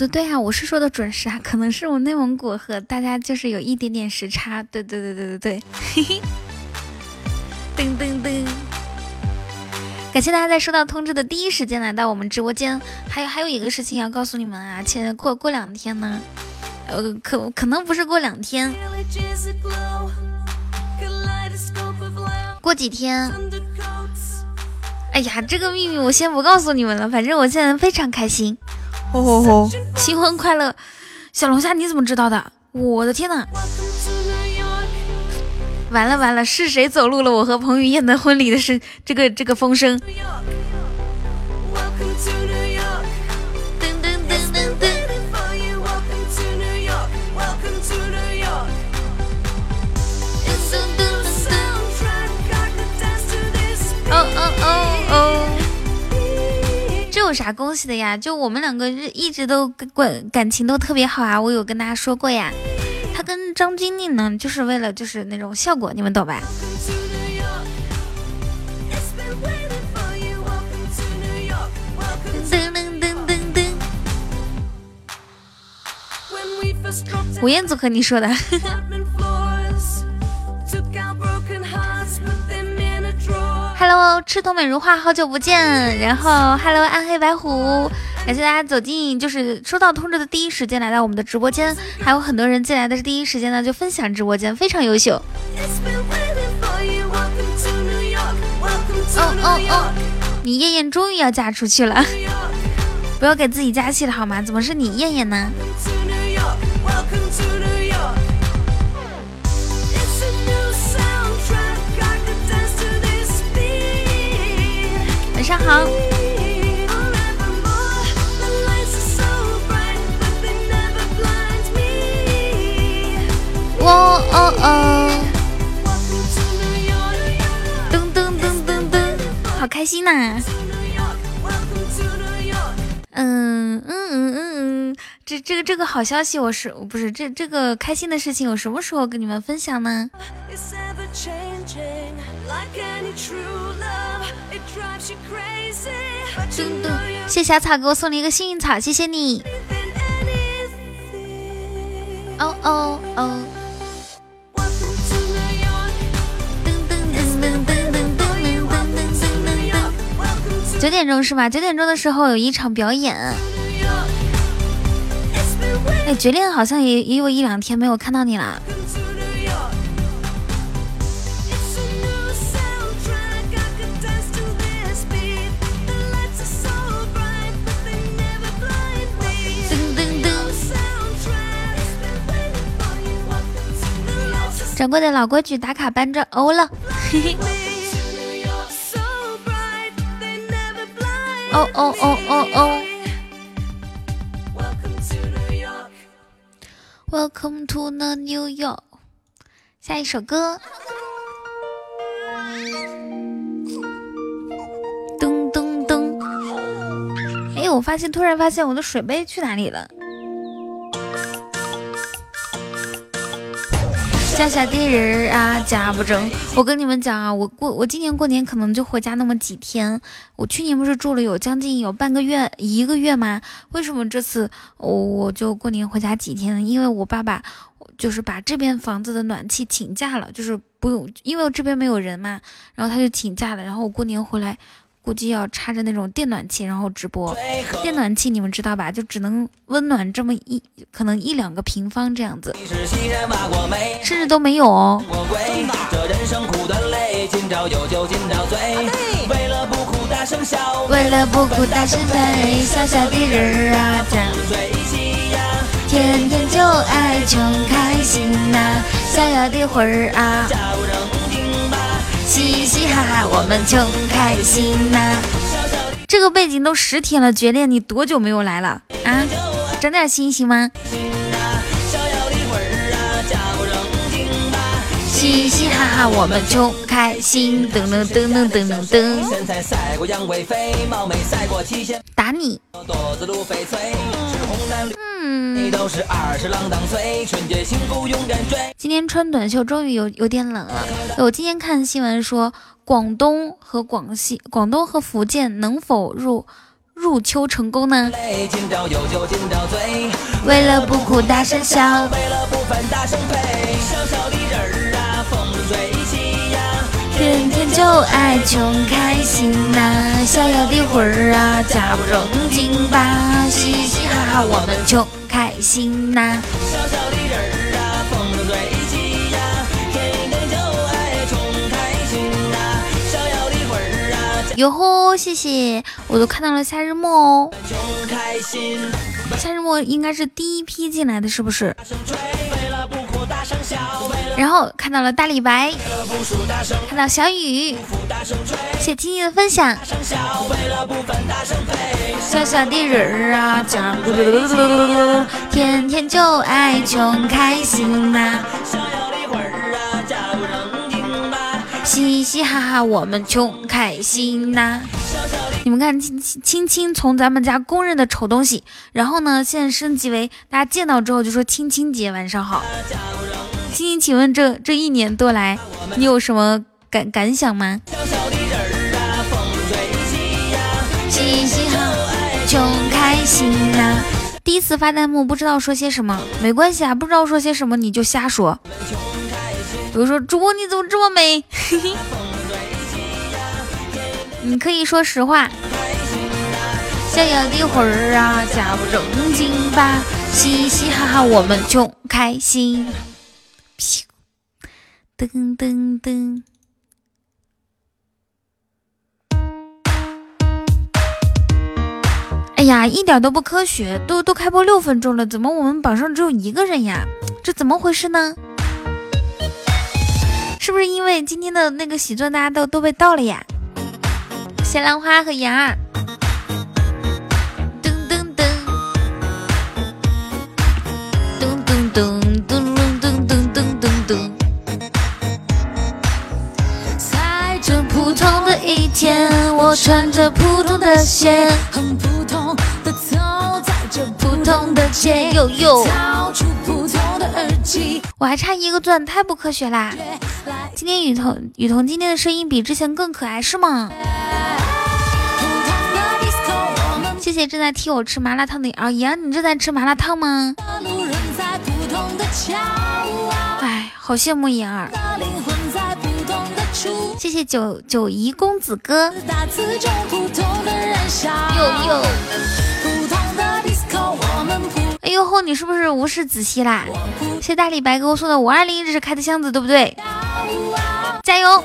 对对啊，我是说的准时啊，可能是我内蒙古和大家就是有一点点时差。对对对对对对，嘿嘿。噔噔噔！感谢大家在收到通知的第一时间来到我们直播间。还有还有一个事情要告诉你们啊，且过过两天呢，呃，可可能不是过两天，过几天。哎呀，这个秘密我先不告诉你们了，反正我现在非常开心。吼吼吼！新婚快乐，小龙虾你怎么知道的？我的天哪！完了完了，是谁走漏了我和彭于晏的婚礼的声这个这个风声？有啥恭喜的呀？就我们两个一直都关感情都特别好啊，我有跟大家说过呀。他跟张钧甯呢，就是为了就是那种效果，你们懂吧？吴彦祖和你说的。Hello，赤瞳美如画，好久不见。然后，Hello，暗黑白虎，感谢大家走进，就是收到通知的第一时间来到我们的直播间。还有很多人进来的是第一时间呢，就分享直播间，非常优秀。哦哦哦，你燕燕终于要嫁出去了，不要给自己加戏了好吗？怎么是你燕燕呢？上好。哦哦哦！噔噔噔噔噔，好开心呐！嗯嗯嗯嗯嗯，这这个这个好消息，我是不是这这个开心的事情，我什么时候跟你们分享呢？谢小草给我送了一个幸运草，谢谢你。哦哦哦！九点钟是吧？九点钟的时候有一场表演。哎，绝恋好像也也有一两天没有看到你了。掌柜的老规矩，打卡搬砖欧了。嘿 嘿。哦哦哦哦哦。Welcome to the New York。下一首歌。噔噔噔。哎，我发现，突然发现我的水杯去哪里了？家下地人啊，家不正。我跟你们讲啊，我过我今年过年可能就回家那么几天。我去年不是住了有将近有半个月一个月吗？为什么这次我我就过年回家几天呢？因为我爸爸就是把这边房子的暖气请假了，就是不用，因为这边没有人嘛，然后他就请假了。然后我过年回来。估计要插着那种电暖气，然后直播。电暖气你们知道吧？就只能温暖这么一，可能一两个平方这样子，甚至都没有哦。为了不哭大声笑，为了不哭大声飞，小小的人儿啊，天天就爱穷开心呐，逍遥的魂儿啊。嘻嘻哈哈，我们穷开心呐！这个背景都十天了，绝恋，你多久没有来了啊？整点心行吗？嘻嘻哈哈，我们穷开心！噔噔噔噔噔噔噔。打你！嗯。今天穿短袖终于有有点冷了。我今天看新闻说，广东和广西、广东和福建能否入入秋成功呢？为了不哭大声笑。为了不烦，大声呸。小小的人儿就爱穷开心呐，逍遥的魂儿啊，假不正经吧，嘻嘻哈哈我们穷开心呐。哟吼，谢谢，我都看到了夏日末哦。夏日末应该是第一批进来的，是不是？然后看到了大李白，看到小雨，谢听你的分享。小小的人儿啊，天天就爱穷开心呐。嘻嘻哈哈，我们穷开心呐！你们看，青青青从咱们家公认的丑东西，然后呢，现在升级为大家见到之后就说青青姐晚上好。青青，请问这这一年多来，你有什么感感想吗？嘻嘻哈，穷开心呐！第一次发弹幕不知道说些什么，没关系啊，不知道说些什么你就瞎说。比如说，主播你怎么这么美？你可以说实话。逍遥的魂儿啊，假不正经吧？嘻嘻哈哈，我们穷开心。噔噔噔。哎呀，一点都不科学！都都开播六分钟了，怎么我们榜上只有一个人呀？这怎么回事呢？是不是因为今天的那个喜钻大家都都被盗了呀？谢兰花和羊儿，噔噔噔，噔噔噔噔噔噔噔噔噔。在这普通的一天，我穿着普通的鞋，很普通的走在普通的街，又又。我还差一个钻，太不科学啦！今天雨桐雨桐今天的声音比之前更可爱，是吗？谢谢正在替我吃麻辣烫的啊妍，你正在吃麻辣烫吗？哎，好羡慕妍儿。谢谢九九姨公子哥。哟哟。哎呦吼，你是不是无视子熙啦？谢谢大李白给我送的五二零，这是开的箱子对不对？加油！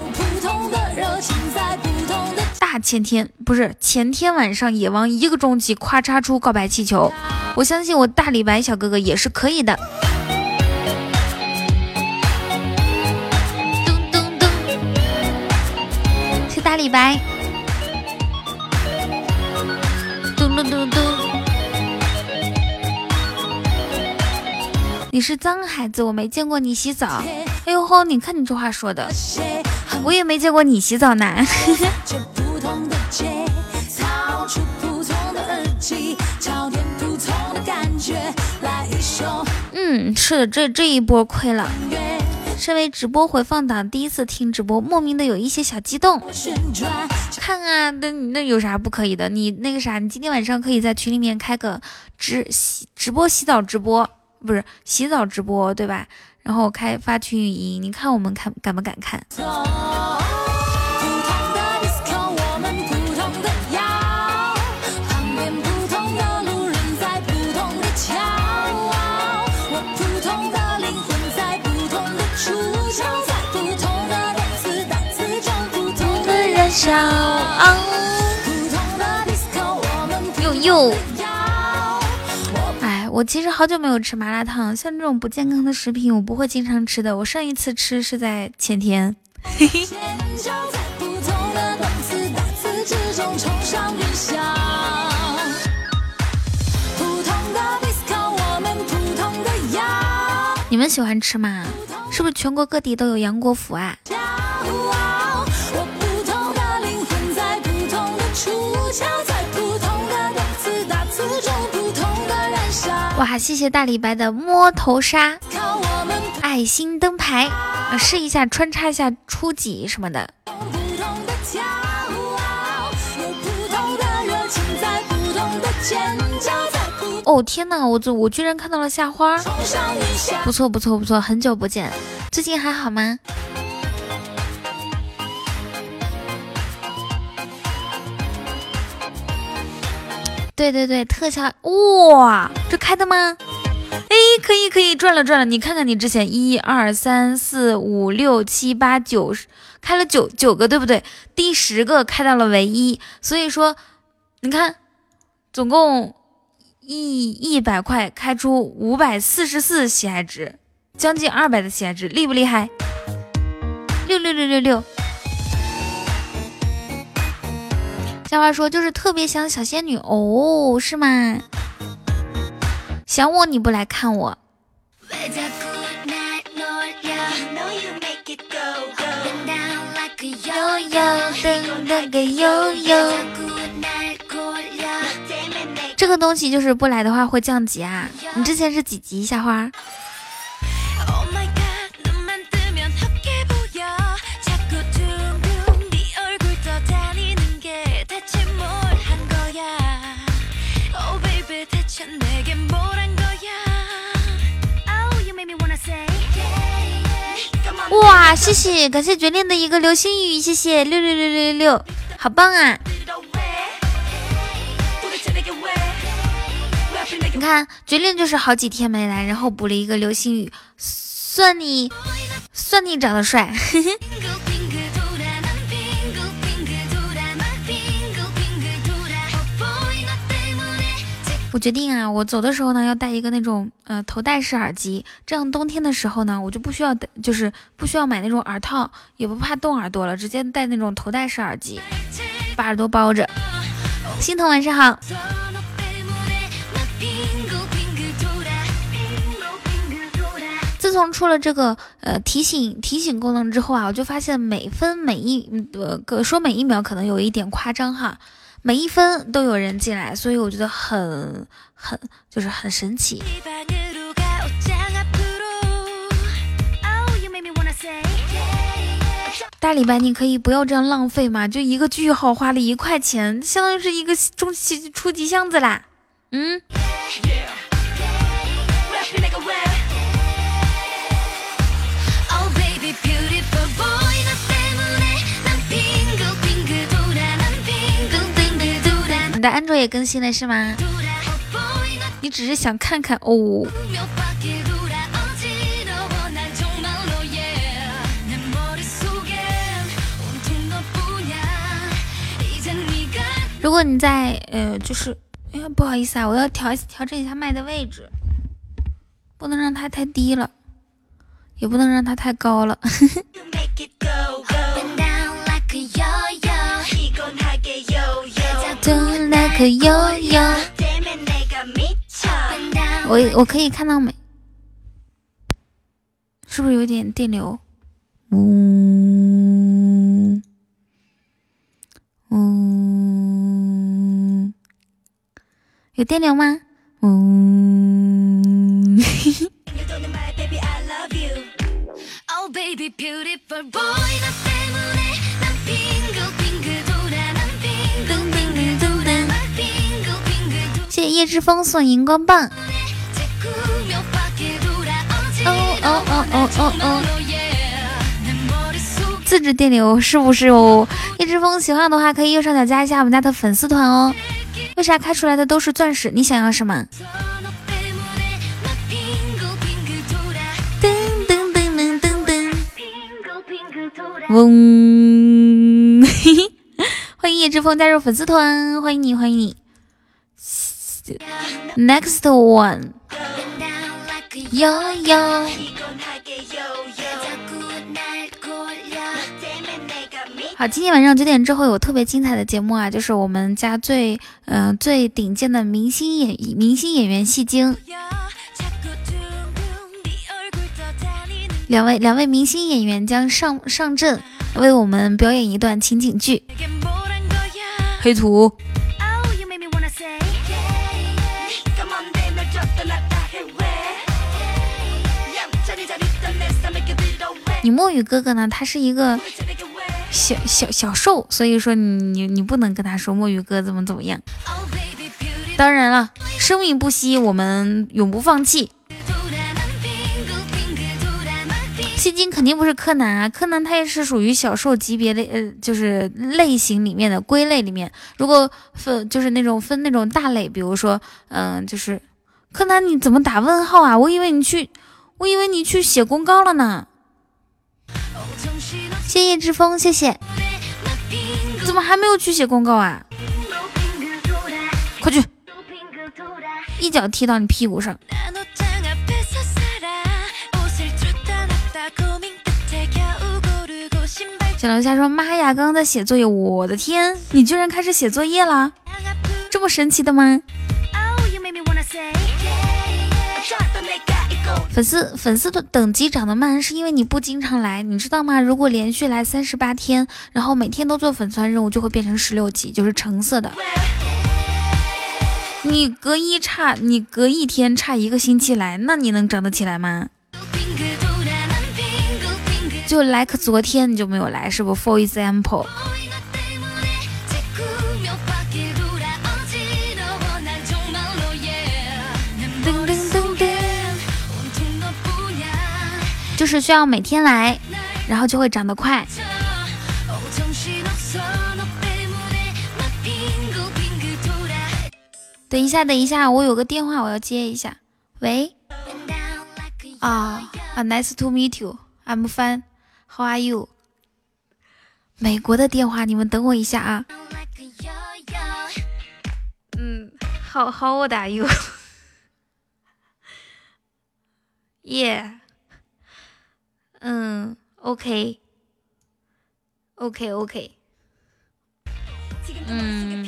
大前天不是前天晚上，野王一个终极夸嚓出告白气球，我相信我大李白小哥哥也是可以的。咚咚咚！谢大李白。咚咚咚咚。你是脏孩子，我没见过你洗澡。哎呦吼，你看你这话说的，我也没见过你洗澡呢。嗯，是的，这这一波亏了。身为直播回放党，第一次听直播，莫名的有一些小激动。看啊，那那有啥不可以的？你那个啥，你今天晚上可以在群里面开个直洗直播洗澡直播。不是洗澡直播对吧？然后开发群语音，你看我们看敢不敢看？又又。我其实好久没有吃麻辣烫，像这种不健康的食品，我不会经常吃的。我上一次吃是在前天。你们喜欢吃吗？是不是全国各地都有杨国福啊？哇，谢谢大李白的摸头杀，爱心灯牌，试一下穿插一下初级什么的。哦天哪，我这我居然看到了夏花，不错不错不错，很久不见，最近还好吗？对对对，特效哇，这开的吗？哎，可以可以，赚了赚了！你看看你之前一二三四五六七八九十，开了九九个，对不对？第十个开到了唯一，所以说你看，总共一一百块开出五百四十四喜爱值，将近二百的喜爱值，厉不厉害？六六六六六。小花说：“就是特别想小仙女哦，是吗？想我你不来看我。”这个东西就是不来的话会降级啊！你之前是几级？夏花？哇，谢谢，感谢绝恋的一个流星雨，谢谢六六六六六六，好棒啊！你看，绝恋就是好几天没来，然后补了一个流星雨，算你算你长得帅。我决定啊，我走的时候呢，要带一个那种呃头戴式耳机，这样冬天的时候呢，我就不需要戴，就是不需要买那种耳套，也不怕冻耳朵了，直接戴那种头戴式耳机，把耳朵包着。心疼晚上好。自从出了这个呃提醒提醒功能之后啊，我就发现每分每一呃说每一秒可能有一点夸张哈。每一分都有人进来，所以我觉得很很就是很神奇。大礼拜你可以不要这样浪费嘛？就一个句号花了一块钱，相当于是一个中期初级箱子啦。嗯。安卓也更新了是吗？你只是想看看哦。如果你在呃，就是哎呀，不好意思啊，我要调调整一下麦的位置，不能让它太低了，也不能让它太高了。可悠悠我我可以看到没？是不是有点电流？嗯嗯，有电流吗？嗯。叶之风送荧光棒。哦哦哦哦哦哦！自制电流是不是哦？叶之风喜欢的话，可以右上角加一下我们家的粉丝团哦。为啥开出来的都是钻石？你想要什么？噔噔噔噔噔噔！嗡！欢迎叶之风加入粉丝团，欢迎你，欢迎你。Next one，哟哟。好，今天晚上九点之后有特别精彩的节目啊，就是我们家最嗯最顶尖的明星演明星演员戏精，两位两位明星演员将上上阵为我们表演一段情景剧。黑土。你墨雨哥哥呢？他是一个小小小兽，所以说你你你不能跟他说墨雨哥怎么怎么样。当然了，生命不息，我们永不放弃。吸金肯定不是柯南啊，柯南他也是属于小受级别的，呃，就是类型里面的归类里面。如果分就是那种分那种大类，比如说，嗯，就是柯南你怎么打问号啊？我以为你去，我以为你去写公告了呢。谢谢之风，谢谢。怎么还没有去写公告啊？快去！一脚踢到你屁股上。小龙虾说：“妈呀，刚刚在写作业，我的天，你居然开始写作业了，这么神奇的吗？”粉丝粉丝的等级涨得慢，是因为你不经常来，你知道吗？如果连续来三十八天，然后每天都做粉钻任务，就会变成十六级，就是橙色的。你隔一差，你隔一天差一个星期来，那你能涨得起来吗？就 like 昨天你就没有来，是不？For example，就是需要每天来，然后就会长得快。等一下，等一下，我有个电话，我要接一下。喂？啊啊，Nice to meet you，I'm fine。How are you？美国的电话，你们等我一下啊。嗯，How How old are you？Yeah。嗯，OK，OK，OK。嗯，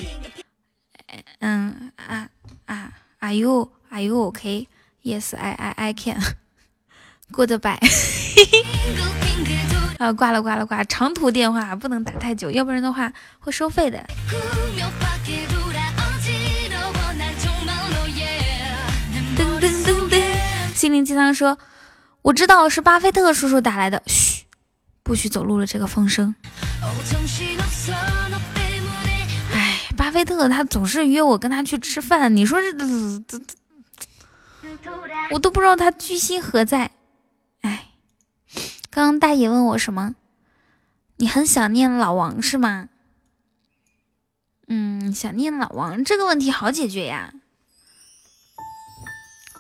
嗯啊啊，Are you Are you OK？Yes，I I I can。Goodbye。啊，挂了挂了挂，长途电话不能打太久，要不然的话会收费的。噔噔噔噔，心灵鸡汤说，我知道是巴菲特叔叔打来的，嘘，不许走路了，这个风声。哎，巴菲特他总是约我跟他去吃饭，你说这这这，我都不知道他居心何在。哎刚刚大爷问我什么？你很想念老王是吗？嗯，想念老王这个问题好解决呀。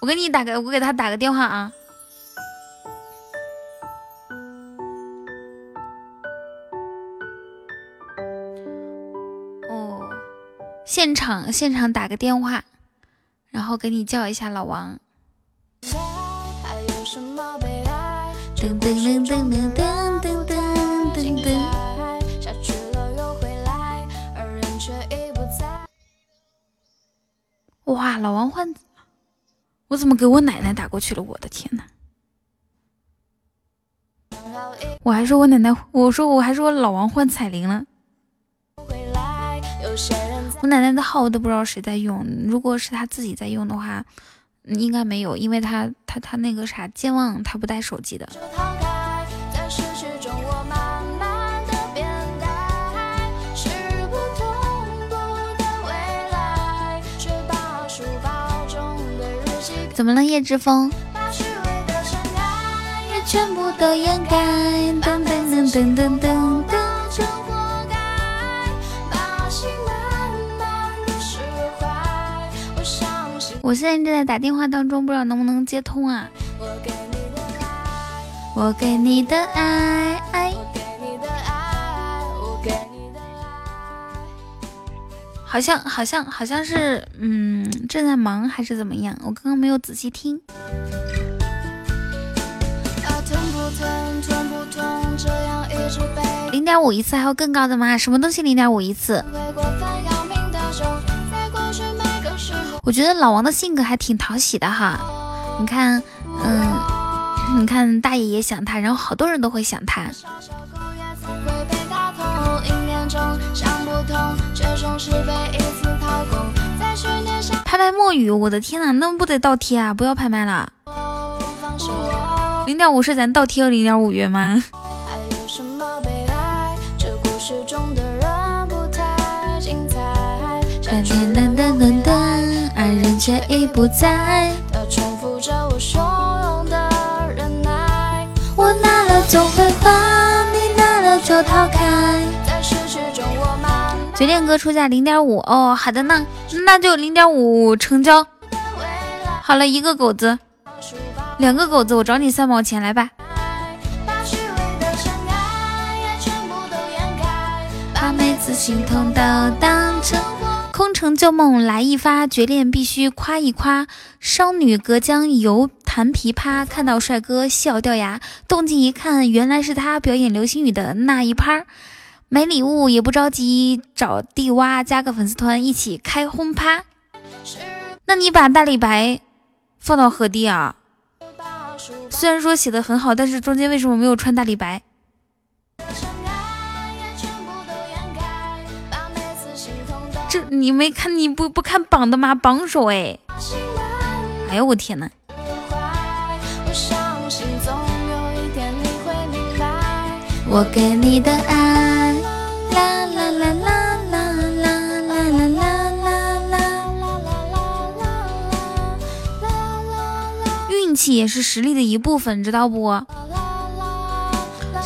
我给你打个，我给他打个电话啊。现场现场打个电话，然后给你叫一下老王。噔噔噔噔噔噔噔噔噔噔。哇，老王换，我怎么给我奶奶打过去了？我的天呐！我还说我奶奶，我说我还说老王换彩铃了。我奶奶的号我都不知道谁在用，如果是他自己在用的话。应该没有，因为他他他那个啥健忘，他不带手机的。怎么了，叶之风？全部都掩盖。噔噔噔噔噔噔。我现在正在打电话当中，不知道能不能接通啊？我给你的爱，我给你的爱，好像好像好像是，嗯，正在忙还是怎么样？我刚刚没有仔细听。零点五一次，还有更高的吗？什么东西零点五一次？我觉得老王的性格还挺讨喜的哈，你看，嗯，你看大爷也想他，然后好多人都会想他。拍卖墨雨，我的天呐，那不得倒贴啊！不要拍卖了，零点五是咱倒贴了零点五元吗？噔噔噔噔噔。却已不在。我拿了总会还，你拿了就逃开。绝恋哥出价零点五哦，好的呢，那就零点五成交。好了，一个狗子，两个狗子，我找你三毛钱来吧。把每次心痛都当成空城旧梦来一发，绝恋必须夸一夸。商女隔江犹弹琵琶，看到帅哥笑掉牙，动静一看，原来是他表演流星雨的那一趴。没礼物也不着急，找地挖加个粉丝团一起开轰趴。那你把大李白放到何地啊？虽然说写的很好，但是中间为什么没有穿大李白？你没看你不不看榜的吗？榜首哎！哎呦我天呐！我给你的爱。也是实力的一部分，知道不？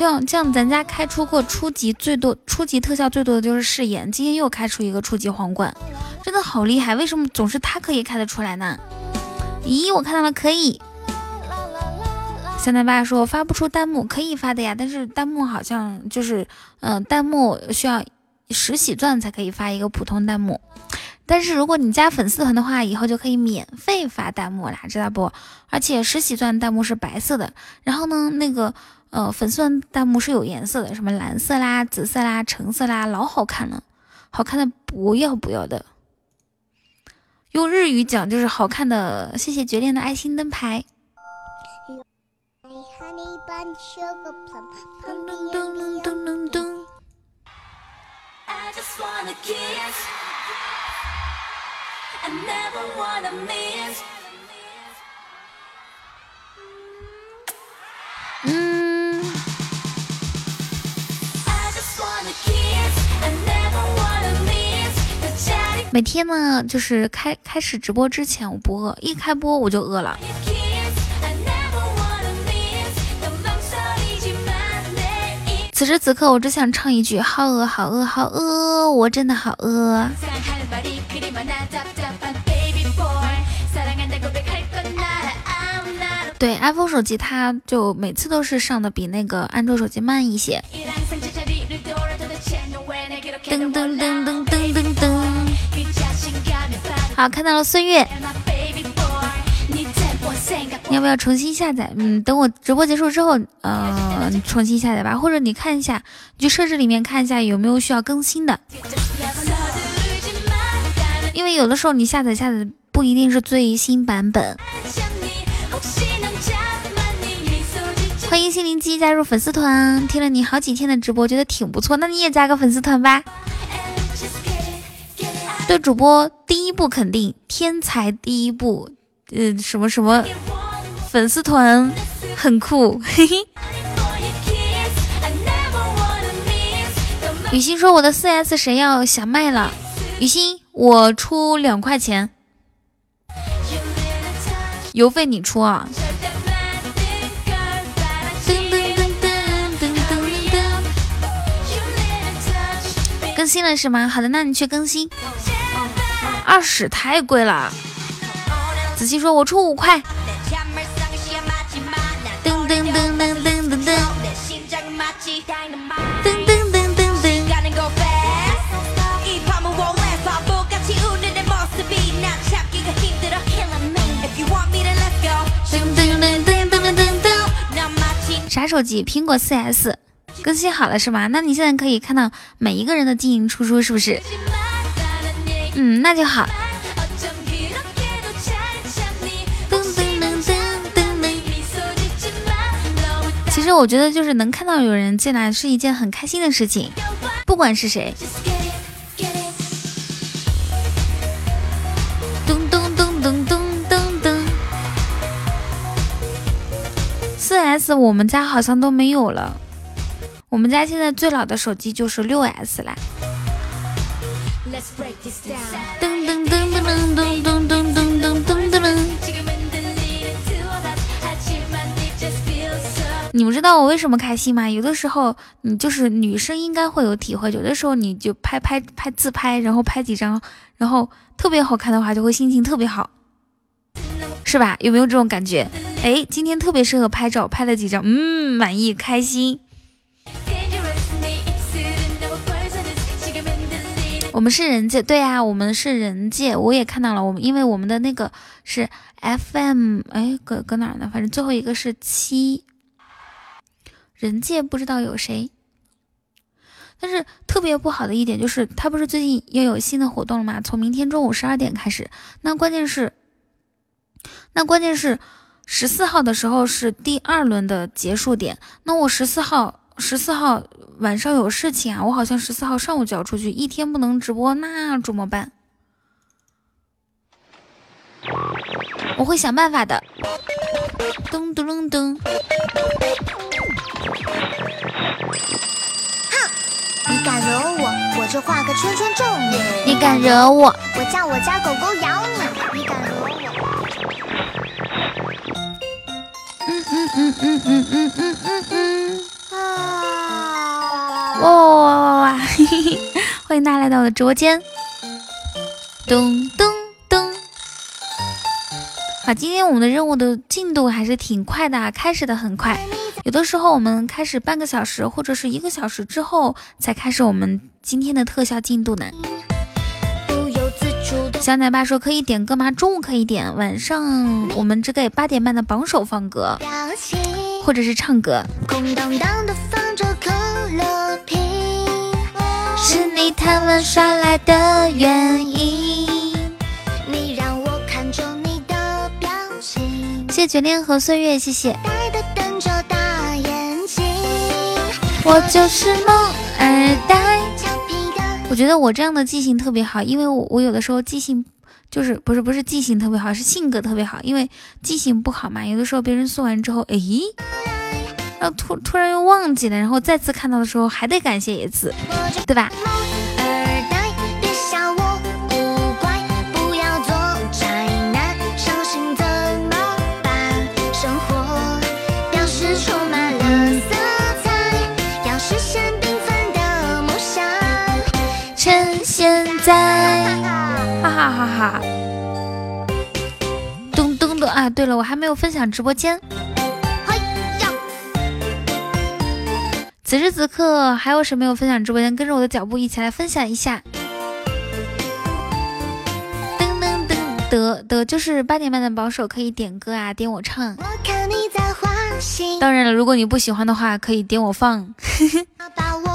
这样这样，咱家开出过初级最多、初级特效最多的就是誓言，今天又开出一个初级皇冠，真的好厉害！为什么总是他可以开得出来呢？咦，我看到了，可以。三奶爸说发不出弹幕，可以发的呀，但是弹幕好像就是，嗯，弹幕需要十喜钻才可以发一个普通弹幕。但是如果你加粉丝团的话，以后就可以免费发弹幕啦，知道不？而且十喜钻弹幕是白色的，然后呢，那个呃粉色弹幕是有颜色的，什么蓝色啦、紫色啦、橙色啦，老好看了，好看的不要不要的。用日语讲就是好看的。谢谢绝恋的爱心灯牌。嗯，每天呢，就是开开始直播之前我不饿，一开播我就饿了。此时此刻，我只想唱一句：好饿，好饿，好饿，我真的好饿。对，iPhone 手机它就每次都是上的比那个安卓手机慢一些。噔噔噔噔噔噔噔。好，看到了孙悦。你要不要重新下载？嗯，等我直播结束之后，呃，重新下载吧。或者你看一下，你去设置里面看一下有没有需要更新的。因为有的时候你下载下载不一定是最新版本。欢迎心灵鸡加入粉丝团，听了你好几天的直播，觉得挺不错，那你也加个粉丝团吧。对主播第一步肯定，天才第一步，呃，什么什么粉丝团很酷，嘿嘿。雨欣说我的四 S 谁要想卖了？雨欣，我出两块钱，邮费你出啊。更新了是吗？好的，那你去更新。二十太贵了。子期说：“我出五块。”噔噔噔噔噔噔噔。噔噔噔。啥手机？苹果四 S。更新好了是吗？那你现在可以看到每一个人的进进出出，是不是？嗯，那就好。其实我觉得就是能看到有人进来是一件很开心的事情，不管是谁。咚咚咚咚咚咚咚。四 S 我们家好像都没有了。我们家现在最老的手机就是六 S 啦。噔噔噔你们知道我为什么开心吗？有的时候你就是女生应该会有体会，有的时候你就拍拍拍自拍，然后拍几张，然后特别好看的话，就会心情特别好，是吧？有没有这种感觉？哎，今天特别适合拍照，拍了几张，嗯，满意，开心。我们是人界，对呀，我们是人界，我也看到了。我们因为我们的那个是 FM，哎，搁搁哪呢？反正最后一个是七。人界不知道有谁，但是特别不好的一点就是，他不是最近又有新的活动了吗？从明天中午十二点开始。那关键是，那关键是十四号的时候是第二轮的结束点。那我十四号。十四号晚上有事情啊，我好像十四号上午就要出去，一天不能直播，那怎么办？我会想办法的。噔噔噔噔。哼，你敢惹我，我就画个圈圈咒你。你敢惹我，我叫我家狗狗咬你。你敢惹我？嗯嗯嗯嗯嗯嗯嗯嗯嗯。哇哇哇哇哇！嘿嘿嘿，欢迎大家来到我的直播间。咚咚咚！好，今天我们的任务的进度还是挺快的，开始的很快。有的时候我们开始半个小时或者是一个小时之后才开始我们今天的特效进度呢。小奶爸说可以点歌吗？中午可以点，晚上我们这个八点半的榜首放歌。或者是唱歌。是你贪玩耍赖的原因。绝恋和岁月，谢谢。我就是梦二代。我觉得我这样的记性特别好，因为我我有的时候记性。就是不是不是记性特别好，是性格特别好。因为记性不好嘛，有的时候别人送完之后，哎，然后突突然又忘记了，然后再次看到的时候还得感谢一次，对吧？哈哈哈！咚咚咚啊！对了，我还没有分享直播间。此时此刻还有谁没有分享直播间？跟着我的脚步一起来分享一下。噔噔噔，得得，就是八点半的保守可以点歌啊，点我唱。当然了，如果你不喜欢的话，可以点我放。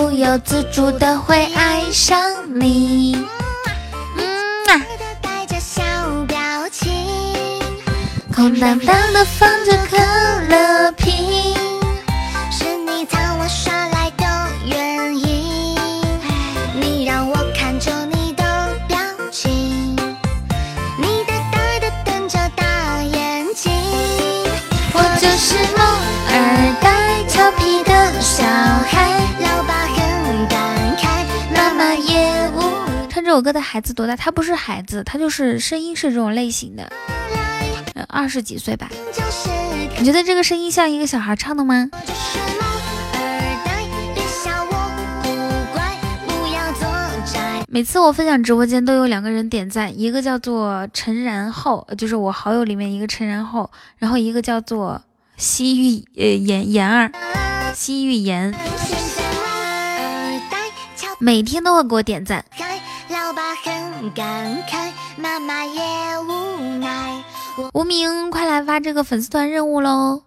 不由自主的会爱上你。嗯啊。空荡荡的放着可乐瓶，是你藏我耍赖的原因。你让我看着你的表情，你呆呆的瞪着大眼睛。我就是梦二代，调皮的小这首歌的孩子多大？他不是孩子，他就是声音是这种类型的，二十几岁吧。你觉得这个声音像一个小孩唱的吗？每次我分享直播间都有两个人点赞，一个叫做陈然后，就是我好友里面一个陈然后，然后一个叫做西域呃言言儿，西域言，每天都会给我点赞。老爸很感慨，妈妈也无奈。无名，快来发这个粉丝团任务喽！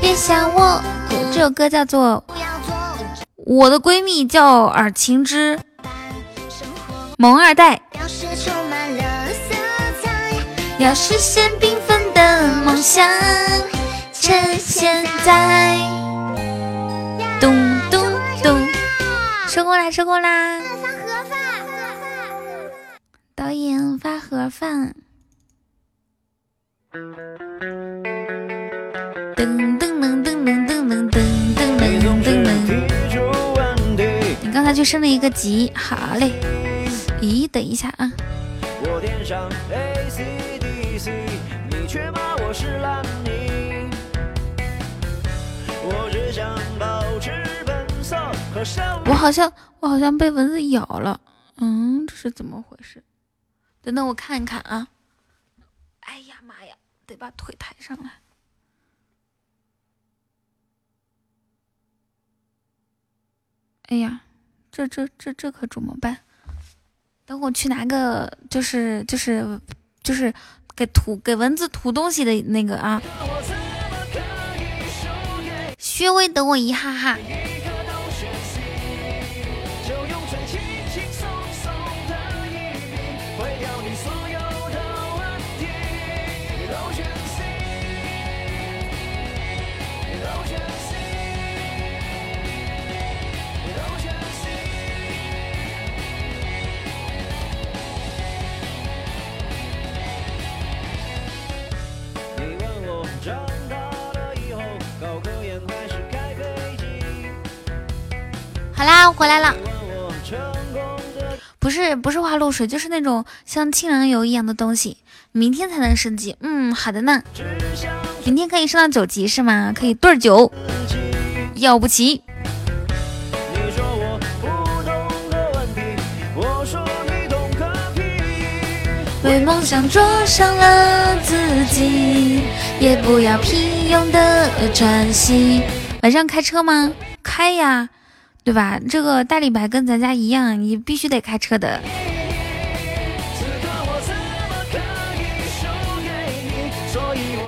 别想我，这首歌叫做《我的闺蜜叫尔晴之萌二代》，要实现缤纷的梦想。趁现在，咚咚咚，收工啦，收工啦！发盒饭，导演发盒饭。噔噔噔噔噔噔噔噔噔噔噔。你刚才就升了一个级，好嘞。咦，等一下啊。我我好像我好像被蚊子咬了，嗯，这是怎么回事？等等，我看一看啊。哎呀妈呀，得把腿抬上来。哎呀，这这这这可怎么办？等我去拿个，就是就是就是给涂给蚊子涂东西的那个啊。薛微，等我一哈哈。好啦，我回来了。不是不是花露水，就是那种像清凉油一样的东西。明天才能升级。嗯，好的呢。明天可以升到九级是吗？可以对九，要不起。为梦想灼伤了自己，也不要平庸的喘息。晚上开车吗？开呀。对吧？这个大李白跟咱家一样，你必须得开车的。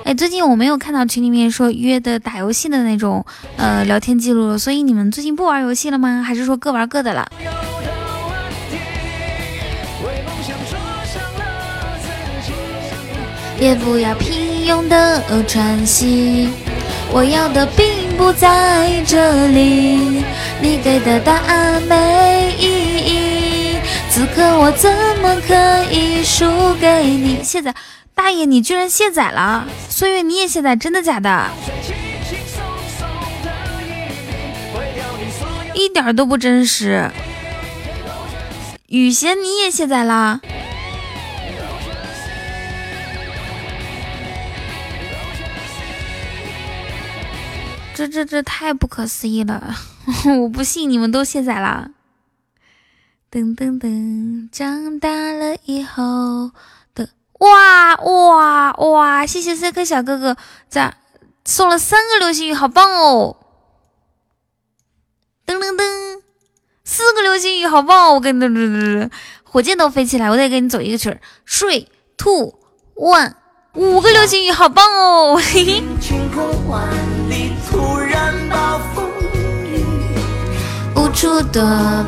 哎，最近我没有看到群里面说约的打游戏的那种呃聊天记录，所以你们最近不玩游戏了吗？还是说各玩各的了？也不要平庸的喘息，我要的并不在这里。你给的答案没意义，此刻我怎么可以输给你？卸载，大爷，你居然卸载了！岁月，你也卸载，真的假的？一点都不真实。雨贤，你也卸载了？这这太不可思议了！我不信你们都卸载了。噔噔噔，长大了以后的哇哇哇！谢谢 C 颗小哥哥咋送了三个流星雨，好棒哦！噔噔噔，四个流星雨，好棒！我跟噔噔噔，火箭都飞起来，我得跟你走一个曲儿。睡兔 one，五个流星雨，好棒哦！嘿嘿。无处躲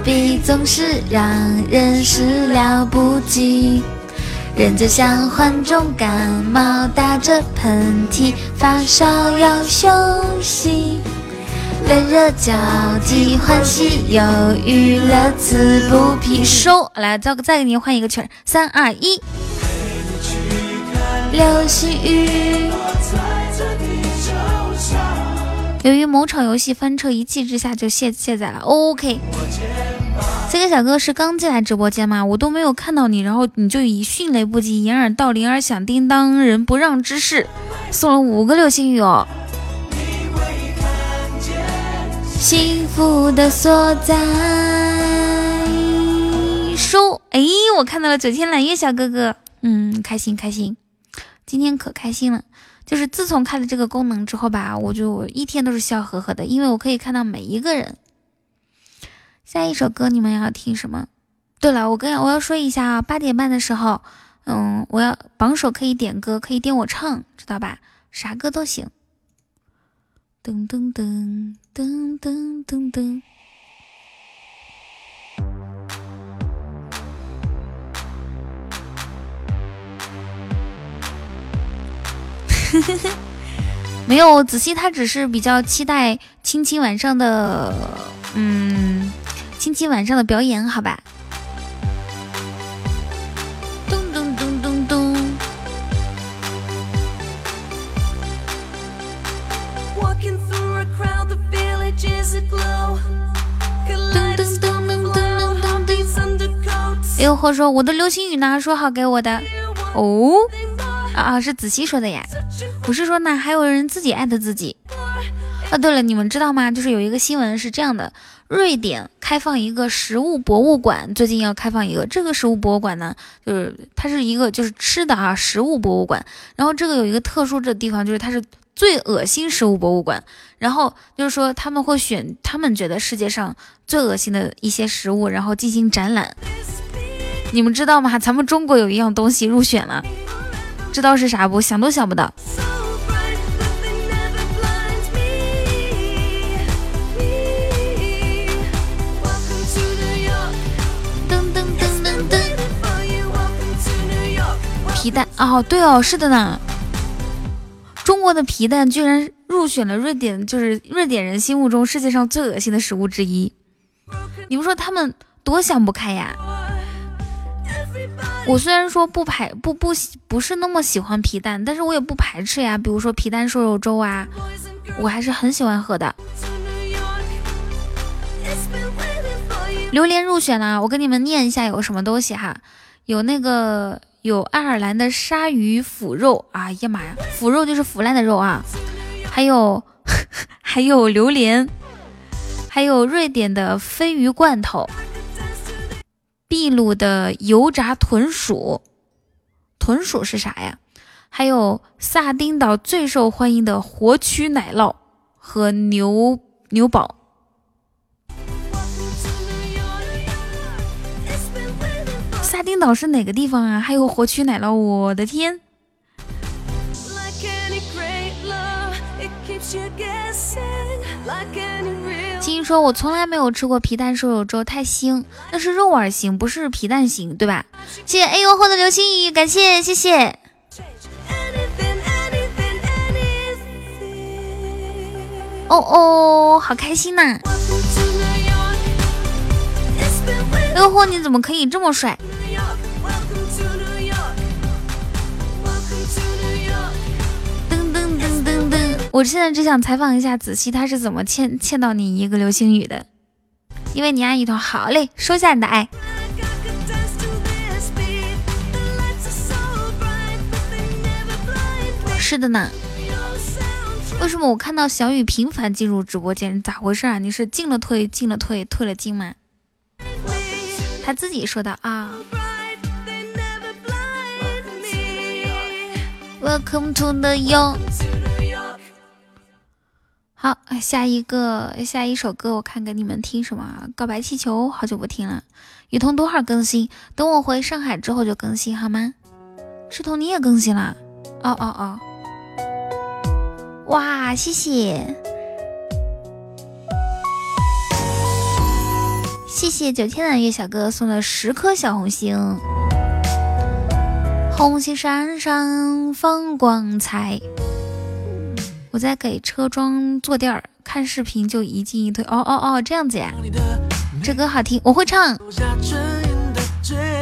避，总是让人始料不及。人就像患重感冒，打着喷嚏，发烧要休息。冷热交替，欢喜忧郁，乐此不疲。收，来，再再给您换一个曲儿，三二一，流星雨。由于某场游戏翻车，一气之下就卸卸载了。OK，这个小哥是刚进来直播间吗？我都没有看到你，然后你就以迅雷不及掩耳盗铃而响叮当人不让之势送了五个流星雨哦。幸福的所在，收。哎，我看到了九天揽月小哥哥，嗯，开心开心，今天可开心了。就是自从开了这个功能之后吧，我就一天都是笑呵呵的，因为我可以看到每一个人。下一首歌你们要听什么？对了，我跟我要说一下啊，八点半的时候，嗯，我要榜首可以点歌，可以点我唱，知道吧？啥歌都行。噔噔噔噔噔噔噔。没有仔细，他只是比较期待青青晚上的，嗯，青青晚上的表演，好吧。咚咚咚咚咚。哎呦，呦呵说我的流星雨呢？说好给我的哦啊啊是子熙说的呀，不是说呢还有人自己艾特自己啊。对了，你们知道吗？就是有一个新闻是这样的，瑞典开放一个食物博物馆，最近要开放一个这个食物博物馆呢，就是它是一个就是吃的啊食物博物馆，然后这个有一个特殊的地方就是它是。最恶心食物博物馆，然后就是说他们会选他们觉得世界上最恶心的一些食物，然后进行展览。你们知道吗？咱们中国有一样东西入选了，知道是啥不？想都想不到。皮蛋哦，对哦，是的呢。中国的皮蛋居然入选了瑞典，就是瑞典人心目中世界上最恶心的食物之一。你们说他们多想不开呀？我虽然说不排不不喜不是那么喜欢皮蛋，但是我也不排斥呀。比如说皮蛋瘦肉粥啊，我还是很喜欢喝的。榴莲入选了，我跟你们念一下有什么东西哈，有那个。有爱尔兰的鲨鱼腐肉，哎呀妈呀，腐肉就是腐烂的肉啊！还有 还有榴莲，还有瑞典的鲱鱼罐头，秘鲁的油炸豚鼠，豚鼠是啥呀？还有萨丁岛最受欢迎的活蛆奶酪和牛牛堡。萨丁岛是哪个地方啊？还有活蛆奶酪，我的天！说：“我从来没有吃过皮蛋瘦肉粥，太腥，那是肉丸型，不是皮蛋型，对吧？”谢谢 A U 后的流星雨，感谢谢谢。哦哦，好开心呐！哎呦嚯，你怎么可以这么帅？我现在只想采访一下子熙，他是怎么欠欠到你一个流星雨的？因为你爱雨桐，好嘞，收下你的爱。是的呢。为什么我看到小雨频繁进入直播间？咋回事啊？你是进了退，进了退，退了进吗？他自己说的啊。Welcome to the York。好，下一个下一首歌，我看给你们听什么？告白气球，好久不听了。雨桐多会儿更新？等我回上海之后就更新好吗？石头你也更新了？哦哦哦！哇，谢谢。谢谢九天揽月小哥送的十颗小红心，红星闪闪放光彩。我在给车装坐垫儿，看视频就一进一退。哦哦哦，这样子呀，这歌好听，我会唱。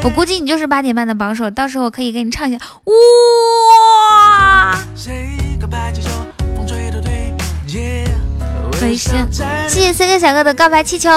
我估计你就是八点半的榜首，到时候我可以给你唱一下。哇！谢谢三个小哥的告白气球。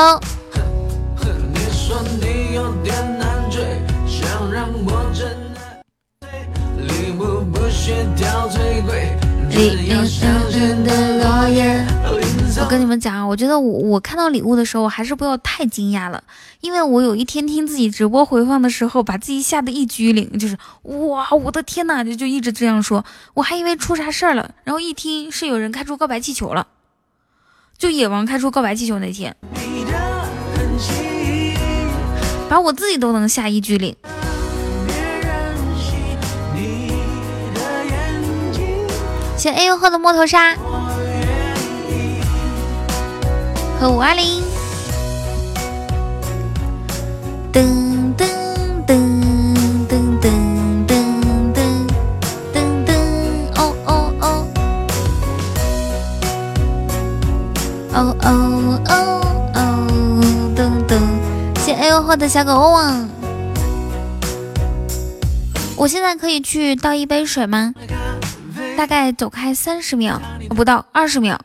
我跟你们讲啊，我觉得我我看到礼物的时候，还是不要太惊讶了，因为我有一天听自己直播回放的时候，把自己吓得一激灵，就是哇，我的天呐，就就一直这样说，我还以为出啥事儿了，然后一听是有人开出告白气球了，就野王开出告白气球那天。把我自己都能吓一激灵。谢 A U 号的摸头杀和五二零。噔噔噔噔噔噔噔噔噔哦哦哦哦哦哦。哎呦，我的小狗汪！我现在可以去倒一杯水吗？大概走开三十秒，不到二十秒。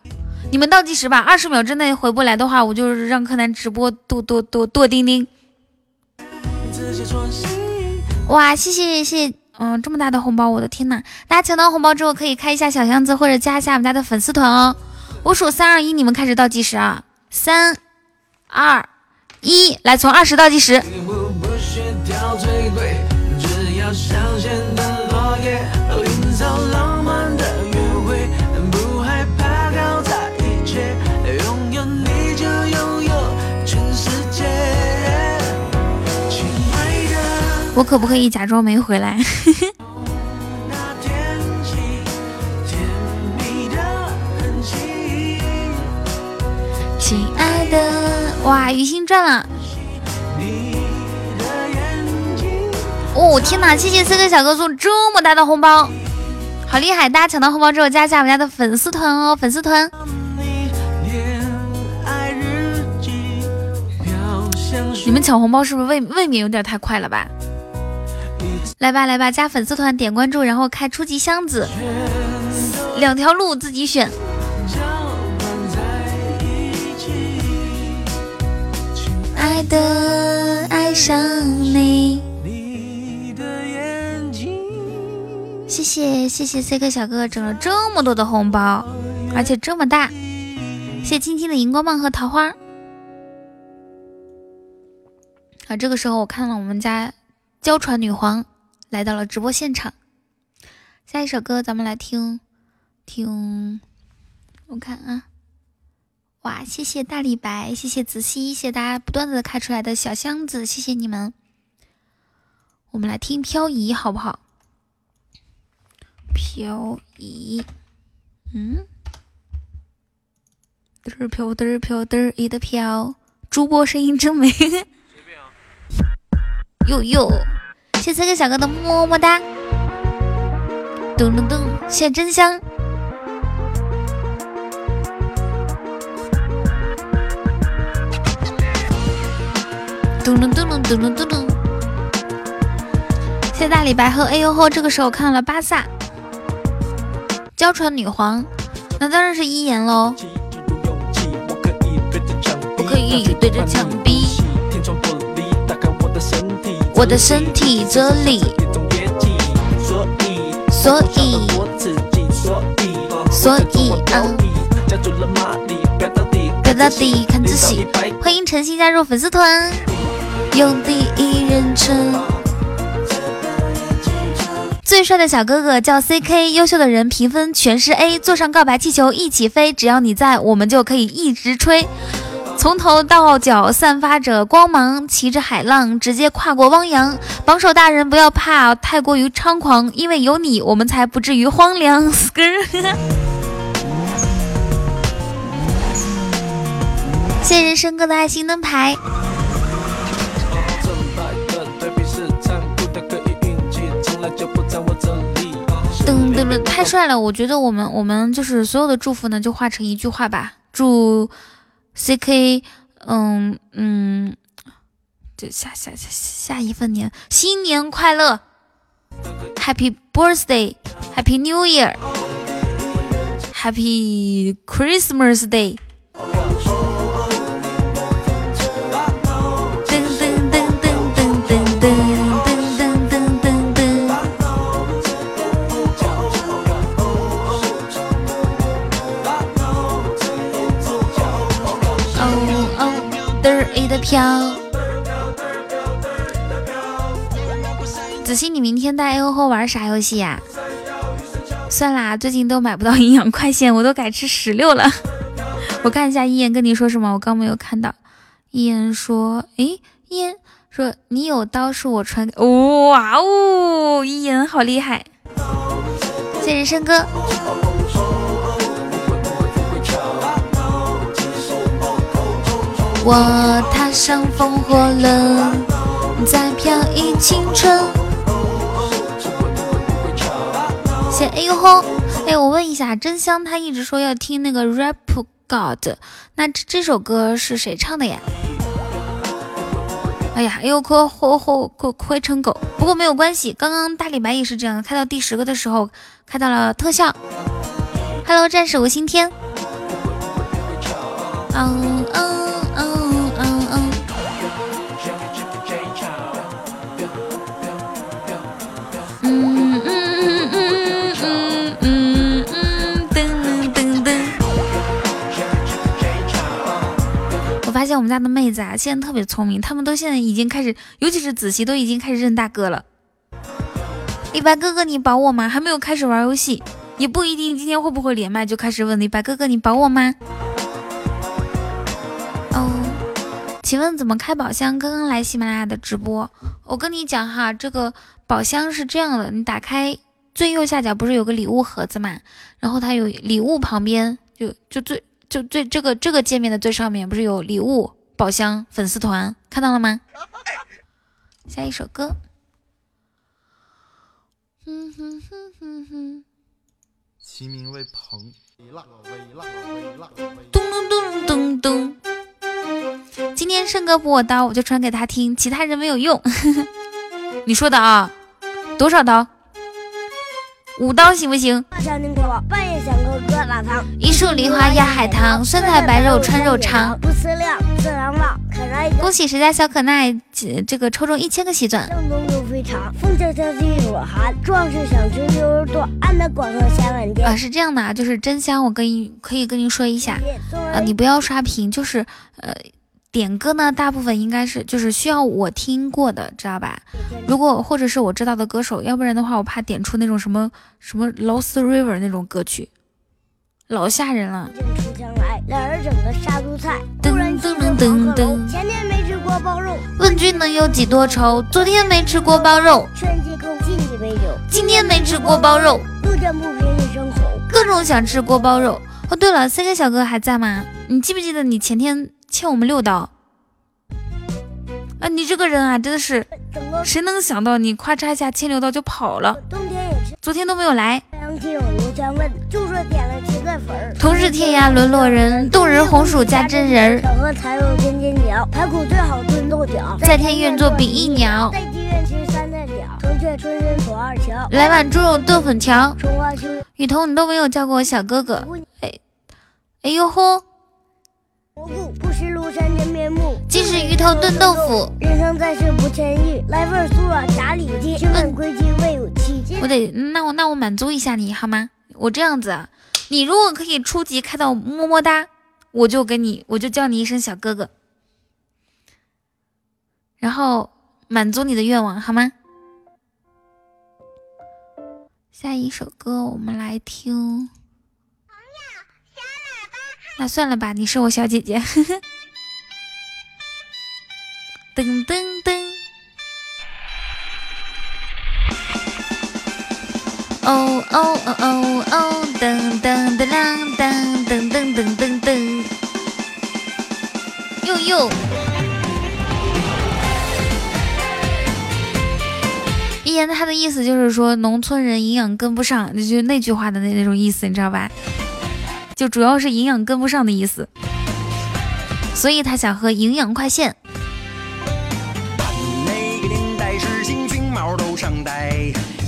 你们倒计时吧，二十秒之内回不来的话，我就让柯南直播剁剁剁剁钉钉。哇，谢谢谢谢，嗯，这么大的红包，我的天呐！大家抢到红包之后，可以开一下小箱子，或者加一下我们家的粉丝团哦。我数三二一，你们开始倒计时啊！三二一，来，从二十倒计时。我可不可以假装没回来？亲爱的，哇，鱼星赚了！哦，天哪！谢谢四个小哥送这么大的红包，好厉害！大家抢到红包之后，加一下我们家的粉丝团哦，粉丝团。你们抢红包是不是未未免有点太快了吧？来吧来吧，加粉丝团，点关注，然后开初级箱子，两条路自己选。爱的爱上你，谢谢谢谢 C 哥小哥哥整了这么多的红包，而且这么大，谢谢青青的荧光棒和桃花。啊，这个时候我看了我们家娇喘女皇。来到了直播现场，下一首歌咱们来听听，我看啊，哇，谢谢大李白，谢谢子熙，谢谢大家不断的开出来的小箱子，谢谢你们。我们来听漂移好不好？漂移，嗯，嘚儿飘嘚儿飘嘚儿一的飘，主播声音真美，呦呦，谢谢三个小哥的么么哒，咚咚咚，谢真香。咚咚咚咚咚咚咚咚！谢大李白和哎呦吼，这个时候看了巴萨，娇喘女皇，那当然是一言喽。不可以对着墙壁。我的身体这里，所以，所以，所以，所以，嗯，表到底看仔细。欢迎晨曦加入粉丝团，用第一人称。最帅的小哥哥叫 CK，优秀的人评分全是 A，坐上告白气球一起飞，只要你在，我们就可以一直吹。从头到脚散发着光芒，骑着海浪直接跨过汪洋。榜首大人不要怕，太过于猖狂，因为有你，我们才不至于荒凉。谢谢人生哥的爱心灯牌。噔噔噔，太帅了！我觉得我们我们就是所有的祝福呢，就化成一句话吧，祝。C K，嗯嗯，就下下下下一份年，新年快乐，Happy Birthday，Happy New Year，Happy Christmas Day。飘，子熙，你明天带 A O 后玩啥游戏呀？算啦，最近都买不到营养快线，我都改吃石榴了。我看一下一言跟你说什么，我刚没有看到。一言说，诶，一言说你有刀是我传，哇哦，一言好厉害，谢人生哥。我踏上风火轮，再飘逸青春。谢哎呦吼！哎，我问一下，真香他一直说要听那个 Rap God，那这这首歌是谁唱的呀？哎呀，哎呦哭吼吼哭哭成狗。不过没有关系，刚刚大李白也是这样，开到第十个的时候开到了特效。Hello，战士吴新天。嗯嗯。我们家的妹子啊，现在特别聪明，他们都现在已经开始，尤其是子熙都已经开始认大哥了。李白哥哥，你保我吗？还没有开始玩游戏，也不一定今天会不会连麦就开始问李白哥哥，你保我吗？哦，请问怎么开宝箱？刚刚来喜马拉雅的直播，我跟你讲哈，这个宝箱是这样的，你打开最右下角不是有个礼物盒子嘛？然后它有礼物旁边就就最。就最这个这个界面的最上面不是有礼物宝箱粉丝团看到了吗？下一首歌。哼哼哼哼哼。其名为鹏。咚咚咚咚咚。今天胜哥补我刀，我就传给他听，其他人没有用。你说的啊？多少刀？五刀行不行？一树梨花压海棠，酸菜白肉穿肉肠。不思量，自然忘恭喜谁家小可爱，这个抽中一千个喜钻。啊，是这样的啊，就是真香，我跟你可以跟您说一下啊，你不要刷屏，就是呃。点歌呢，大部分应该是就是需要我听过的，知道吧？如果或者是我知道的歌手，要不然的话，我怕点出那种什么什么 Lost River 那种歌曲，老吓人了。两人整个杀猪菜噔噔噔噔。问君能有几多愁？昨天没吃锅包肉。今天没吃锅包肉。路见不平一声吼各种想吃锅包肉。哦，对了，C K 小哥还在吗？你记不记得你前天？欠我们六刀啊！你这个人啊，真的是，谁能想到你咔嚓一下欠六刀就跑了？昨天都没有来。同是天涯沦落人，动人红薯加真人儿。才有尖尖角，排骨最好炖豆角。在天愿作比翼鸟。来碗猪肉炖粉条。雨桐，你都没有叫过我小哥哥。哎，哎呦吼！不识庐山真面目，即使鱼头炖豆腐。人生在世不谦虚，来份酥软炸里脊。君问归期未有期。我得，那我那我满足一下你好吗？我这样子，你如果可以初级开到么么哒，我就给你，我就叫你一声小哥哥，然后满足你的愿望好吗？下一首歌我们来听。那算了吧，你是我小姐姐。噔噔噔，哦哦哦哦哦，噔噔噔噔噔噔噔噔噔噔，哟哟。一言他的意思就是说，农村人营养跟不上，就那句话的那那种意思，你知道吧？就主要是营养跟不上的意思，所以他想喝营养快线。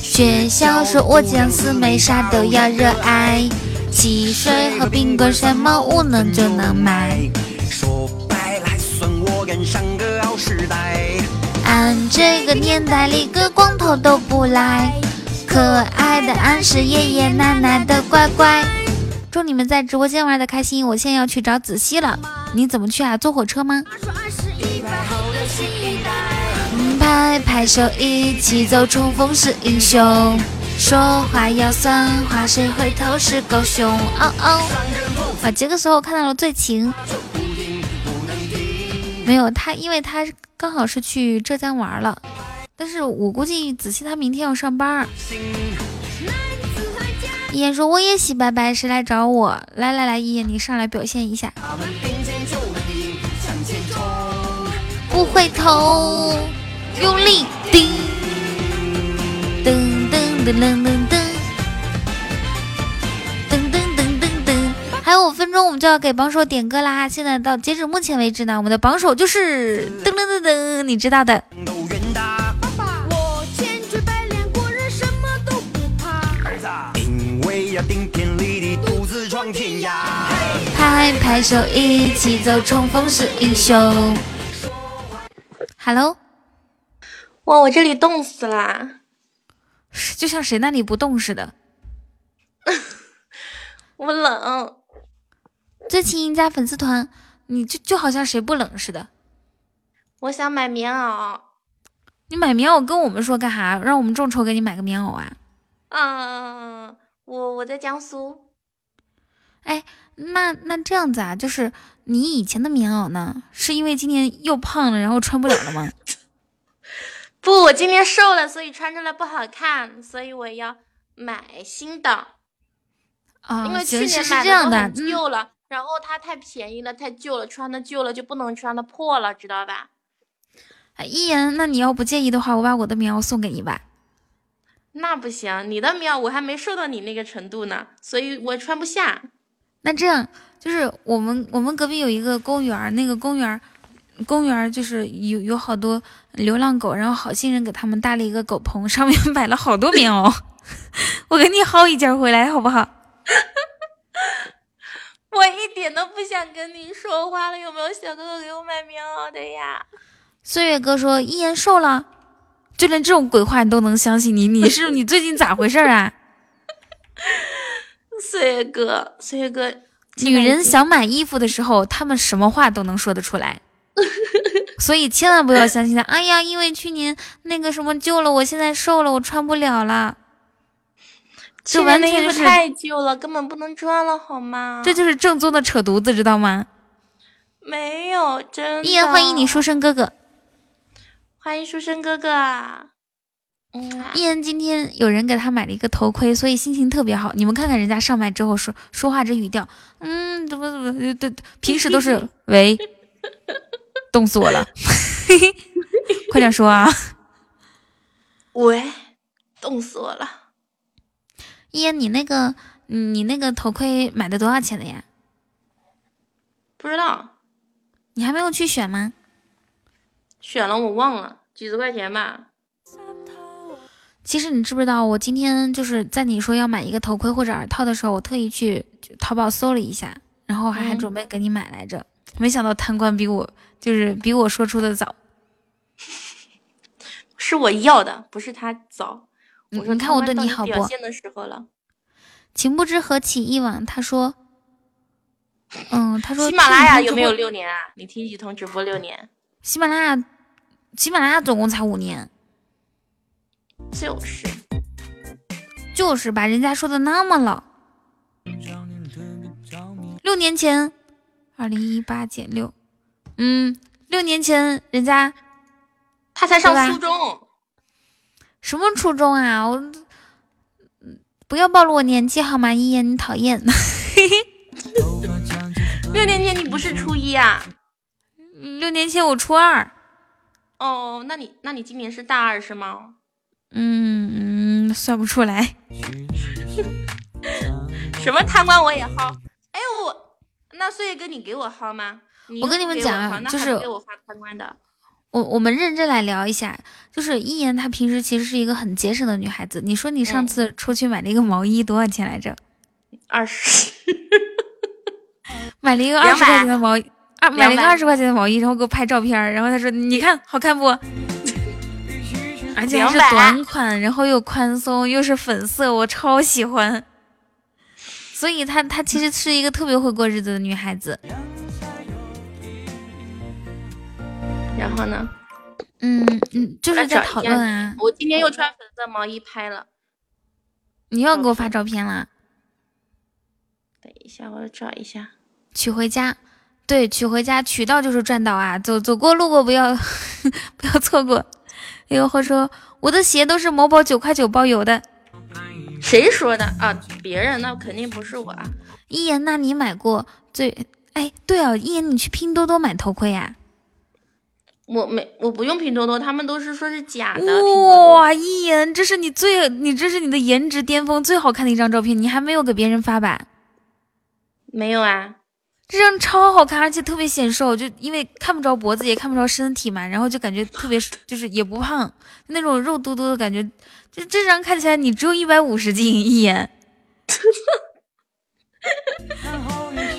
学校说我将死，没啥都要热爱，汽水和冰棍什么无能就能买。说白了还算我赶上个好时代。俺这个年代里个光头都不来，可爱的俺是爷爷奶奶的乖乖。祝你们在直播间玩的开心！我现在要去找子熙了，你怎么去啊？坐火车吗？拍拍手，一起走，冲锋是英雄。说话要算话，谁回头是狗熊？哦哦，啊，这个时候看到了最晴，没有他，因为他刚好是去浙江玩了，但是我估计子熙他明天要上班。一言说：“我也洗白白，谁来找我？来来来，一言你上来表现一下。不回头，用力顶，噔噔噔噔噔噔，噔噔噔噔噔。还有五分钟，我们就要给榜首点歌啦！现在到截止目前为止呢，我们的榜首就是噔噔噔噔，你知道的。”拍拍手，一起走，冲锋是英雄。Hello，哇，我这里冻死啦，就像谁那里不冻似的。我冷。最亲加粉丝团，你就就好像谁不冷似的。我想买棉袄。你买棉袄跟我们说干啥？让我们众筹给你买个棉袄啊？嗯，我我在江苏。哎，那那这样子啊，就是你以前的棉袄呢，是因为今年又胖了，然后穿不了了吗？不，我今年瘦了，所以穿出来不好看，所以我要买新的。啊，因为去年买的旧了，然后它太便宜了，太旧了，穿的旧了就不能穿的破了，知道吧？哎，一言，那你要不介意的话，我把我的棉袄送给你吧。那不行，你的棉袄我还没瘦到你那个程度呢，所以我穿不下。那这样，就是我们我们隔壁有一个公园，那个公园，公园就是有有好多流浪狗，然后好心人给他们搭了一个狗棚，上面 摆了好多棉袄，我给你薅一件回来好不好？我一点都不想跟你说话了，有没有小哥哥给我买棉袄的呀？岁月哥说一言瘦了，就连这种鬼话你都能相信？你你是你最近咋回事啊？岁月哥，岁月哥，女人想买衣服的时候，她们什么话都能说得出来，所以千万不要相信他。哎呀，因为去年那个什么旧了，我现在瘦了，我穿不了了。这完全就是太旧了，根本不能穿了，好吗？这就是正宗的扯犊子，知道吗？没有，真。一言欢迎你，书生哥哥。欢迎书生哥哥。嗯，一言今天有人给他买了一个头盔，所以心情特别好。你们看看人家上麦之后说说话这语调，嗯，怎么怎么对，平时都是喂，冻死我了，快点说啊！喂，冻死我了。一言，你那个你那个头盔买的多少钱的呀？不知道，你还没有去选吗？选了，我忘了，几十块钱吧。其实你知不知道，我今天就是在你说要买一个头盔或者耳套的时候，我特意去淘宝搜了一下，然后还还准备给你买来着。没想到贪官比我就是比我说出的早，是我要的，不是他早。你看我对你好不？表现的时候了。情不知何起一往，他说，嗯，他说喜马拉雅有没有六年啊？你听雨桐直播六年，喜马拉雅，喜马拉雅总共才五年。就是，就是把人家说的那么老。六年前，二零一八减六，嗯，六年前人家他才上初中，什么初中啊？我，不要暴露我年纪好吗？一言你讨厌。六年前你不是初一啊？六年前我初二。哦，那你那你今年是大二是吗？嗯嗯，算不出来。什么贪官我也薅？哎我那岁月哥你给我薅吗？我跟你们讲啊，就是给我发贪官的。我我们认真来聊一下，就是一言她平时其实是一个很节省的女孩子。你说你上次出去买了一个毛衣多少钱来着？二十。买了一个二十块钱的毛衣，二买了一个二十块钱的毛衣，然后给我拍照片，然后他说你看好看不？而且还是短款，然后又宽松，又是粉色，我超喜欢。所以她她其实是一个特别会过日子的女孩子。然后呢？嗯嗯，就是在讨论啊。我今天又穿粉色毛衣拍了。你又给我发照片啦？等一下，我找一下。取回家，对，取回家，取到就是赚到啊！走走过路过不要 不要错过。有话说，我的鞋都是某宝九块九包邮的，谁说的啊？别人那肯定不是我啊。一言，那你买过最？哎，对啊，一言，你去拼多多买头盔呀？我没，我不用拼多多，他们都是说是假的。哇，一言，这是你最，你这是你的颜值巅峰，最好看的一张照片，你还没有给别人发吧？没有啊。这张超好看，而且特别显瘦，就因为看不着脖子，也看不着身体嘛，然后就感觉特别，就是也不胖，那种肉嘟嘟的感觉。就这张看起来你只有一百五十斤一眼，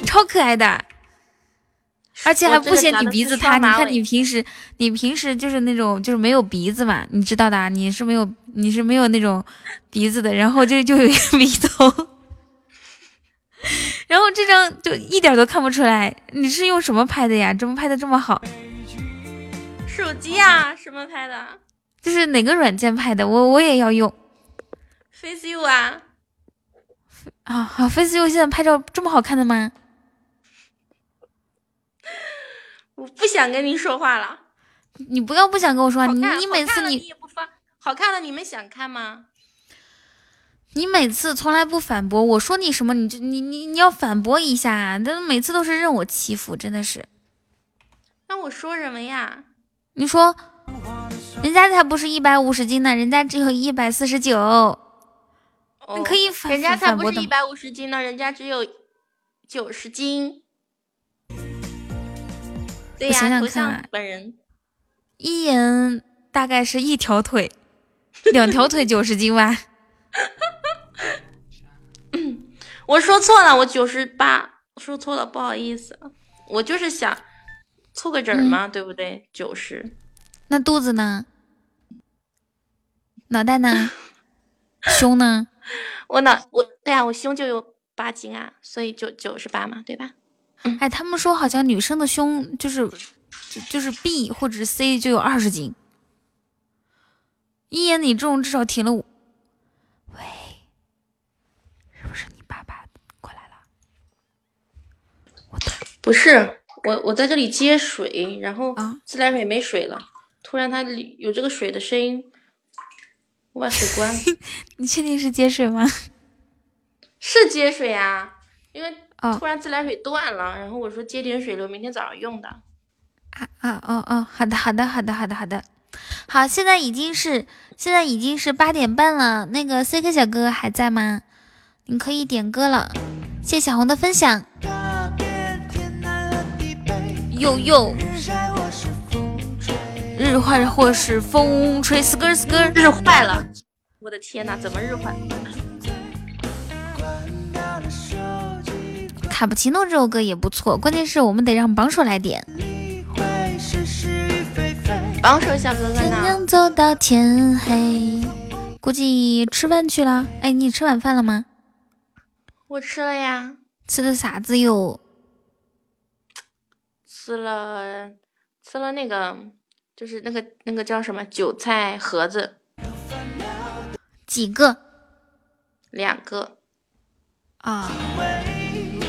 超可爱的，而且还不嫌你鼻子塌。你看你平时，你平时就是那种就是没有鼻子嘛，你知道的，你是没有你是没有那种鼻子的，然后就就有一个鼻头。然后这张就一点都看不出来，你是用什么拍的呀？怎么拍的这么好？手机呀，什么拍的？就是哪个软件拍的？我我也要用。Face You 啊。啊，好，Face You 现在拍照这么好看的吗？我不想跟你说话了。你不要不想跟我说话，你你每次你好看的你们想看吗？你每次从来不反驳，我说你什么你就你你你要反驳一下，但每次都是任我欺负，真的是。那我说什么呀？你说，人家才不是一百五十斤呢，人家只有一百四十九。你可以反人家才不是一百五十斤呢，人家只有九十斤。对呀，想想看，本人。一人大概是一条腿，两条腿九十斤吧。我说错了，我九十八，说错了，不好意思。我就是想凑个整嘛，对不对？九十。那肚子呢？脑袋呢？胸呢？我脑我对呀，我胸就有八斤啊，所以就九十八嘛，对吧？哎，他们说好像女生的胸就是。就是 B 或者是 C 就有二十斤，一言你这种至少挺了五。喂，是不是你爸爸过来了？我不是，我我在这里接水，然后自来水没水了，突然它有这个水的声音，我把水关了。你确定是接水吗？是接水啊，因为突然自来水断了，然后我说接点水流，明天早上用的。啊啊哦哦，好的好的好的好的好的，好，现在已经是现在已经是八点半了，那个 C K 小哥哥还在吗？你可以点歌了，谢小红的分享。呦呦，日坏或是风吹，skr skr，日坏了，我的天哪，怎么日坏？卡布奇诺这首歌也不错，关键是我们得让榜首来点。榜首小哥哥呢？走到天黑，估计吃饭去了。哎，你吃晚饭了吗？我吃了呀。吃的啥子哟？吃了，吃了那个，就是那个那个叫什么韭菜盒子。几个？两个。啊，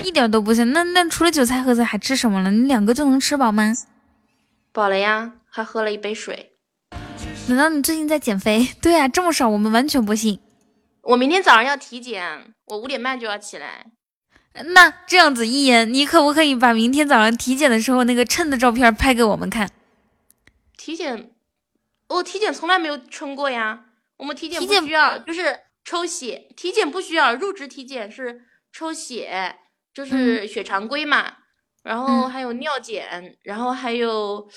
一点都不行。那那除了韭菜盒子还吃什么了？你两个就能吃饱吗？饱了呀。还喝了一杯水，难道你最近在减肥？对啊，这么少，我们完全不信。我明天早上要体检，我五点半就要起来。那这样子，一言，你可不可以把明天早上体检的时候那个称的照片拍给我们看？体检，我体检从来没有称过呀。我们体检不需要，就是抽血。体检不需要，入职体检是抽血，就是血常规嘛。然后还有尿检，然后还有。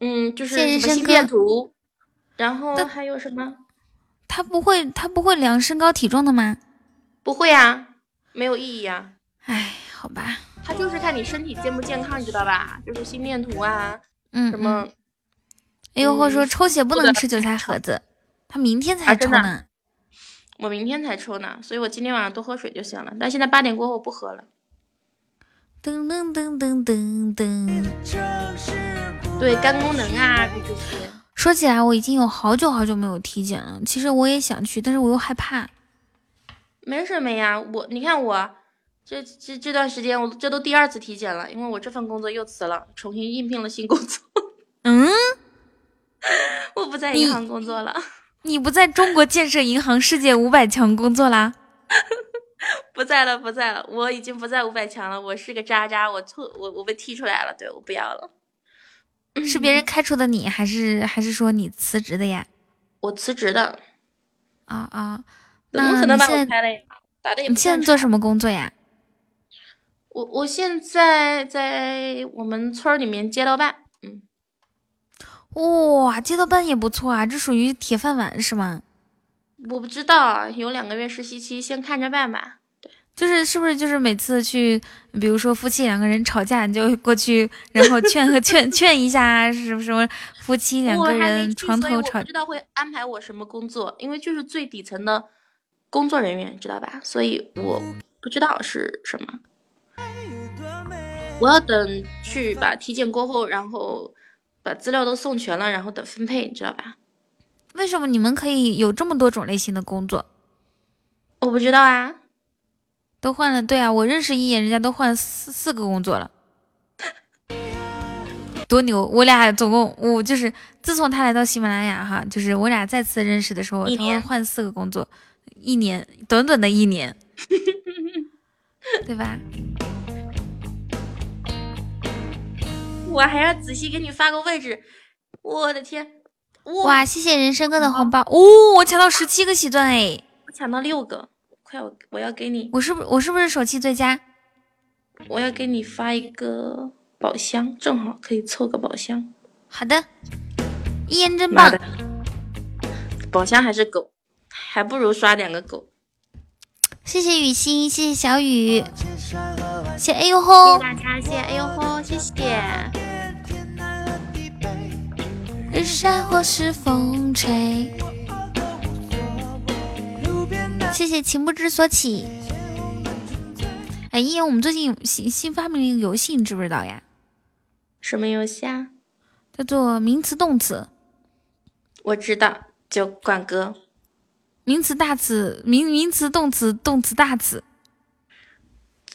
嗯，就是什么心电图，然后还有什么？他不会，他不会量身高体重的吗？不会啊，没有意义啊。哎，好吧，他就是看你身体健不健康，你知道吧？就是心电图啊，嗯，什么？哎呦，或者说抽血不能吃韭菜盒子，他明天才抽呢。我明天才抽呢，所以我今天晚上多喝水就行了。但现在八点过后不喝了。噔噔噔噔噔噔。对肝功能啊，这些。说起来，我已经有好久好久没有体检了。其实我也想去，但是我又害怕。没什么呀，我你看我这这这段时间，我这都第二次体检了，因为我这份工作又辞了，重新应聘了新工作。嗯，我不在银行工作了。你不在中国建设银行世界五百强工作啦？不在了，不在了，我已经不在五百强了。我是个渣渣，我错，我我被踢出来了。对，我不要了。是别人开除的你，还是还是说你辞职的呀？我辞职的。啊啊，怎么可能把我开了呀？打的也你现在做什么工作呀？我我现在在我们村里面街道办。嗯。哇，街道办也不错啊，这属于铁饭碗是吗？我不知道，有两个月实习期，先看着办吧。就是是不是就是每次去，比如说夫妻两个人吵架，你就过去，然后劝和劝劝一下，什么什么夫妻两个人床头吵。我知道会安排我什么工作，因为就是最底层的工作人员，知道吧？所以我不知道是什么。我要等去把体检过后，然后把资料都送全了，然后等分配，你知道吧？为什么你们可以有这么多种类型的工作？我不知道啊，都换了。对啊，我认识一眼，人家都换四四个工作了，多牛！我俩总共我就是自从他来到喜马拉雅哈，就是我俩再次认识的时候，他会换四个工作，一年短短的一年，对吧？我还要仔细给你发个位置，我的天！哇，谢谢人生哥的红包哦！我抢到十七个喜钻哎，我抢到六个，快我我要给你，我是不我是不是手气最佳？我要给你发一个宝箱，正好可以凑个宝箱。好的，一言真棒。宝箱还是狗，还不如刷两个狗。谢谢雨欣，谢谢小雨，谢哎呦吼，谢谢大家，谢谢哎呦吼，谢谢。日晒或是风吹。谢谢情不知所起。哎，一言，我们最近新新发明了一个游戏，你知不知道呀？什么游戏啊？叫做名词动词。我知道，就管哥。名词大词，名名词动词，动词大词。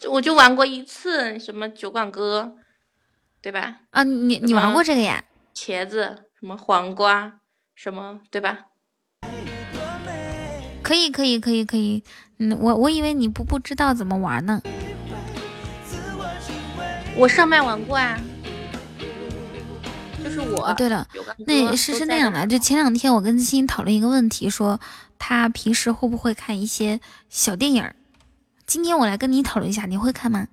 我就玩过一次，什么酒馆歌，对吧？啊，你你玩过这个呀？茄子。什么黄瓜，什么对吧？可以可以可以可以，嗯，我我以为你不不知道怎么玩呢。我上麦玩过啊，就是我。对了，那是是那样的，就前两天我跟欣欣讨论一个问题，说他平时会不会看一些小电影？今天我来跟你讨论一下，你会看吗？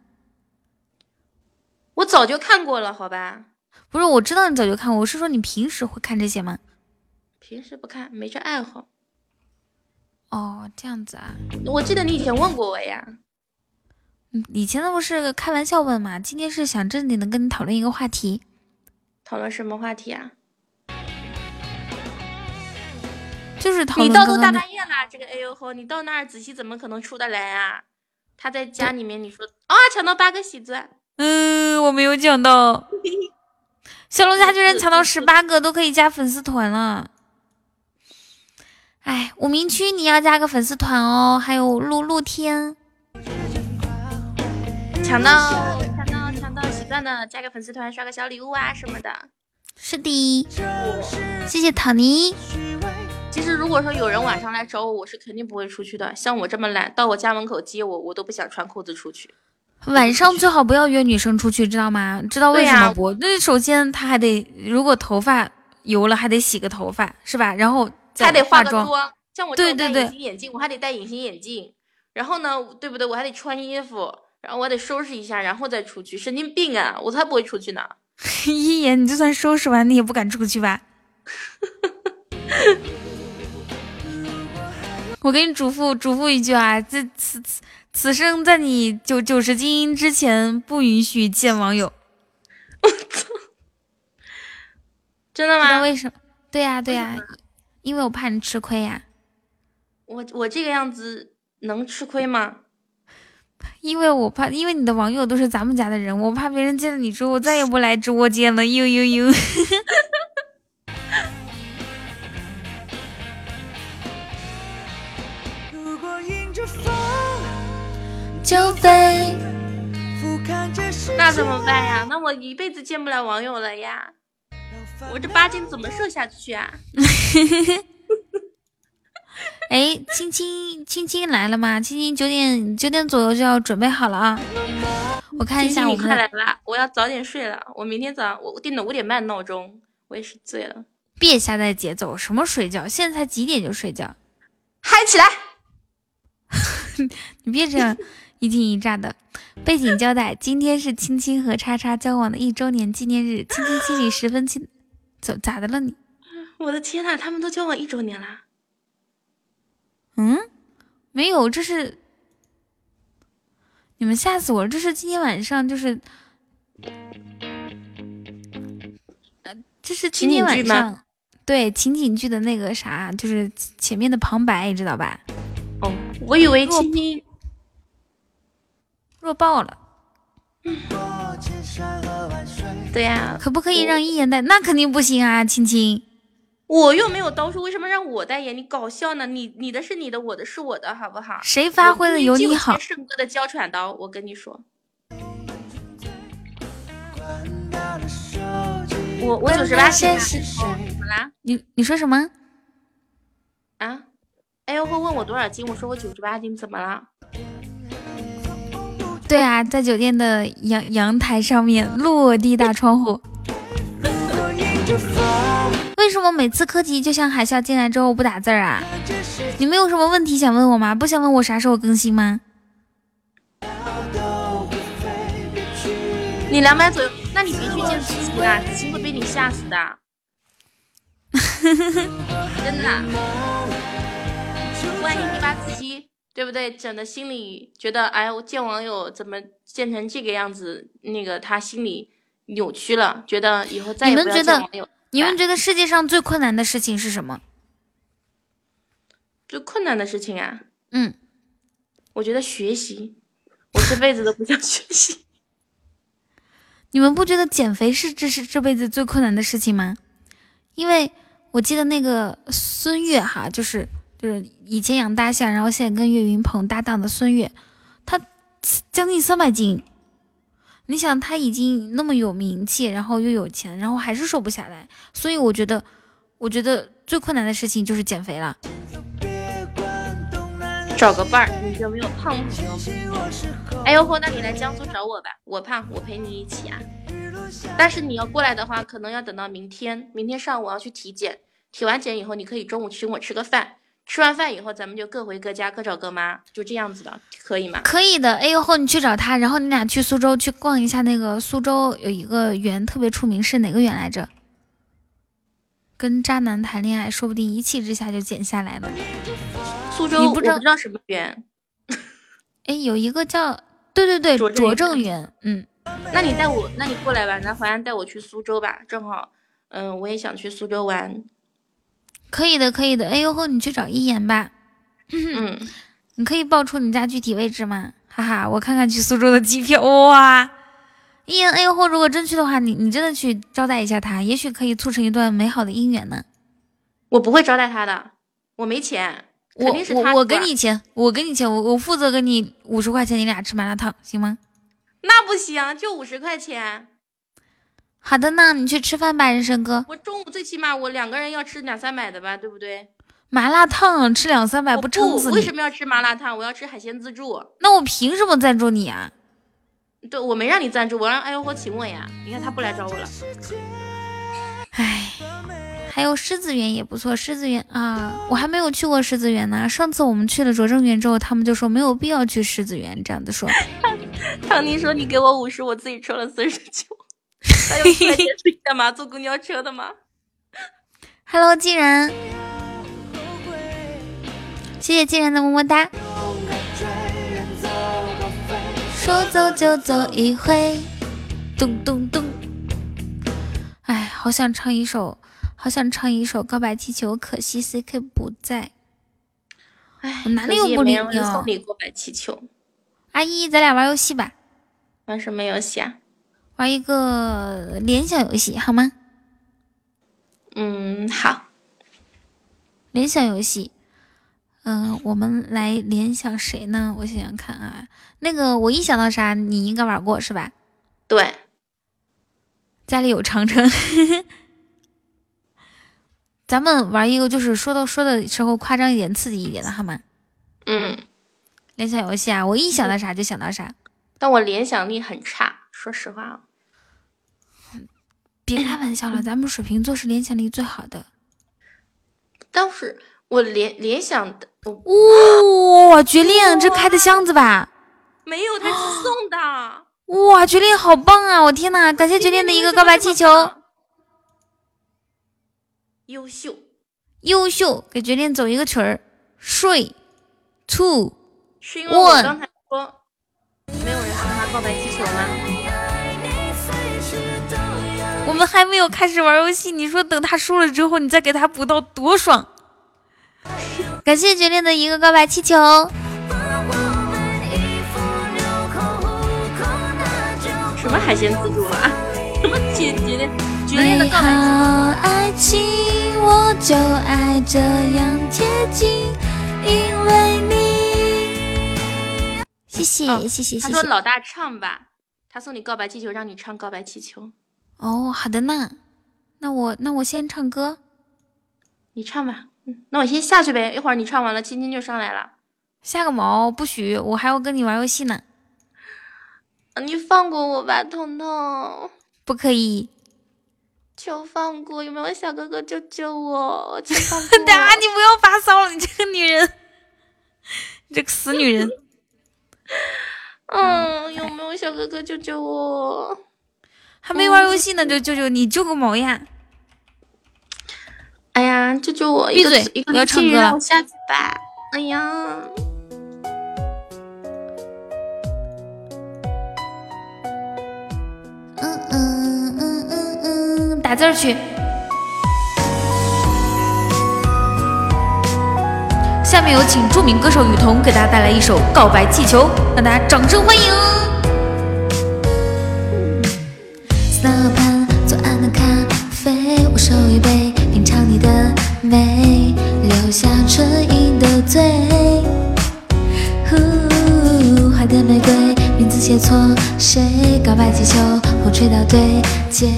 我早就看过了，好吧。不是，我知道你早就看过，我是说你平时会看这些吗？平时不看，没这爱好。哦，这样子啊。我记得你以前问过我呀。嗯，以前那不是开玩笑问嘛，今天是想正经的跟你讨论一个话题。讨论什么话题啊？就是讨论。你到都大半夜了，这个哎呦吼，你到那儿仔细怎么可能出得来啊？他在家里面，你说啊，抢到八个喜钻。嗯，我没有抢到。小龙虾居然抢到十八个，都可以加粉丝团了。哎，五名区你要加个粉丝团哦。还有露露天，抢到抢到抢到喜钻的，加个粉丝团，刷个小礼物啊什么的。是的，谢谢唐尼。其实如果说有人晚上来找我，我是肯定不会出去的。像我这么懒，到我家门口接我，我都不想穿裤子出去。晚上最好不要约女生出去，知道吗？知道为什么不？那首先他还得，如果头发油了，还得洗个头发，是吧？然后还得化妆。像我对对对，隐形眼镜，我还得戴隐形眼镜。然后呢，对不对？我还得穿衣服，然后我还得收拾一下，然后再出去。神经病啊！我才不会出去呢。一言，你就算收拾完，你也不敢出去吧？我给你嘱咐嘱咐一句啊，这此此。此生在你九九十斤之前不允许见网友。我操！真的吗？为什么？对呀对呀，因为我怕你吃亏呀。我我这个样子能吃亏吗？因为我怕，因为你的网友都是咱们家的人，我怕别人见了你之后再也不来直播间了。呦呦呦！就飞。那怎么办呀？那我一辈子见不了网友了呀！我这八斤怎么瘦下去啊？哎，青青青青来了吗？青青九点九点左右就要准备好了啊！我看一下，我快来了，我要早点睡了。我明天早上我定的五点半闹钟，我也是醉了。别瞎带节奏，什么睡觉？现在才几点就睡觉？嗨起来！你别这样。一惊一乍的背景交代：今天是青青和叉叉交往的一周年纪念日，青青心里十分亲。怎咋的了你？我的天呐，他们都交往一周年啦！嗯，没有，这是你们吓死我了！这是今天晚上，就是，呃，这是今天晚上对情景剧的那个啥，就是前面的旁白，你知道吧？哦，我以为青青。弱爆了！对呀，可不可以让一言代？那肯定不行啊，亲亲。我又没有刀术，为什么让我代言？你搞笑呢？你你的是你的，我的是我的，好不好？谁发挥的有你好？圣哥的娇喘刀，我跟你说。我我九十八斤，怎么啦？你你说什么？啊？哎呦，会问我多少斤？我说我九十八斤，怎么了？对啊，在酒店的阳阳台上面，落地大窗户。为什么每次柯基就像海啸进来之后不打字啊？你们有什么问题想问我吗？不想问我啥时候更新吗？你两百左右，那你别去见子晴啊，子晴会被你吓死的。真的，万一你把子期对不对整的心里觉得，哎，我见网友怎么见成这个样子？那个他心里扭曲了，觉得以后再也不要见网友。你们觉得世界上最困难的事情是什么？最困难的事情啊？嗯，我觉得学习，我这辈子都不想学习。你们不觉得减肥是这是这辈子最困难的事情吗？因为我记得那个孙悦哈，就是就是以前养大象，然后现在跟岳云鹏搭档的孙悦，他将近三百斤。你想他已经那么有名气，然后又有钱，然后还是瘦不下来，所以我觉得，我觉得最困难的事情就是减肥了。找个伴儿，你有没有胖朋友？哎呦呵，那你来江苏找我吧，我胖，我陪你一起啊。但是你要过来的话，可能要等到明天，明天上午要去体检，体完检以后，你可以中午请我吃个饭。吃完饭以后，咱们就各回各家，各找各妈，就这样子的，可以吗？可以的。哎呦后你去找他，然后你俩去苏州去逛一下那个苏州有一个园特别出名，是哪个园来着？跟渣男谈恋爱，说不定一气之下就减下来了。苏州，你不知道什么园？哎，有一个叫……对对对，拙政园。嗯，那你带我，那你过来吧，那淮安带我去苏州吧，正好，嗯，我也想去苏州玩。可以的，可以的。哎呦呵，你去找一言吧。嗯，你可以报出你家具体位置吗？哈哈，我看看去苏州的机票。哇，一言，哎呦呵，如果真去的话，你你真的去招待一下他，也许可以促成一段美好的姻缘呢。我不会招待他的，我没钱。我我我给你钱，我给你钱，我我负责给你五十块钱，你俩吃麻辣烫，行吗？那不行，就五十块钱。好的呢，你去吃饭吧，人生哥。我中午最起码我两个人要吃两三百的吧，对不对？麻辣烫吃两三百不撑死你？为什么要吃麻辣烫？我要吃海鲜自助。那我凭什么赞助你啊？对，我没让你赞助，我让哎呦我请我呀。你看他不来找我了。唉，还有狮子园也不错，狮子园啊，我还没有去过狮子园呢。上次我们去了拙政园之后，他们就说没有必要去狮子园，这样子说。唐宁说你给我五十，我自己充了四十九。还有快点自己干嘛？坐公交车的吗？Hello，既然，谢谢既然的么么哒。说走就走一回，咚咚咚。哎，好想唱一首，好想唱一首《告白气球》，可惜 CK 不在。哎，我哪里有不理你送你告白气球。阿姨，咱俩玩游戏吧。玩什么游戏啊？玩一个联想游戏好吗？嗯，好。联想游戏，嗯，我们来联想谁呢？我想想看啊，那个我一想到啥，你应该玩过是吧？对。家里有长城。咱们玩一个，就是说到说的时候夸张一点、刺激一点的好吗？嗯。联想游戏啊，我一想到啥就想到啥。但我联想力很差，说实话。别开玩笑了，咱们水瓶座是联想力最好的。倒是我联联想的，哇，绝恋这开的箱子吧？没有，他是送的。哇，绝恋好棒啊！我天呐，感谢绝恋的一个告白气球。优秀，优秀，给绝恋走一个曲儿。睡，two，是因为我刚才说没有人送他告白气球吗？我们还没有开始玩游戏，你说等他输了之后，你再给他补刀多爽！感谢绝恋的一个告白气球。什么海鲜自助啊？什么决决定决定的告白？爱情我就爱这样贴近，因为你。谢谢谢谢谢谢。他说老大唱吧，他送你告白气球，让你唱告白气球。哦，好的呢，那我那我先唱歌，你唱吧。嗯，那我先下去呗，一会儿你唱完了，青青就上来了。下个毛，不许，我还要跟你玩游戏呢。你放过我吧，彤彤。不可以，求放过，有没有小哥哥救救我？求放过。啊，你不要发骚了，你这个女人，你这个死女人。嗯，有没有小哥哥救救我？还没玩游戏呢，就救救你，救个毛呀！哎呀，救救我！闭嘴！我要唱歌了。下去吧。哎呀。嗯嗯嗯嗯嗯，打字去。下面有请著名歌手雨桐给大家带来一首《告白气球》，让大家掌声欢迎。那盘左岸的咖啡，我手一杯，品尝你的美，留下唇印的嘴。花店玫瑰，名字写错，谁告白气球，风吹到对街，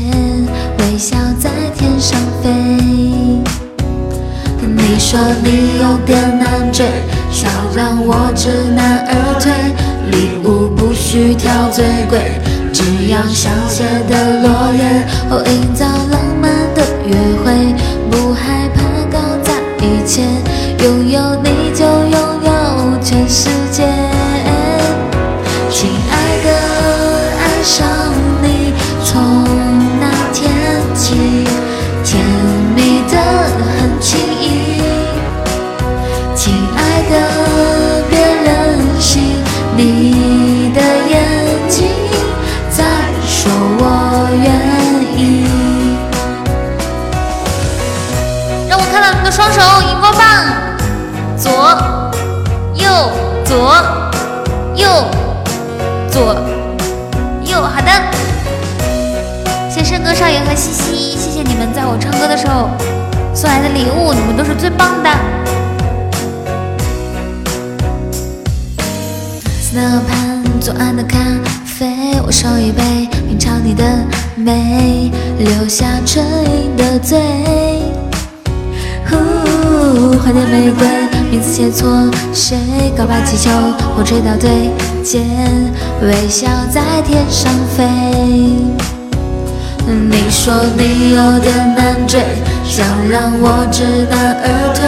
微笑在天上飞。你说你有点难追，想让我知难而退，礼物不需挑最贵。只要香榭的落叶，哦，营造浪时候送来的礼物，你们都是最棒的。那盘左岸的咖啡，我手一杯。品尝你的美，留下唇印的嘴。呼，花店玫瑰，名字写错，谁告白气球，风吹到对肩，微笑在天上飞。你说你有点难追，想让我知难而退，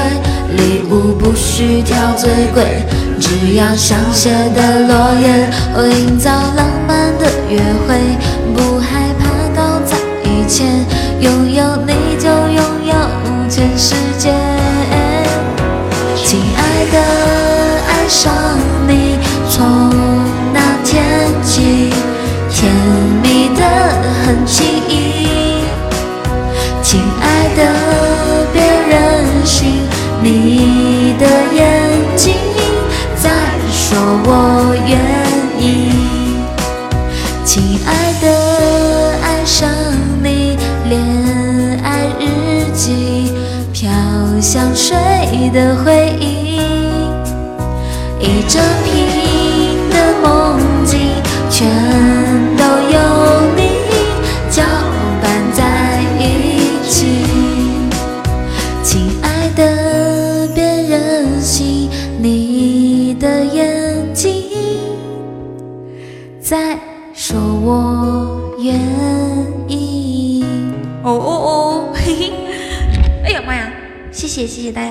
礼物不需挑最贵，只要香榭的落叶，哦，营造浪漫的约会，不害怕搞砸一切，拥有你就拥有全世界。亲爱的，爱上你，从那天起，甜蜜的很轻。的，别任性，你的眼睛在说我愿意。亲爱的，爱上你，恋爱日记，飘香水的回忆，一整瓶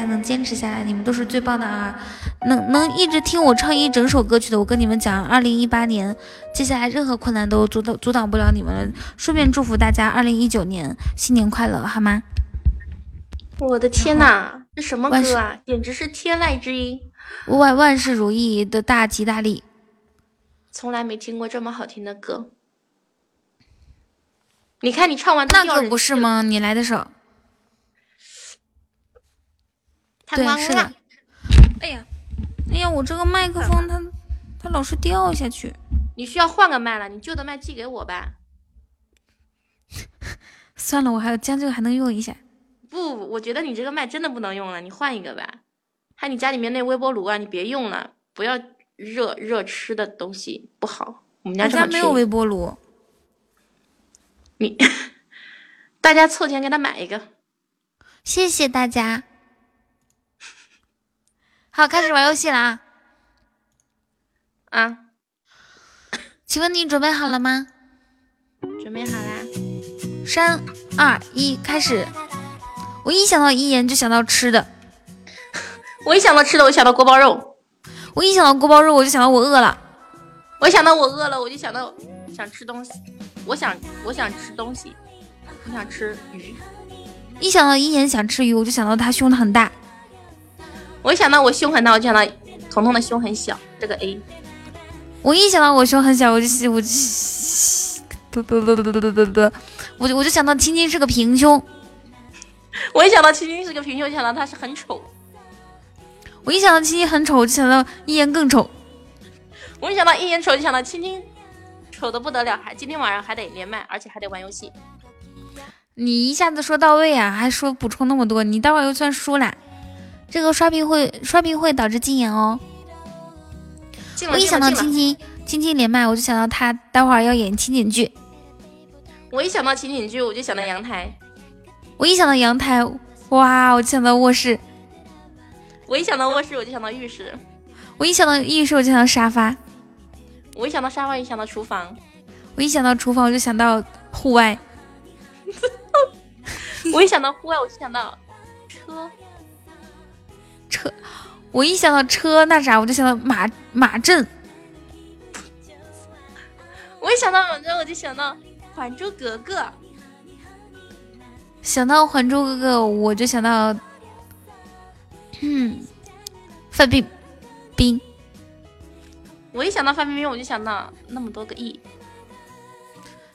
能坚持下来，你们都是最棒的啊！能能一直听我唱一整首歌曲的，我跟你们讲，二零一八年接下来任何困难都阻挡阻挡不了你们。顺便祝福大家二零一九年新年快乐，好吗？我的天哪，这什么歌啊？简直是天籁之音！万万事如意的大吉大利，从来没听过这么好听的歌。你看你唱完那可不是吗？你来的少。对，是的。哎呀，哎呀，我这个麦克风它它老是掉下去。你需要换个麦了，你旧的麦寄给我吧。算了，我还有将就还能用一下。不，我觉得你这个麦真的不能用了，你换一个吧。还你家里面那微波炉啊，你别用了，不要热热吃的东西不好。我们家家没有微波炉。你 大家凑钱给他买一个，谢谢大家。好，开始玩游戏了啊！啊，请问你准备好了吗？准备好啦！三二一，开始！我一想到一言就想到吃的，我一想到吃的，我想到锅包肉；我一想到锅包肉，我就想到我饿了；我想到我饿了，我就想到想吃东西。我想，我想吃东西，我想吃鱼。一想到一言想吃鱼，我就想到他胸很大。我一想到我胸很大，我就想到彤彤的胸很小。这个 A。我一想到我胸很小，我就我就不不不不不不不不，我就我就想到青青是个平胸。我一想到青青是个平胸，就想到他是很丑。我一想到青青很丑，我就想到一言更丑。我一想到一言丑，就想到青青。丑的不得了，还今天晚上还得连麦，而且还得玩游戏。你一下子说到位啊，还说补充那么多，你待会儿又算输了。这个刷屏会刷屏会导致禁言哦。我一想到青青青青连麦，我就想到他待会儿要演情景剧。我一想到情景剧，我就想到阳台。我一想到阳台，哇，我就想到卧室。我一想到卧室，我就想到浴室。我一想到浴室，我就想到沙发。我一想到沙发，一想到厨房；我一想到厨房，我就想到户外；我一想到户外，我就想到车车；我一想到车，那啥，我就想到马马震；我一想到马震，我就想到《还珠格格》；想到《还珠格格》，我就想到嗯，范冰冰。我一想到范冰冰，我就想到那么多个亿。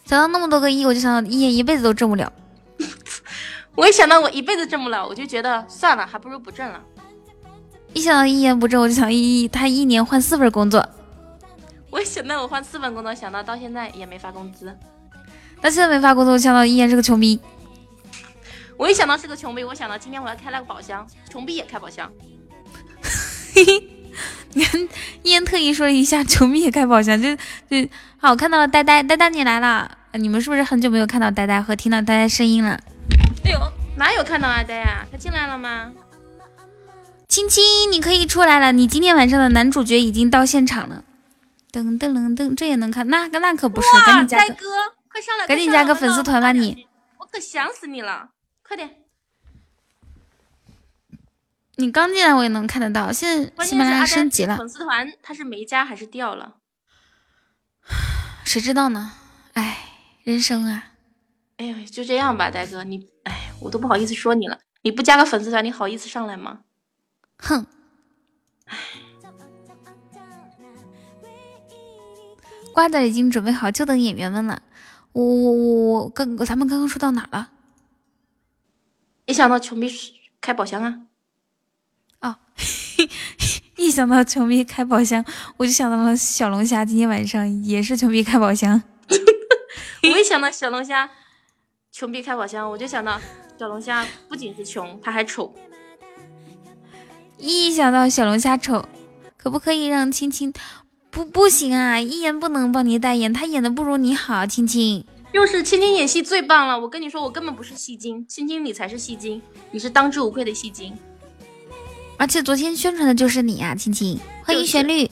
想到那么多个亿，我就想到一言一辈子都挣不了。我一想到我一辈子挣不了，我就觉得算了，还不如不挣了。一想到一言不挣，我就想一他一年换四份工作。我一想到我换四份工作，想到到现在也没发工资。到现在没发工资，我想到一言是个穷逼。我一想到是个穷逼，我想到今天我要开了个宝箱，穷逼也开宝箱。嘿嘿。你看，一言特意说了一下，穷逼也开宝箱，就就好。我看到了呆呆，呆呆你来了，你们是不是很久没有看到呆呆和听到呆呆声音了？哎呦，哪有看到阿呆啊？他进来了吗？青青，你可以出来了，你今天晚上的男主角已经到现场了。噔噔噔噔，这也能看？那那可不是，赶紧加个，快上来，赶紧加个粉丝团吧你。我可想死你了，快点。你刚进来我也能看得到，现在喜马拉雅升级了。粉丝团他是没加还是掉了？谁知道呢？哎，人生啊！哎呦，就这样吧，呆哥，你哎，我都不好意思说你了。你不加个粉丝团，你好意思上来吗？哼！哎，瓜子已经准备好，就等演员们了。我我我我刚咱们刚刚说到哪了？一想到穷逼开宝箱啊！哦，一想到穷逼开宝箱，我就想到了小龙虾。今天晚上也是穷逼开宝箱。我一想到小龙虾，穷逼开宝箱，我就想到小龙虾不仅是穷，他还丑。一想到小龙虾丑，可不可以让青青？不，不行啊！一言不能帮你代言，他演的不如你好，青青。又是青青演戏最棒了。我跟你说，我根本不是戏精，青青你才是戏精，你是当之无愧的戏精。而且昨天宣传的就是你呀，青青，欢迎旋律，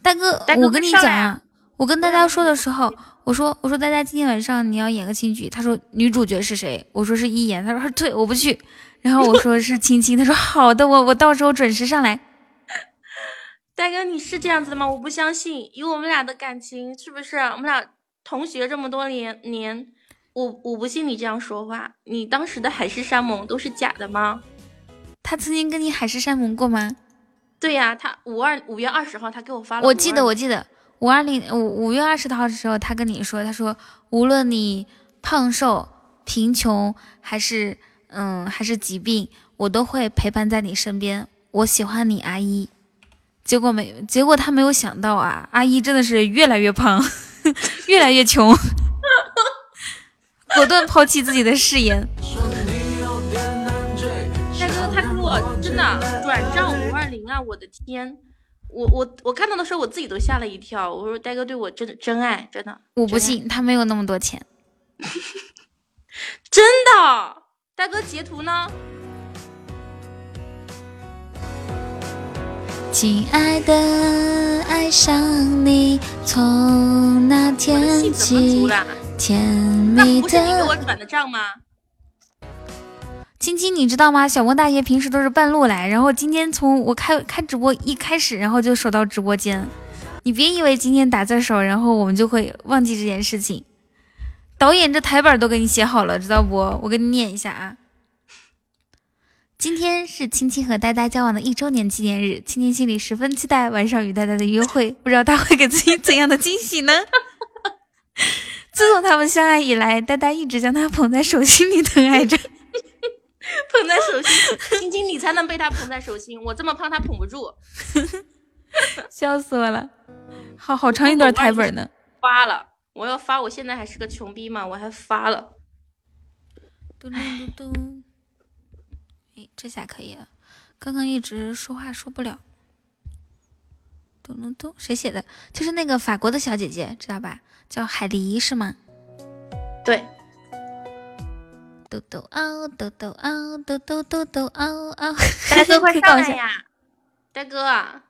大哥，我跟你讲啊，我跟大家说的时候，我说我说大家今天晚上你要演个新剧，他说女主角是谁？我说是一言，他说对，我不去。然后我说是亲亲，他说好的，我我到时候准时上来。大哥，你是这样子的吗？我不相信，以我们俩的感情，是不是？我们俩同学这么多年年，我我不信你这样说话。你当时的海誓山盟都是假的吗？他曾经跟你海誓山盟过吗？对呀，他五二五月二十号他给我发了。我记得，我记得五二零五五月二十号的时候，他跟你说，他说无论你胖瘦、贫穷还是嗯还是疾病，我都会陪伴在你身边。我喜欢你，阿姨。结果没，结果他没有想到啊，阿姨真的是越来越胖，越来越穷，果断抛弃自己的誓言。大哥，他给我真的转账五二零啊！我的天，我我我看到的时候我自己都吓了一跳。我说，呆哥对我真的真爱，真的。我不信，他没有那么多钱。真的，大哥截图呢？亲爱的，爱上你，从那天起，甜蜜的。不是你给我转的账吗？青青，你知道吗？小翁大爷平时都是半路来，然后今天从我开开直播一开始，然后就守到直播间。你别以为今天打字少，然后我们就会忘记这件事情。导演这台本都给你写好了，知道不？我给你念一下啊。今天是青青和呆呆交往的一周年纪念日，青青心里十分期待晚上与呆呆的约会，不知道他会给自己怎样的惊喜呢？自从他们相爱以来，呆呆一直将他捧在手心里疼爱着，捧在手心，青青你才能被他捧在手心，我这么胖他捧不住，笑死我了，好好长一段台本呢。发了，我要发，我现在还是个穷逼嘛，我还发了。嘟嘟嘟嘟。这下可以了，刚刚一直说话说不了。咚咚咚，谁写的？就是那个法国的小姐姐，知道吧？叫海狸是吗？对。豆豆嗷，豆豆嗷，豆豆豆豆嗷嗷。大哥 快上来呀！大哥，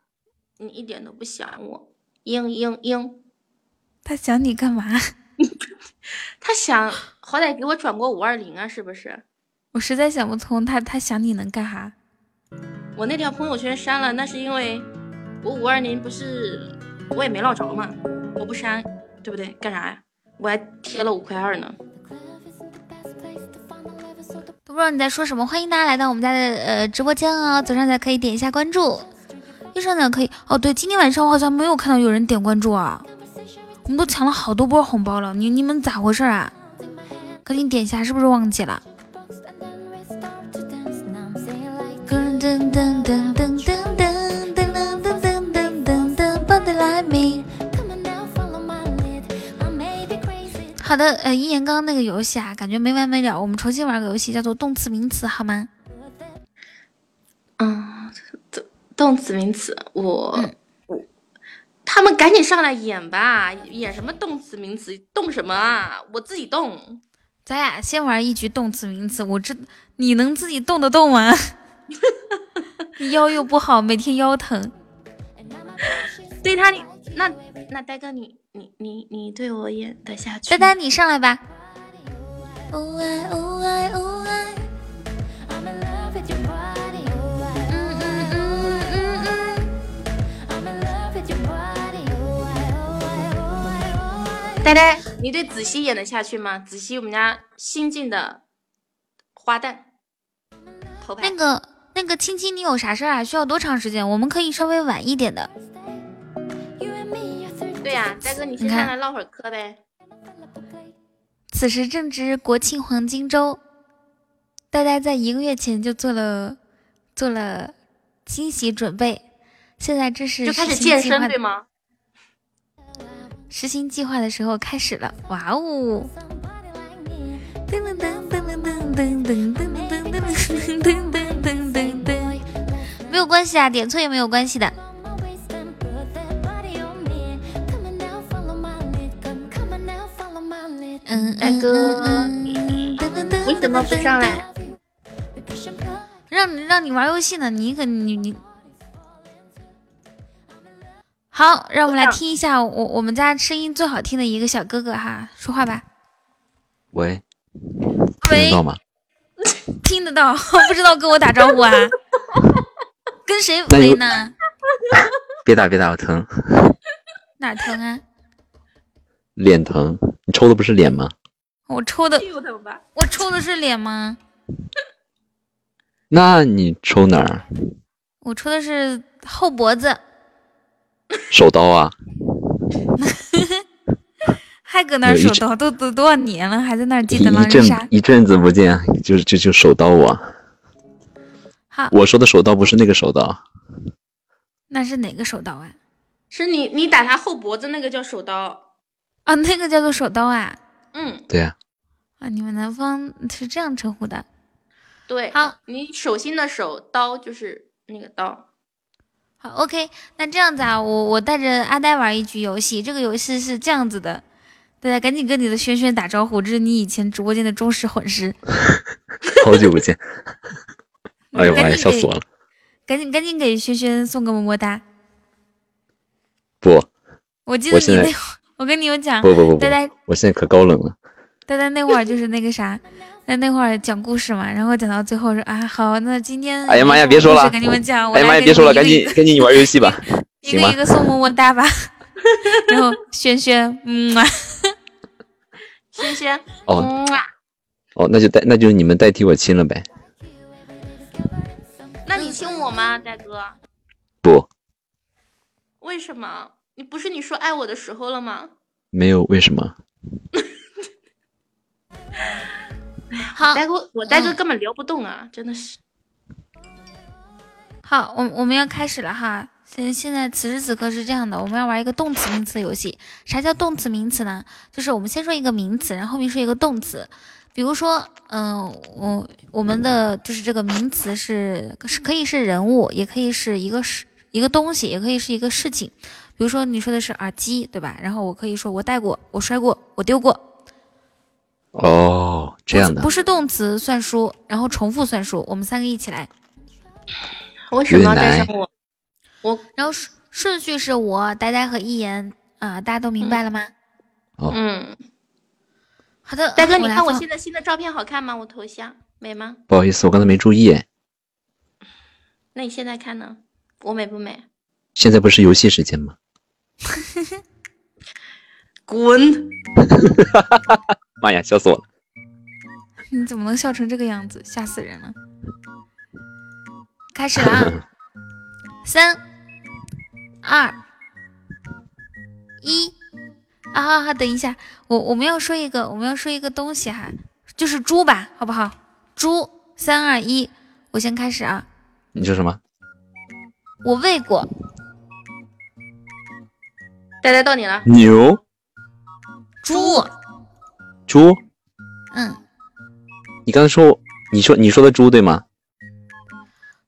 你一点都不想我。嘤嘤嘤。他想你干嘛？他想，好歹给我转过五二零啊，是不是？我实在想不通，他他想你能干啥？我那条朋友圈删了，那是因为我五二零不是我也没落着嘛，我不删，对不对？干啥呀？我还贴了五块二呢。都不知道你在说什么，欢迎大家来到我们家的呃直播间啊！左上角可以点一下关注，右上角可以哦。对，今天晚上我好像没有看到有人点关注啊，我们都抢了好多波红包了，你你们咋回事啊？赶紧点一下，是不是忘记了？噔噔噔噔噔噔噔噔噔噔噔噔，Body like me。好的，呃，一言刚刚那个游戏啊，感觉没完没了，我们重新玩个游戏，叫做动词名词，好吗？嗯，动动词名词，我我他们赶紧上来演吧，演什么动词名词？动什么啊？我自己动。咱俩先玩一局动词名词，我这你能自己动得动吗？你腰又不好，每天腰疼。对他，你那那呆哥，你你你你对我演得下去？呆呆，你上来吧。呆呆，你对子熙演得下去吗？子熙，我们家新进的花旦。那个那个青青，你有啥事儿啊？需要多长时间？我们可以稍微晚一点的。对呀，呆哥，你先上来唠会儿嗑呗。此时正值国庆黄金周，呆呆在一个月前就做了做了惊喜准备，现在这是就开始健身对吗？实行计划的时候开始了，哇哦！噔噔噔噔噔噔噔噔。噔噔噔噔噔，没有关系啊，点错也没有关系的。嗯，大哥，你怎么不上来？让让你玩游戏呢，你可你你。好，让我们来听一下我我们家声音最好听的一个小哥哥哈，说话吧。喂，听得到吗？听得到，不知道跟我打招呼啊？跟谁喂呢？别打别打，我疼。哪疼啊？脸疼。你抽的不是脸吗？我抽的。我抽的是脸吗？那你抽哪儿？我抽的是后脖子。手刀啊？还搁那手刀，都都多少年了，还在那记得狼人杀。一阵子不见，就就就手刀我。好，我说的手刀不是那个手刀。那是哪个手刀啊？是你你打他后脖子那个叫手刀。啊，那个叫做手刀啊。嗯，对呀。啊，你们南方是这样称呼的。对，好，你手心的手刀就是那个刀。好，OK，那这样子啊，我我带着阿呆玩一局游戏，这个游戏是这样子的，大家赶紧跟你的轩轩打招呼，这是你以前直播间的忠实粉丝。好久不见，哎呦妈呀，笑死我了！赶紧赶紧给轩轩送个么么哒。不，我记得你那会儿，我跟你有讲，不不不不，呆呆，我现在可高冷了。呆呆那会儿就是那个啥。那那会儿讲故事嘛，然后讲到最后说啊，好，那今天哎呀妈呀，别说了，跟你们讲，哎呀妈呀，别说了，赶紧 赶紧你玩游戏吧，一个一个送么么哒吧，然后轩轩，嗯啊，轩轩，哦，嗯啊，哦，那就代那就你们代替我亲了呗。那你亲我吗，大哥？不。为什么？你不是你说爱我的时候了吗？没有，为什么？好，呆哥，我呆哥根本聊不动啊，真的是。好，我我们要开始了哈。现现在此时此刻是这样的，我们要玩一个动词名词的游戏。啥叫动词名词呢？就是我们先说一个名词，然后后面说一个动词。比如说，嗯，我我们的就是这个名词是是可以是人物，也可以是一个事一个东西，也可以是一个事情。比如说你说的是耳机，对吧？然后我可以说我戴过，我摔过，我丢过。哦，这样的不是动词算数，然后重复算数，我们三个一起来。为什么要带上我？我然后顺顺序是我呆呆和一言啊，大家都明白了吗？哦，嗯，好的，呆哥，你看我现在新的照片好看吗？我头像美吗？不好意思，我刚才没注意。那你现在看呢？我美不美？现在不是游戏时间吗？滚！妈呀，笑死我了！你怎么能笑成这个样子？吓死人了！开始了啊！三、二、一，啊好好，等一下，我我们要说一个，我们要说一个东西哈，就是猪吧，好不好？猪，三二一，我先开始啊！你说什么？我喂过。呆呆到你了。牛。猪。猪。嗯。你刚才说，你说你说的猪对吗？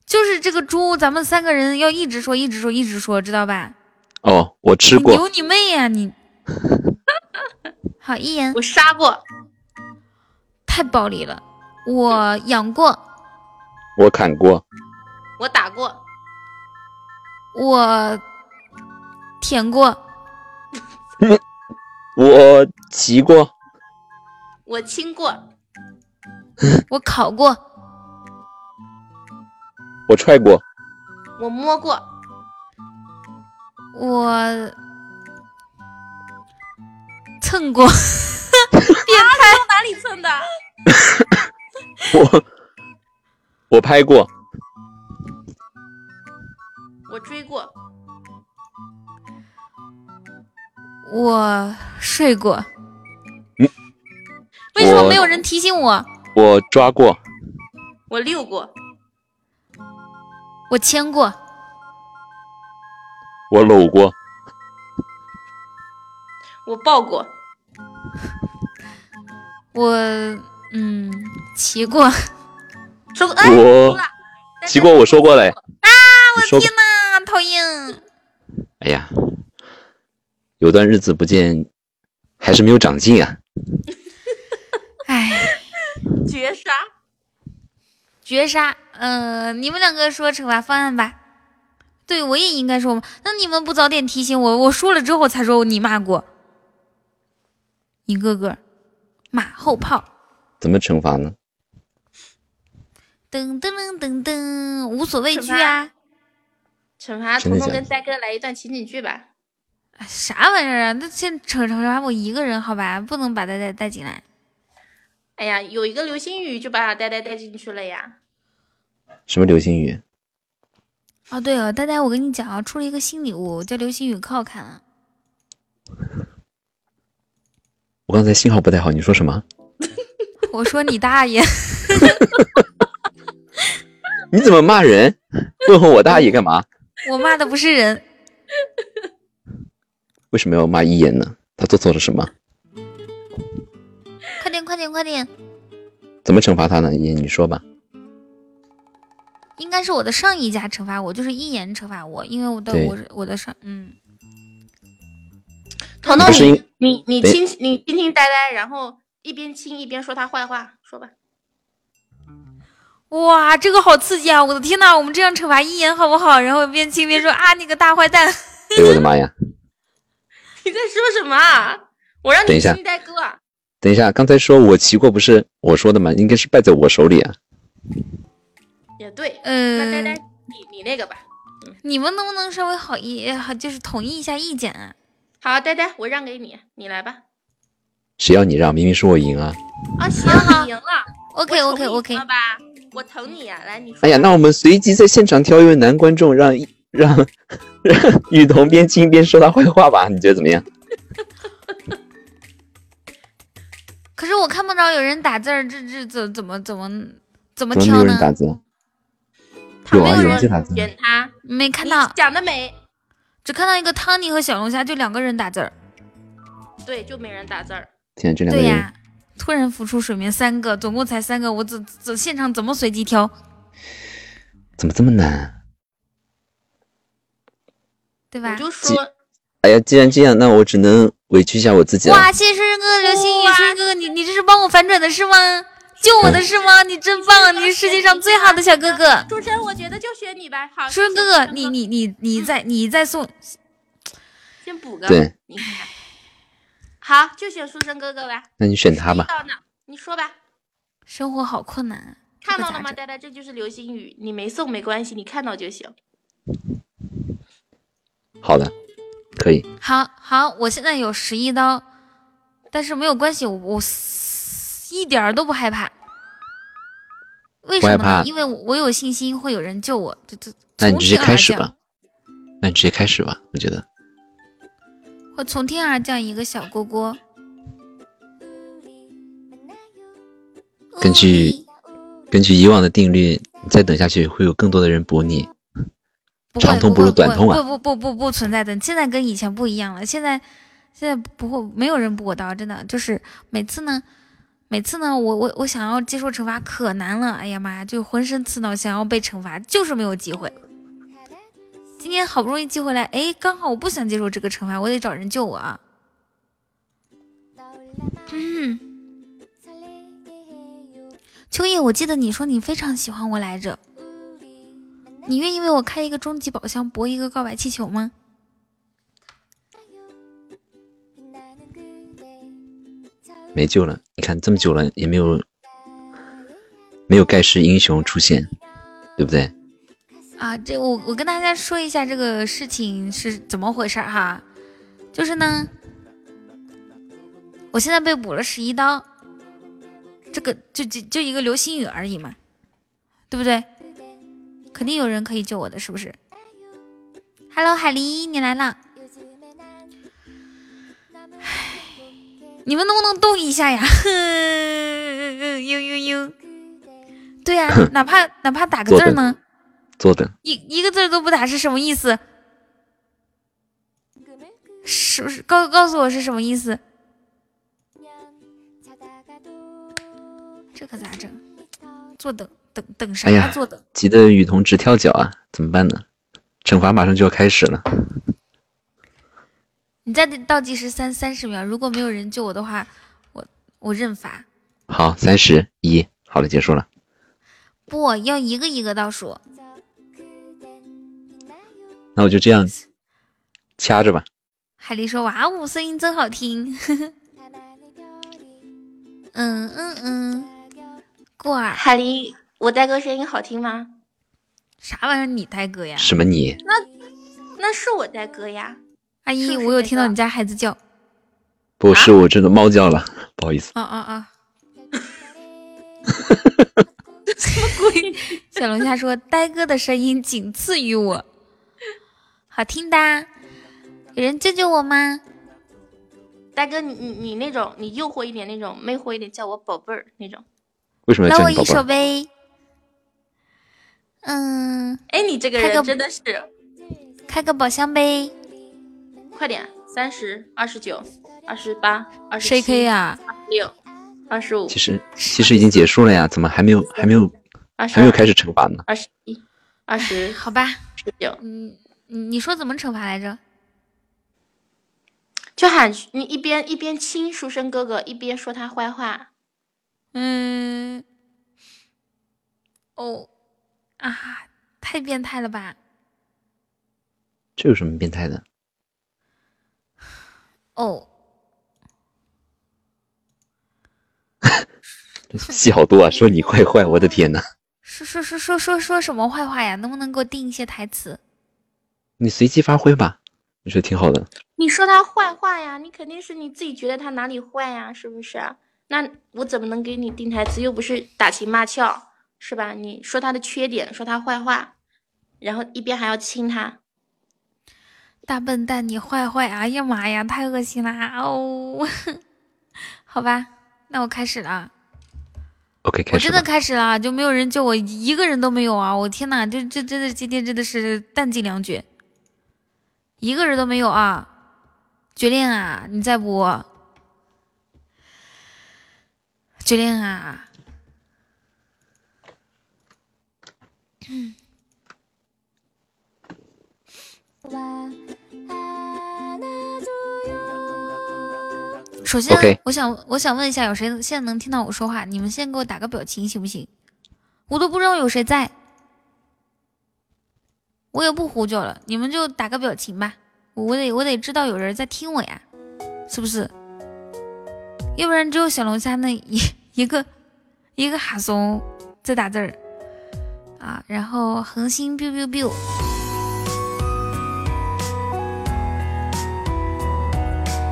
就是这个猪，咱们三个人要一直说，一直说，一直说，知道吧？哦，我吃过。牛你妹呀你！好，一言。我杀过。太暴力了。我养过。我砍过。我打过。我舔过。我骑过。我亲过。我烤过。我踹过，我摸过，我蹭过，变态！哪里蹭的？我我拍过，我追过，我睡过。嗯，为什么没有人提醒我？我抓过，我遛过。我牵过，我搂过，我抱过，我嗯骑过，说过哎，我骑过，我说过嘞啊！我天呐，讨厌！哎呀，有段日子不见，还是没有长进啊！哎，绝杀，绝杀！嗯、呃，你们两个说惩罚方案吧。对，我也应该说。那你们不早点提醒我，我输了之后才说你骂过。一个个马后炮。怎么惩罚呢？噔噔噔噔噔，无所畏惧啊！惩罚彤彤跟呆哥来一段情景剧吧。啥玩意儿啊？那先惩惩罚我一个人好吧？不能把呆呆带进来。哎呀，有一个流星雨就把呆呆带进去了呀。什么流星雨？哦，对了，呆呆，我跟你讲啊，出了一个新礼物，叫流星雨，可好看了。我刚才信号不太好，你说什么？我说你大爷！你怎么骂人？问候我大爷干嘛？我骂的不是人。为什么要骂一言呢？他做错了什么？快点，快点，快点！怎么惩罚他呢？你，你说吧。应该是我的上一家惩罚我，就是一言惩罚我，因为我的我我的上嗯。彤彤，你你你亲你亲亲呆呆，然后一边亲一边说他坏话，说吧。哇，这个好刺激啊！我的天呐，我们这样惩罚一言好不好？然后边亲边说啊，你个大坏蛋！哎我的妈呀！你在说什么啊？我让你亲呆哥。等一下，刚才说我骑过不是我说的吗？应该是败在我手里啊。也对，嗯，那呆呆，你你那个吧。你们能不能稍微好一好，就是统一一下意见啊？好，呆呆，我让给你，你来吧。谁要你让？明明是我赢啊！啊，行，你赢了。OK OK OK。好吧，我疼你呀，来你。哎呀，那我们随机在现场挑一位男观众，让让 让雨桐边亲边说他坏话吧？你觉得怎么样？是我看不着有人打字儿，这这怎怎么怎么怎么挑呢？没有人打字。有啊，有人在打字。选他，没看到。讲的美。只看到一个汤尼和小龙虾，就两个人打字儿。对，就没人打字儿。天，这两个人。对呀，突然浮出水面三个，总共才三个，我怎怎现场怎么随机挑？怎么这么难？对吧？我就说。哎呀，既然这样，那我只能委屈一下我自己了。哇，谢谢顺顺哥哥，流星雨，顺顺哥哥，你你这是帮我反转的是吗？救我的是吗？你真棒，你是世界上最好的小哥哥。书生，我觉得就选你吧。好，书生哥哥，你你你你再你再送，先补个。对。好，就选书生哥哥吧。那你选他吧。你说吧。生活好困难。看到了吗，呆呆？这就是流星雨。你没送没关系，你看到就行。好的，可以。好好，我现在有十一刀，但是没有关系，我我。一点儿都不害怕，为什么呢？因为我有信心会有人救我。这这，那你直接开始吧。那你直接开始吧，我觉得。会从天而降一个小锅锅。根据根据以往的定律，你再等下去会有更多的人补你。长痛不如短痛啊！不不不不不存在的，现在跟以前不一样了。现在现在不会没有人补我刀，真的就是每次呢。每次呢，我我我想要接受惩罚可难了，哎呀妈呀，就浑身刺挠，想要被惩罚就是没有机会。今天好不容易寄回来，哎，刚好我不想接受这个惩罚，我得找人救我啊。嗯，秋叶，我记得你说你非常喜欢我来着，你愿意为我开一个终极宝箱，博一个告白气球吗？没救了！你看这么久了也没有没有盖世英雄出现，对不对？啊，这我我跟大家说一下这个事情是怎么回事哈，就是呢，我现在被补了十一刀，这个就就就一个流星雨而已嘛，对不对？肯定有人可以救我的，是不是？Hello，海狸，你来了。你们能不能动一下呀？呦呦呦！对呀，哪怕哪怕打个字呢？坐等。一一个字都不打是什么意思？是不是告告诉我是什么意思？这可咋整？坐等等等啥？坐等。急得雨桐直跳脚啊！怎么办呢？惩罚马上就要开始了。你再倒计时三三十秒，如果没有人救我的话，我我认罚。好，三十一，好了，结束了。不要一个一个倒数。那我就这样掐着吧。海丽说：“哇哦，声音真好听。”嗯嗯嗯，过儿。海丽，我呆哥声音好听吗？啥玩意儿？你呆哥呀？什么你？那那是我呆哥呀。阿姨，我有听到你家孩子叫，不是我这个猫叫了，不好意思。啊啊啊！什么鬼？小龙虾说：“呆哥的声音仅次于我，好听的，有人救救我吗？”呆哥，你你你那种，你诱惑一点那种，魅惑一点，叫我宝贝儿那种。为什么要叫我一首呗。嗯，哎，你这个人真的是。开个宝箱呗，快点，三十二十九二十八二十谁 K 呀？六二十五。其实其实已经结束了呀，怎么还没有还没有还没有开始惩罚呢？二十一二十，好吧，十九。嗯，你说怎么惩罚来着？就喊你一边一边亲书生哥哥，一边说他坏话。嗯，哦，啊，太变态了吧！这有什么变态的？哦，戏好多啊！说你坏坏，我的天呐！说说说说说说什么坏话呀？能不能给我定一些台词？你随机发挥吧，我觉得挺好的。你说他坏话呀？你肯定是你自己觉得他哪里坏呀？是不是？那我怎么能给你定台词？又不是打情骂俏，是吧？你说他的缺点，说他坏话，然后一边还要亲他。大笨蛋，你坏坏！哎呀妈呀，太恶心了哦！好吧，那我开始了。OK，开始。我真的开始了，就没有人救我，一个人都没有啊！我天呐，这这真的今天真的是弹尽粮绝，一个人都没有啊！绝恋啊，你在不？绝恋啊！嗯。首先，我想我想问一下，有谁现在能听到我说话？你们先给我打个表情行不行？我都不知道有谁在，我也不呼叫了，你们就打个表情吧。我得我得知道有人在听我呀，是不是？要不然只有小龙虾那一一个一个哈怂在打字儿啊，然后恒星 biu biu biu。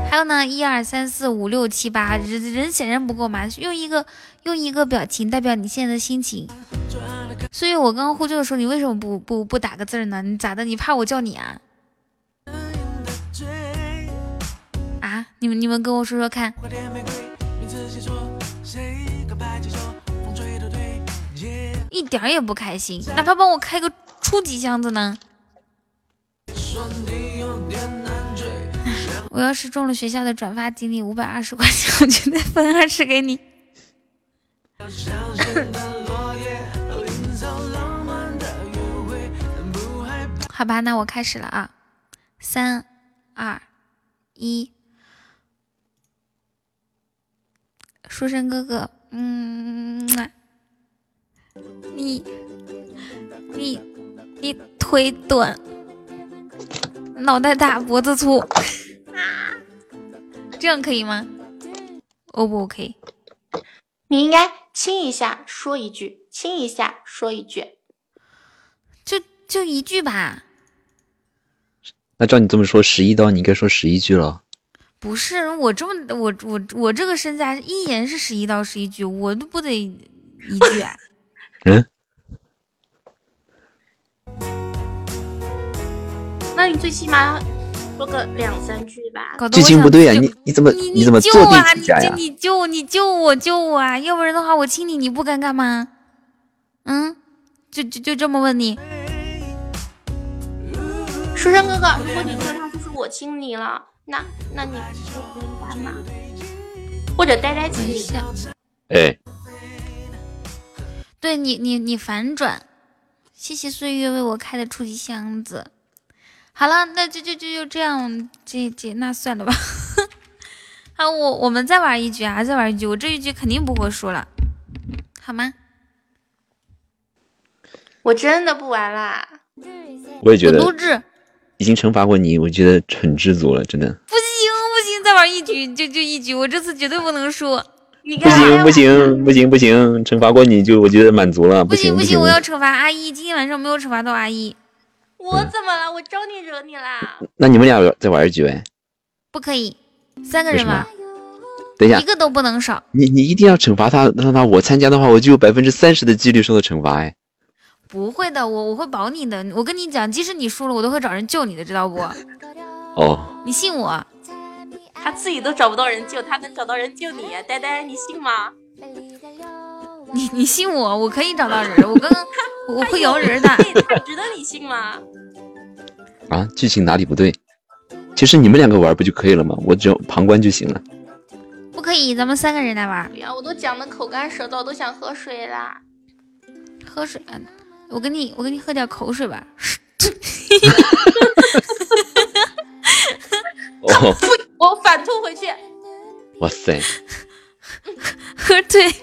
还有呢，一二三四五六七八，人人显然不够嘛，用一个用一个表情代表你现在的心情。所以我刚刚呼救的时候，你为什么不不不打个字呢？你咋的？你怕我叫你啊？啊？你们你们跟我说说看。一点也不开心，哪怕帮我开个初级箱子呢？我要是中了学校的转发锦鲤五百二十块钱，我就得分二十给你。好吧，那我开始了啊，三二一，书生哥哥，嗯，你你你腿短，脑袋大，脖子粗。这样可以吗？O 不 OK？你应该亲一下，说一句，亲一下，说一句，就就一句吧。那照你这么说，十一刀你应该说十一句了。不是我这么我我我这个身价一言是十一刀十一句，我都不得一句啊。嗯。那你最起码。说个两三句吧。剧情不对呀，你你怎么你怎么救啊？你你救你救我救我啊！要不然的话，我亲你你不尴尬吗？嗯，就就就这么问你。书生哥哥，如果你说他就是我亲你了，那那你不应该吗？或者呆呆亲你？哎，对你你你反转，谢谢岁月为我开的初级箱子。好了，那就就就就这样，这这那算了吧。啊，我我们再玩一局啊，再玩一局，我这一局肯定不会输了，好吗？我真的不玩啦。我也觉得。录制。已经惩罚过你，我觉得很知足了，真的。不行不行，再玩一局就就一局，我这次绝对不能输。你不行不行不行不行，惩罚过你就我觉得满足了。不行不行，我要惩罚阿一，今天晚上没有惩罚到阿一。我怎么了？我招你惹你啦？那你们俩再玩一局呗？不可以，三个人玩。等一下，一个都不能少。你你一定要惩罚他，让他我参加的话，我就有百分之三十的几率受到惩罚哎。不会的，我我会保你的。我跟你讲，即使你输了，我都会找人救你的，知道不？哦。你信我？他自己都找不到人救，他能找到人救你？呆呆，你信吗？你你信我？我可以找到人，我刚刚 我会摇人的。他值得你信吗？啊，剧情哪里不对？其实你们两个玩不就可以了吗？我只要旁观就行了。不可以，咱们三个人来玩。哎呀，我都讲的口干舌燥，都想喝水啦。喝水啊！我给你，我给你喝点口水吧。哦，我反吐回去。哇塞！喝醉。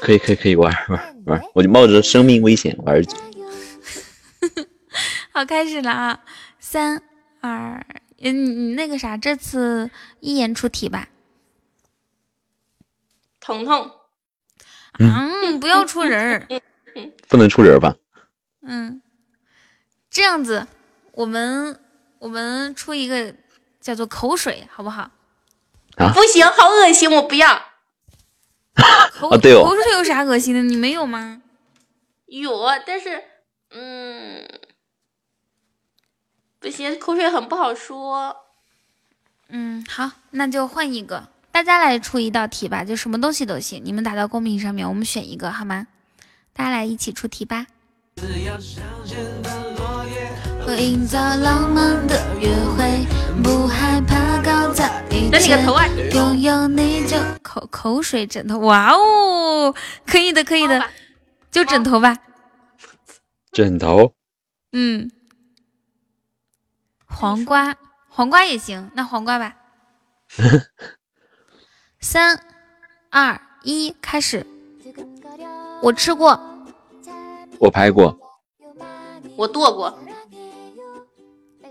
可以可以可以玩玩玩，我就冒着生命危险玩一局。好，开始了啊！三二，嗯，你那个啥，这次一言出题吧。彤彤，嗯，不要出人儿，不能出人吧？嗯，这样子，我们我们出一个叫做口水，好不好？啊，不行，好恶心，我不要。口对哦，口水有啥恶心的？你没有吗？有，但是，嗯，不行，口水很不好说。嗯，好，那就换一个，大家来出一道题吧，就什么东西都行，你们打到公屏上面，我们选一个好吗？大家来一起出题吧。我营造浪漫的约会，不害怕搞砸一切。拥有你就口口水枕头，哇哦，可以的，可以的，就枕头吧。枕头。嗯。黄瓜，黄瓜也行，那黄瓜吧。三、二、一，开始。我吃过。我拍过。我剁过。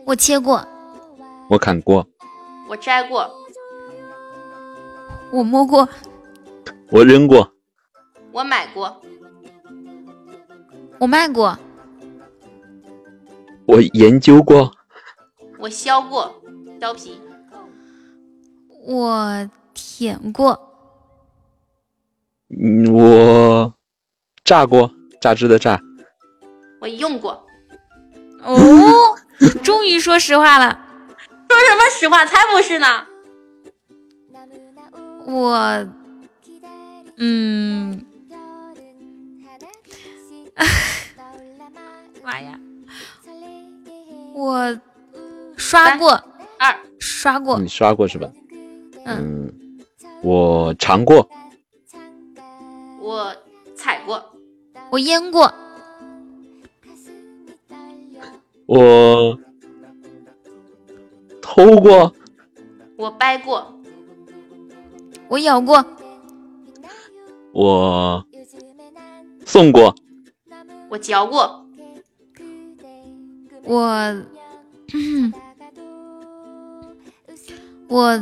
我切过，我砍过，我摘过，我摸过，我扔过，我买过，我卖过，我研究过，我削过，削皮，我舔过，嗯，我榨过，榨汁的榨，我用过，哦。终于说实话了，说什么实话？才不是呢！我，嗯，妈呀，我刷过。二，刷过，你刷过是吧？嗯，我尝过，我踩过，我腌过。我偷过，我掰过，我咬过，我送过，我嚼过，我我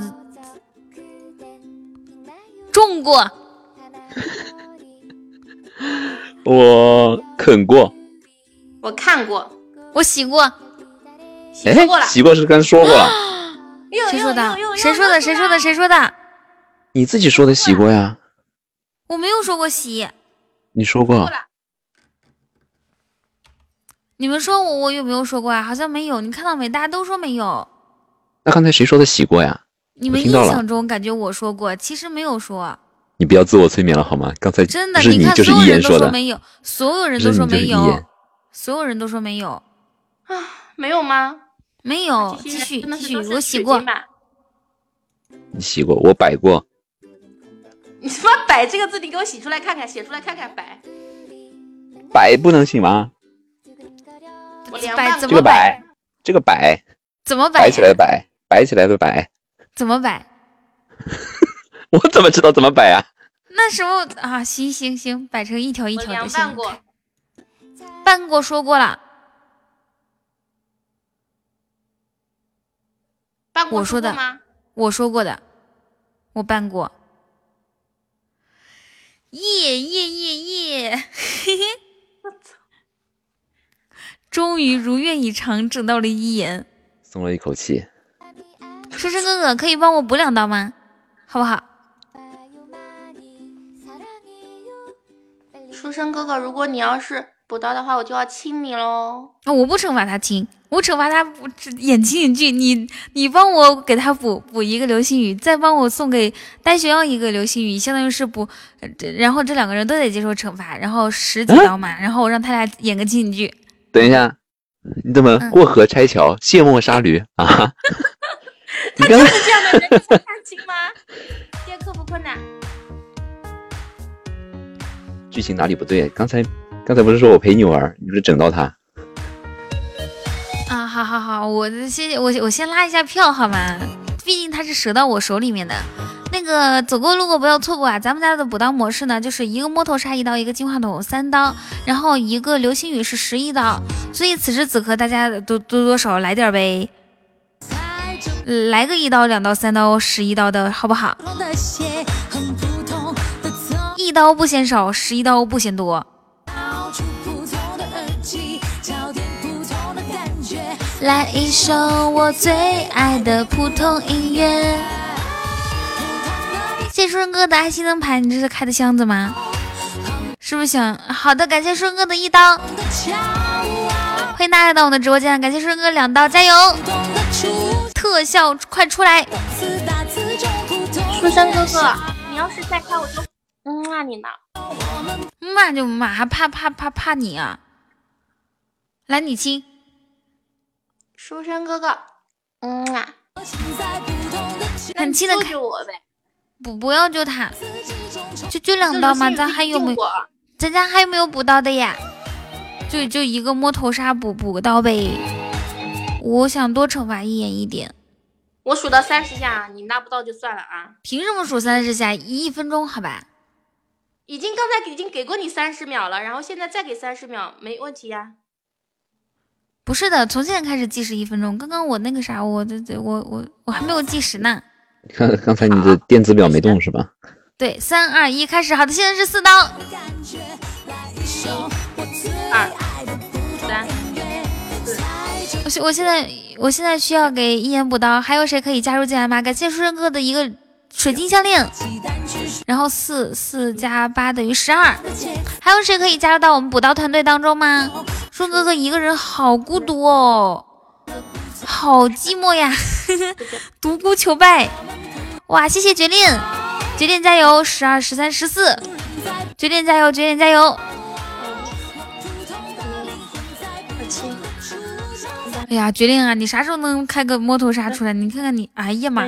种过，我啃过，我看过。我洗过，洗过了。洗过是刚说过 了。谁说的？谁说的？谁说的？谁说的？你自己说的洗过呀。我没有说过洗。你说过。你们说我我有没有说过啊？好像没有。你看到没？大家都说没有。那刚才谁说的洗过呀？你们印象中感觉我说过，其实没有说。你不要自我催眠了好吗？刚才真的，你看所有人都说没有，所有人都说没有，所有人都说没有。啊，没有吗？没有，继续继续，我洗过。你洗过，我摆过。你他妈摆这个字，你给我洗出来看看，写出来看看，摆。摆不能行吗？我凉拌这个摆，这个摆怎么摆？摆起来的摆，摆起来的摆。怎么摆？我怎么知道怎么摆啊？那时候啊，行行行，摆成一条一条的。凉拌过，拌过说过了。我说的吗？我说过的，我办过。耶耶耶耶！嘿嘿，我操！终于如愿以偿，整到了一言，松了一口气。书生哥哥，可以帮我补两刀吗？好不好？书生哥哥，如果你要是补刀的话，我就要亲你喽。那我不惩罚他亲。我惩罚他不演情景剧，你你帮我给他补补一个流星雨，再帮我送给戴学耀一个流星雨，相当于是补，然后这两个人都得接受惩罚，然后十几刀嘛，然后我让他俩演个情景剧。等一下，你怎么过河拆桥、卸磨杀驴啊？他就是这样的人，你想看清吗？爹克服困难。剧情哪里不对？刚才刚才不是说我陪你玩，你不是整到他？我先我我先拉一下票好吗？毕竟他是折到我手里面的。那个走过路过不要错过啊！咱们家的补刀模式呢，就是一个摸头杀一刀，一个金话筒三刀，然后一个流星雨是十一刀。所以此时此刻大家多多多少来点呗，来个一刀、两刀、三刀、十一刀的好不好？一刀不嫌少，十一刀不嫌多。来一首我最爱的普通音乐。谢顺哥的爱心灯牌，你这是开的箱子吗？是不是想好的？感谢顺哥的一刀，欢迎大家来到我的直播间，感谢顺哥两刀，加油！特效快出来！顺山哥哥，你要是再开，我就骂你呢。骂就骂，还怕怕怕怕你啊？来，你亲。书生哥哥，嗯啊，很亲的救我呗，不不要救他，就就两刀嘛，咱还有没有？咱家还有没有补刀的呀？就就一个摸头杀补补个刀呗。我想多惩罚一眼一点。我数到三十下，你拿不到就算了啊。凭什么数三十下？一分钟好吧？已经刚才已经给过你三十秒了，然后现在再给三十秒，没问题呀。不是的，从现在开始计时一分钟。刚刚我那个啥，我这这我我我还没有计时呢。刚刚才你的电子表没动是吧？对，三二一，开始。好的，现在是四刀。二三四。我我现在我现在需要给一言补刀，还有谁可以加入进来吗？感谢书生哥的一个水晶项链。然后四四加八等于十二，还有谁可以加入到我们补刀团队当中吗？顺哥哥一个人好孤独哦，好寂寞呀，独孤求败。哇，谢谢绝恋，绝恋加油！十二、十三、十四，绝恋加油，绝恋加油！哎呀，绝恋啊，你啥时候能开个摸头杀出来？你看看你，哎呀妈，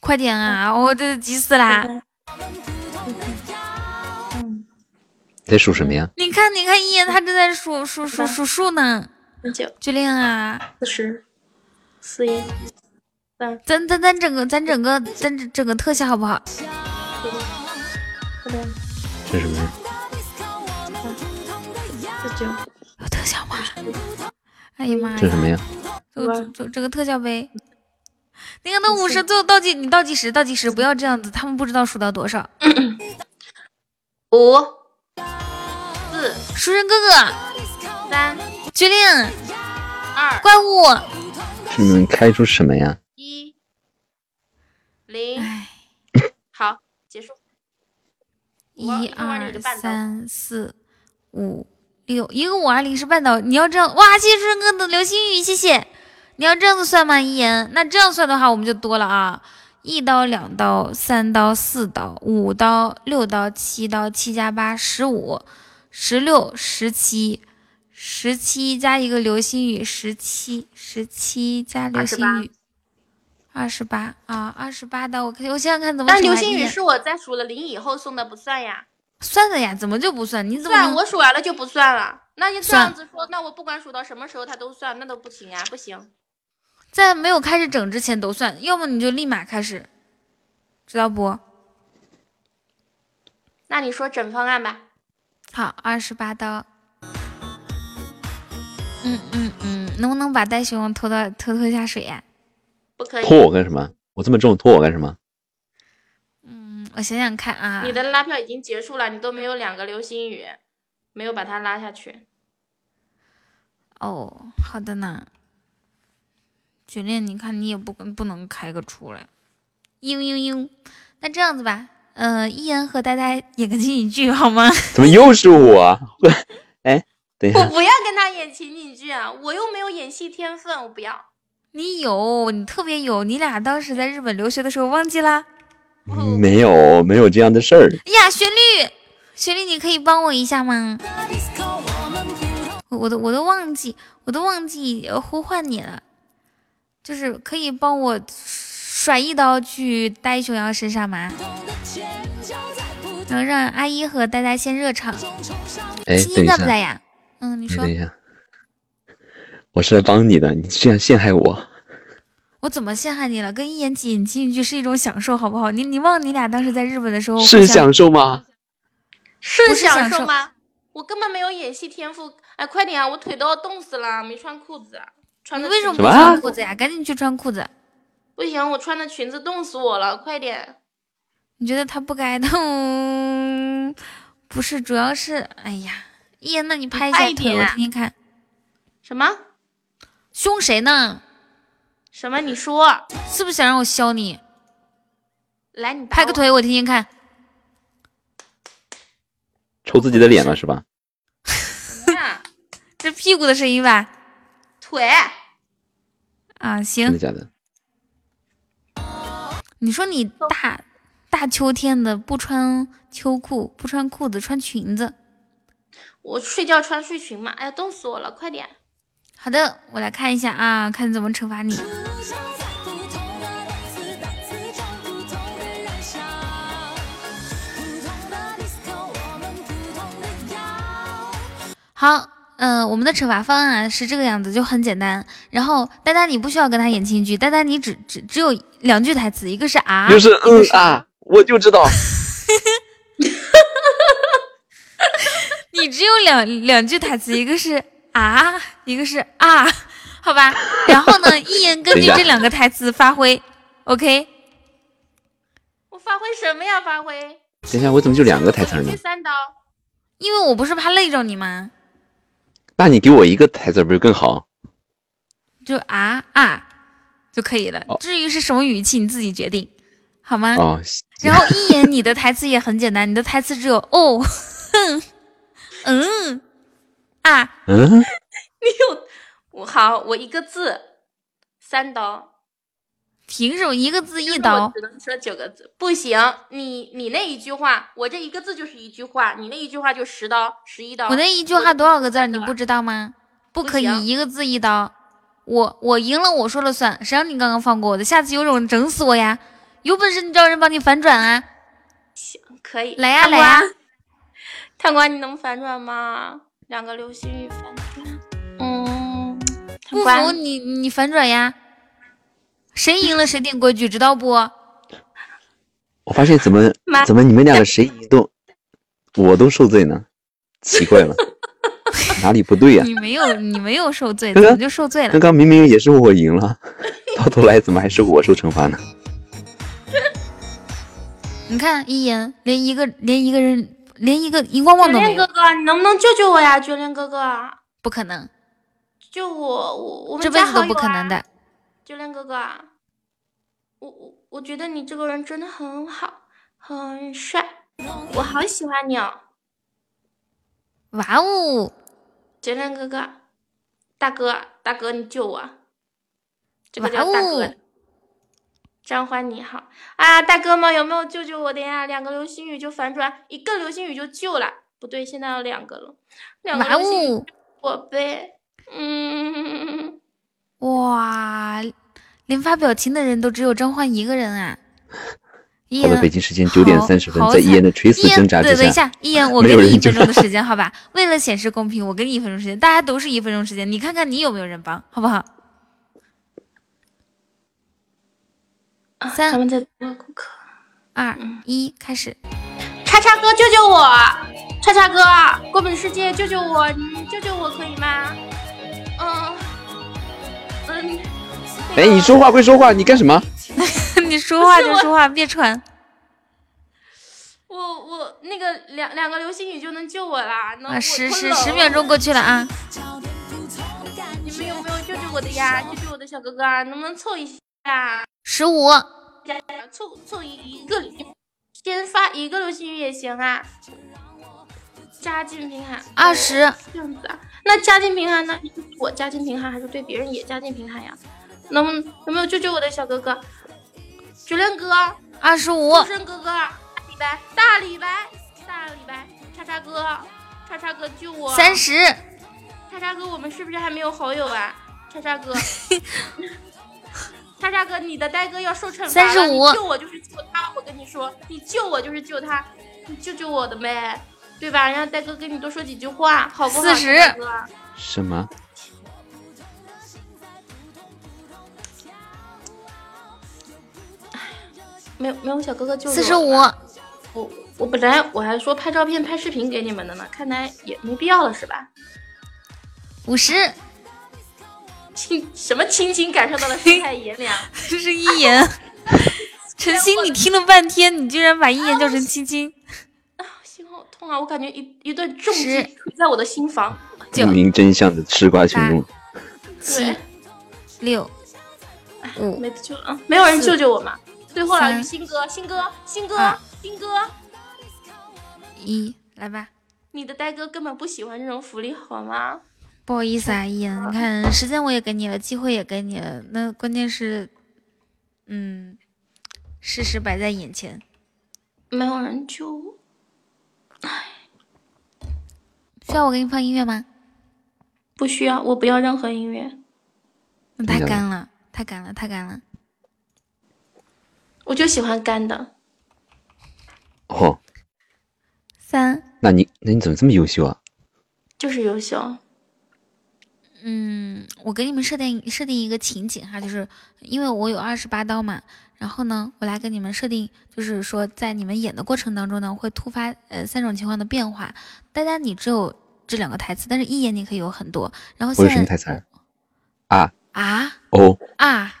快点啊，我这急死啦！在数什么呀？你看，你看，一眼他正在数数数数数呢。九，九令啊！四十，四一，三。咱咱咱整个咱整个咱整个特效好不好？这是什么？四九。有特效吗？哎呀妈呀！这什么呀？就就这个特效呗。那个那五十最后倒计，你倒计时，倒计时，不要这样子，他们不知道数到多少。五。四，书生哥哥，三，决定，二，怪物，你们开出什么呀？一，零，好，结束。一二三四五六，一个五二零是半刀。你要这样，哇，谢谢书生哥的流星雨，谢谢。你要这样子算吗？一言，那这样算的话，我们就多了啊。一刀、两刀、三刀、四刀、五刀、六刀、七刀，七加八十五。十六、十七、十七加一个流星雨，十七、十七加流星雨，二十八啊，二十八的，我看我想想看怎么。但流星雨是我在数了零以后送的，不算呀？算的呀，怎么就不算？你怎么算？我数完了就不算了？那你这样子说，那我不管数到什么时候它都算，那都不行呀，不行。在没有开始整之前都算，要么你就立马开始，知道不？那你说整方案吧。好，二十八刀。嗯嗯嗯，能不能把袋熊拖到拖拖下水呀？不可以。拖我干什么？我这么重，拖我干什么？嗯，我想想看啊。你的拉票已经结束了，你都没有两个流星雨，没有把它拉下去。哦，好的呢。绝恋，你看你也不不能开个出来。嘤嘤嘤，那这样子吧。嗯，伊恩和呆呆演个情景剧好吗？怎么又是我？哎，等一下，我不要跟他演情景剧啊！我又没有演戏天分，我不要。你有，你特别有。你俩当时在日本留学的时候忘记啦？没有，没有这样的事儿。呀，旋律，旋律，你可以帮我一下吗？我都我都忘记，我都忘记呼唤你了，就是可以帮我甩一刀去呆熊羊身上吗？然后让阿姨和呆呆先热场。哎，在不在呀？嗯，你说。等一下，我是来帮你的，你这样陷害我。我怎么陷害你了？跟一言演进去是一种享受，好不好？你你忘你俩当时在日本的时候是享受吗？是享受吗？我根本没有演戏天赋。哎，快点啊！我腿都要冻死了，没穿裤子。穿的为什么不穿裤子呀？赶紧去穿裤子。不行，我穿的裙子冻死我了，快点。你觉得他不该冻？不是，主要是，哎呀，一言，那你拍一下腿，我听听看。什么？凶谁呢？什么？你说是不是想让我削你？来，你拍个腿，我听听看。抽自己的脸了是吧？什么呀？这屁股的声音吧？腿。啊，行。真的假的？你说你大大秋天的不穿秋裤，不穿裤子，穿裙子。我睡觉穿睡裙嘛？哎呀，冻死我了！快点。好的，我来看一下啊，看怎么惩罚你。好，嗯，我们的惩罚方案是这个样子，就很简单。然后丹丹，你不需要跟他演情剧，丹丹你只只只有两句台词，一个是啊，就是嗯啊，我就知道。你只有两两句台词，一个是。啊，一个是啊，好吧，然后呢，一言根据这两个台词发挥，OK。我发挥什么呀？发挥？等一下，我怎么就两个台词呢？三刀。因为我不是怕累着你吗？那你给我一个台词不是更好？就啊啊就可以了。至于是什么语气，你自己决定，好吗？哦。然后一言，你的台词也很简单，你的台词只有哦，哼，嗯。啊，嗯，你有我好，我一个字，三刀，凭什么一个字一刀？只能说九个字，不行，你你那一句话，我这一个字就是一句话，你那一句话就十刀，十一刀。我那一句话多少个字你不知道吗？不可以一个字一刀，我我赢了，我说了算，谁让你刚刚放过我的？下次有种整死我呀！有本事你找人帮你反转啊！行，可以，来呀来呀，贪官 你能反转吗？两个流星雨反转，嗯，不服你你反转呀？谁赢了谁定规矩，知道不？我发现怎么怎么你们两个谁赢都我都受罪呢？奇怪了，哪里不对呀？你没有你没有受罪，怎么就受罪了？刚刚明明也是我赢了，到头来怎么还是我受惩罚呢？你看一言连一个连一个人。连一个荧光棒都没有。哥哥，你能不能救救我呀？九连哥哥，不可能，救我！我我们这辈子都不可能的。绝恋哥哥，我我我觉得你这个人真的很好，很帅，我好喜欢你哦！哇哦，绝恋哥哥，大哥大哥，你救我！这个叫大哥。张欢你好啊，大哥们有没有救救我的呀？两个流星雨就反转，一个流星雨就救了。不对，现在有两个了。两个流星雨，我呗。嗯，哇，连发表情的人都只有张欢一个人啊！好的，北京时间九点三十分，在一言的垂死挣扎之下，等一下，一言，我给你一分钟的时间，好吧？为了显示公平，我给你一分钟时间，大家都是一分钟时间，你看看你有没有人帮，好不好？三，他们在做顾客。二一，开始。叉叉哥，救救我！叉叉哥，过本世界，救救我！你救救我可以吗？嗯嗯。哎，你说话归说话，你干什么？你说话就说话，别喘。我我那个两两个流星雨就能救我啦！啊，十十十秒钟过去了啊！你们有没有救救我的呀？救救我的小哥哥，能不能凑一下？十五，凑凑一一个，先发一个流星雨也行啊。家境贫寒，二十，这样子啊？那家境贫寒呢？我家境贫寒，还是对别人也家境贫寒呀？能有没有救救我的小哥哥？九连哥，二十五，主哥哥，大李白，大李白，大李白，叉叉哥，叉叉哥救我，三十，叉叉哥，我们是不是还没有好友啊？叉叉哥，叉叉哥，你的呆哥要受惩罚了。三十五，救我就是救他，我跟你说，你救我就是救他，你救救我的呗，对吧？让呆哥跟你多说几句话，好不好？四十。什么？没有没有小哥哥救四十五，我我本来我还说拍照片拍视频给你们的呢，看来也没必要了是吧？五十，亲什么亲亲感受到了世态炎凉，这是一言。陈星，你听了半天，你居然把一言叫成亲亲，啊，心好痛啊！我感觉一一顿重击锤在我的心房。不明真相的吃瓜群众，七六五，没得救了，没有人救救我吗？最后了，新哥，新哥，新哥，新哥，一来吧。你的呆哥根本不喜欢这种福利，好吗？不好意思啊，一言，你看时间我也给你了，机会也给你了，那关键是，嗯，事实摆在眼前，没有人救我，唉。需要我给你放音乐吗？不需要，我不要任何音乐。那太干了，太干了，太干了。我就喜欢干的。哦，三。那你那你怎么这么优秀啊？就是优秀。嗯，我给你们设定设定一个情景哈，就是因为我有二十八刀嘛，然后呢，我来给你们设定，就是说在你们演的过程当中呢，会突发呃三种情况的变化。大家你只有这两个台词，但是一言你可以有很多。然后现在什么台词？啊啊哦啊。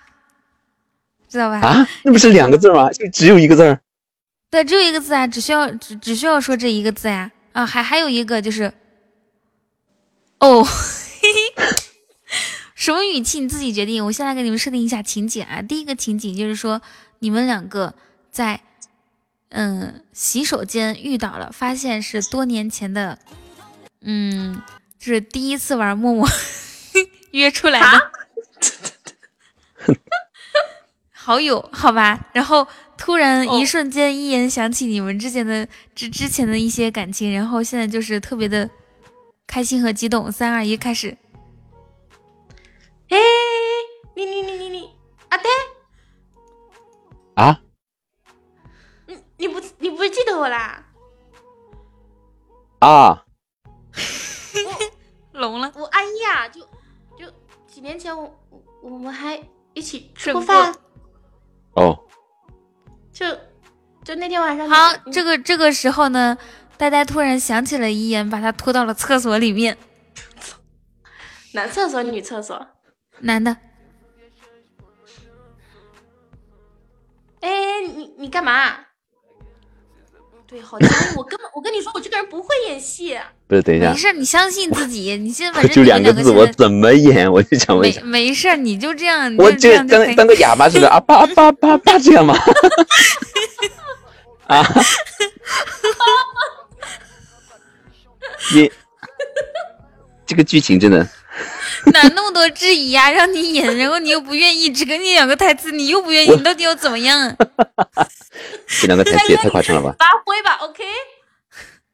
知道吧？啊，那不是两个字吗？就只有一个字儿。对，只有一个字啊，只需要只只需要说这一个字呀。啊，还还有一个就是，哦，嘿 嘿什么语气你自己决定。我先来给你们设定一下情景啊。第一个情景就是说，你们两个在嗯洗手间遇到了，发现是多年前的，嗯，就是第一次玩陌陌 约出来的。好友，好吧，然后突然一瞬间，一眼想起你们之前的之之前的一些感情，然后现在就是特别的开心和激动。三二一，开始。哎，你你你你你，阿呆啊？你你不你不记得我啦？啊？聋了。我安逸啊，就就几年前，我我们还一起吃过饭。哦，就就那天晚上，好，这个这个时候呢，呆呆突然想起了遗言，把他拖到了厕所里面。男厕所，女厕所，男的。哎，你你干嘛？对，好僵硬。我根本，我跟你说，我这个人不会演戏。不是，等一下。没事，你相信自己。你现在反正就两个字，我怎么演？我就想问一下。没没事，你就这样。我这当当个哑巴似的 啊叭叭叭叭这样吗？啊！你这个剧情真的。哪那么多质疑呀？让你演，然后你又不愿意，只给你两个台词，你又不愿意，你到底要怎么样？这两个台词也太夸张了吧！发挥吧，OK。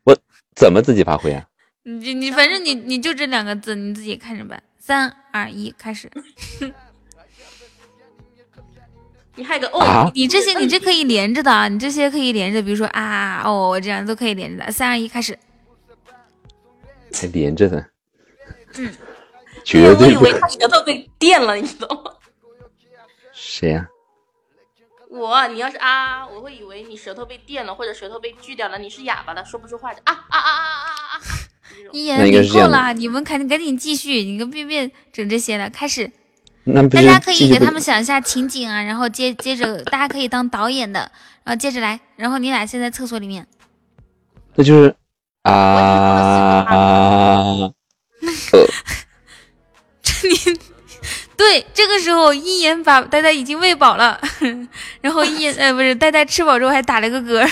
我怎么自己发挥啊？你你反正你你就这两个字，你自己看着办。三二一，开始。你还有个哦，你这些你这可以连着的，你这些可以连着，比如说啊哦这样都可以连着的。三二一，开始。还连着的。嗯。绝对。我以为他舌头被电了，你知道吗？谁呀？我，你要是啊，我会以为你舌头被电了，或者舌头被锯掉了，你是哑巴的，说不出话的啊啊啊啊啊啊！一言，你够了，你们赶紧赶紧继续，你别别整这些了，开始。大家可以给他们想一下情景啊，然后接接着大家可以当导演的，然后接着来，然后你俩现在厕所里面。那就是啊。你对这个时候，一言把呆呆已经喂饱了，然后一言呃不是呆呆吃饱之后还打了个嗝。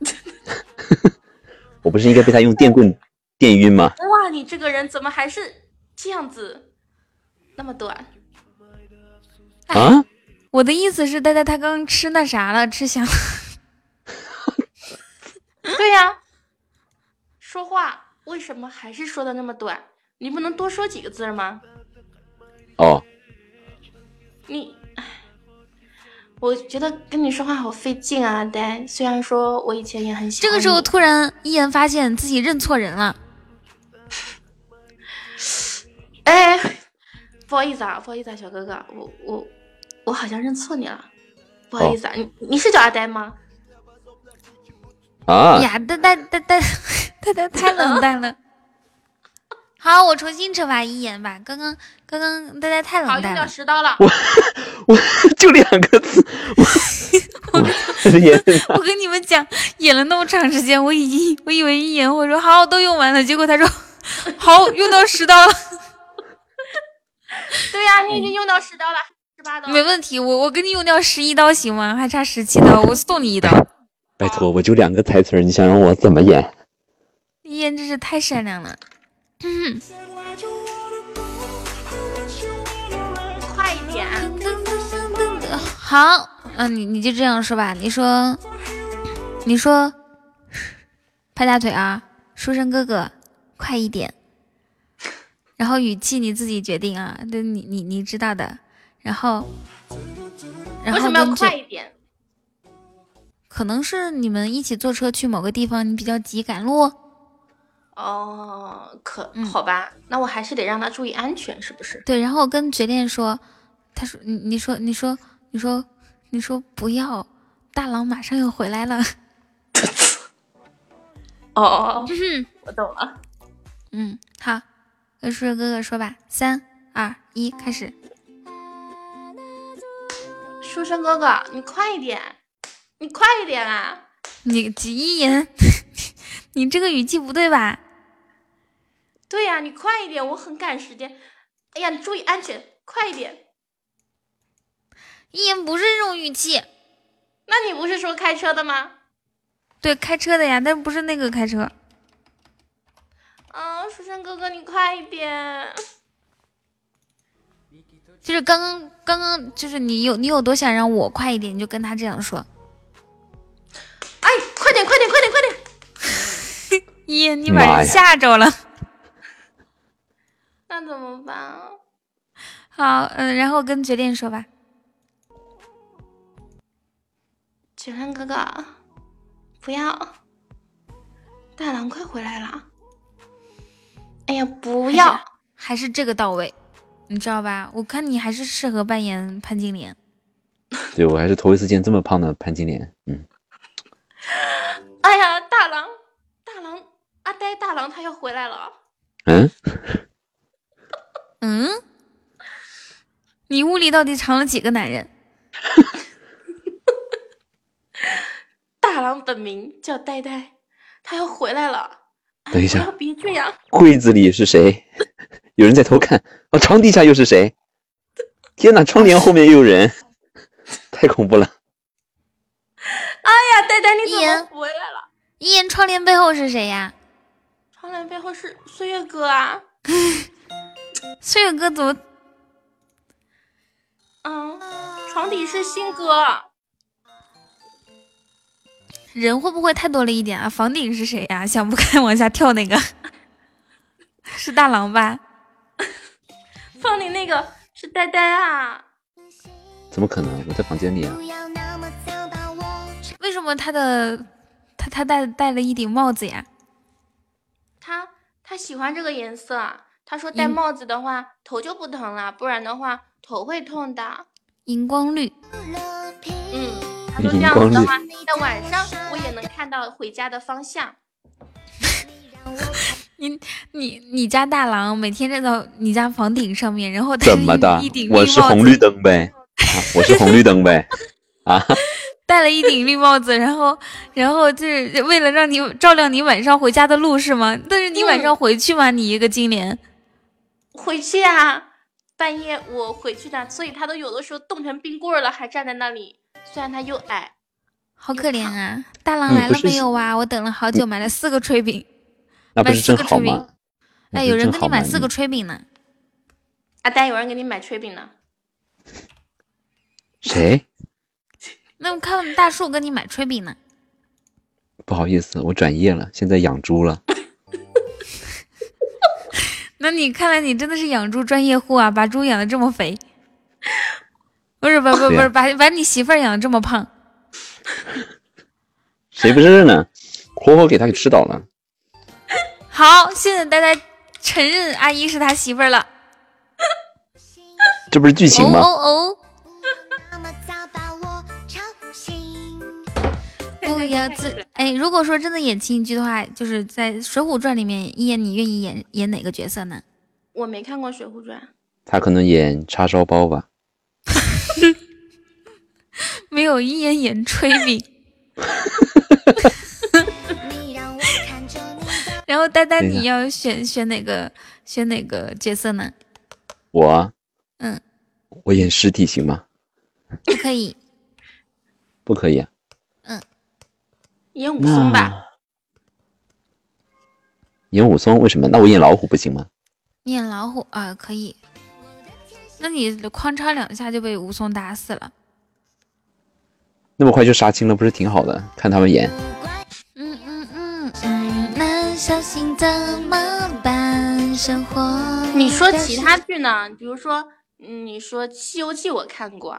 我不是应该被他用电棍 电晕吗？哇，你这个人怎么还是这样子，那么短？啊？我的意思是，呆呆他刚吃那啥了，吃香。对呀，说话为什么还是说的那么短？你不能多说几个字吗？哦，你，我觉得跟你说话好费劲啊，呆。虽然说我以前也很喜欢。这个时候突然一言发现自己认错人了。哎，不好意思啊，不好意思啊，小哥哥，我我我好像认错你了，不好意思啊，你你是叫阿呆吗？啊呀，呆呆呆呆呆呆太冷淡了。好，我重新惩罚一言吧。刚刚刚刚大家太冷淡了。好，用掉十刀了。我 我就两个字。我 我跟你们讲，演了那么长时间，我已经我以为一言会说好都用完了，结果他说好用到十刀了。对呀，你已经用到十刀了，十八刀。没问题，我我给你用掉十一刀行吗？还差十七刀，我送你一刀。拜托，我就两个台词，你想让我怎么演？一言真是太善良了。快一点！好，嗯，你你就这样说吧。你说，你说，拍大腿啊，书生哥哥，快一点。然后语气你自己决定啊，对，你你你知道的。然后，然后为什么要快一点？可能是你们一起坐车去某个地方，你比较急赶路。哦，可好吧，那我还是得让他注意安全，是不是？对，然后跟绝恋说，他说，你你说你说你说你说不要，大郎马上要回来了。哦，我懂了。嗯，好，跟叔叔哥哥说吧，三二一，开始。书生哥哥，你快一点，你快一点啊！你急一言，你这个语气不对吧？对呀，你快一点，我很赶时间。哎呀，你注意安全，快一点。一言不是这种语气，那你不是说开车的吗？对，开车的呀，但不是那个开车。啊，书生哥哥，你快一点。就是刚刚刚刚，就是你有你有多想让我快一点，你就跟他这样说。哎，快点，快点，快点，快点！一言，你把人吓着了。那怎么办啊？好，嗯，然后跟决定说吧。绝恋哥哥，不要！大郎快回来了！哎呀，不要！还是这个到位，你知道吧？我看你还是适合扮演潘金莲。对，我还是头一次见这么胖的潘金莲。嗯。哎呀，大郎，大郎，阿呆大郎他要回来了。嗯。嗯，你屋里到底藏了几个男人？大郎本名叫呆呆，他要回来了。等一下，别这样。柜子里是谁？有人在偷看。哦，床底下又是谁？天哪，窗帘后面又有人，太恐怖了。哎呀，呆呆你怎么回来了？一言，窗帘背后是谁呀？窗帘背后是岁月哥啊。岁月哥怎么？嗯，床底是新哥。人会不会太多了一点啊？房顶是谁呀？想不开往下跳那个 是大郎吧？房顶那个是呆呆啊？怎么可能？我在房间里啊。为什么他的他他戴戴了一顶帽子呀？他他喜欢这个颜色。他说戴帽子的话头就不疼了，不然的话头会痛的。荧光绿，嗯，他说这样子的话，在晚上我也能看到回家的方向。你你你家大郎每天站到你家房顶上面，然后怎么的？一顶我是红绿灯呗，我是红绿灯呗，啊。戴了一顶绿帽子，然后，然后就是为了让你照亮你晚上回家的路是吗？但是你晚上回去吗？你一个金莲。回去啊，半夜我回去的，所以他都有的时候冻成冰棍了，还站在那里。虽然他又矮，好可怜啊！大郎来了没有啊？我等了好久，买了四个炊饼，买四个炊饼。哎，有人给你买四个炊饼呢。阿呆，有人给你买炊饼呢。谁？那我看大树给你买炊饼呢。不好意思，我转业了，现在养猪了。那你看来你真的是养猪专业户啊，把猪养的这么肥，不是不不不是把把你媳妇儿养的这么胖，谁不是呢？活活给他给吃倒了。好，现在呆呆承认阿姨是他媳妇儿了，这不是剧情吗？哦哦。要自哎，如果说真的演情景剧的话，就是在《水浒传》里面，一言你愿意演演哪个角色呢？我没看过《水浒传》，他可能演叉烧包吧。没有一言演炊饼。然后呆呆，你要选选哪个选哪个角色呢？我，嗯，我演尸体行吗？不可以，不可以啊。嗯，演武松吧。演武松为什么？那我演老虎不行吗？演老虎啊，可以。那你哐嚓两下就被武松打死了。那么快就杀青了，不是挺好的？看他们演。嗯嗯嗯嗯，那小心怎么办？生活。你说其他剧呢？比如说，你说《西游记》，我看过。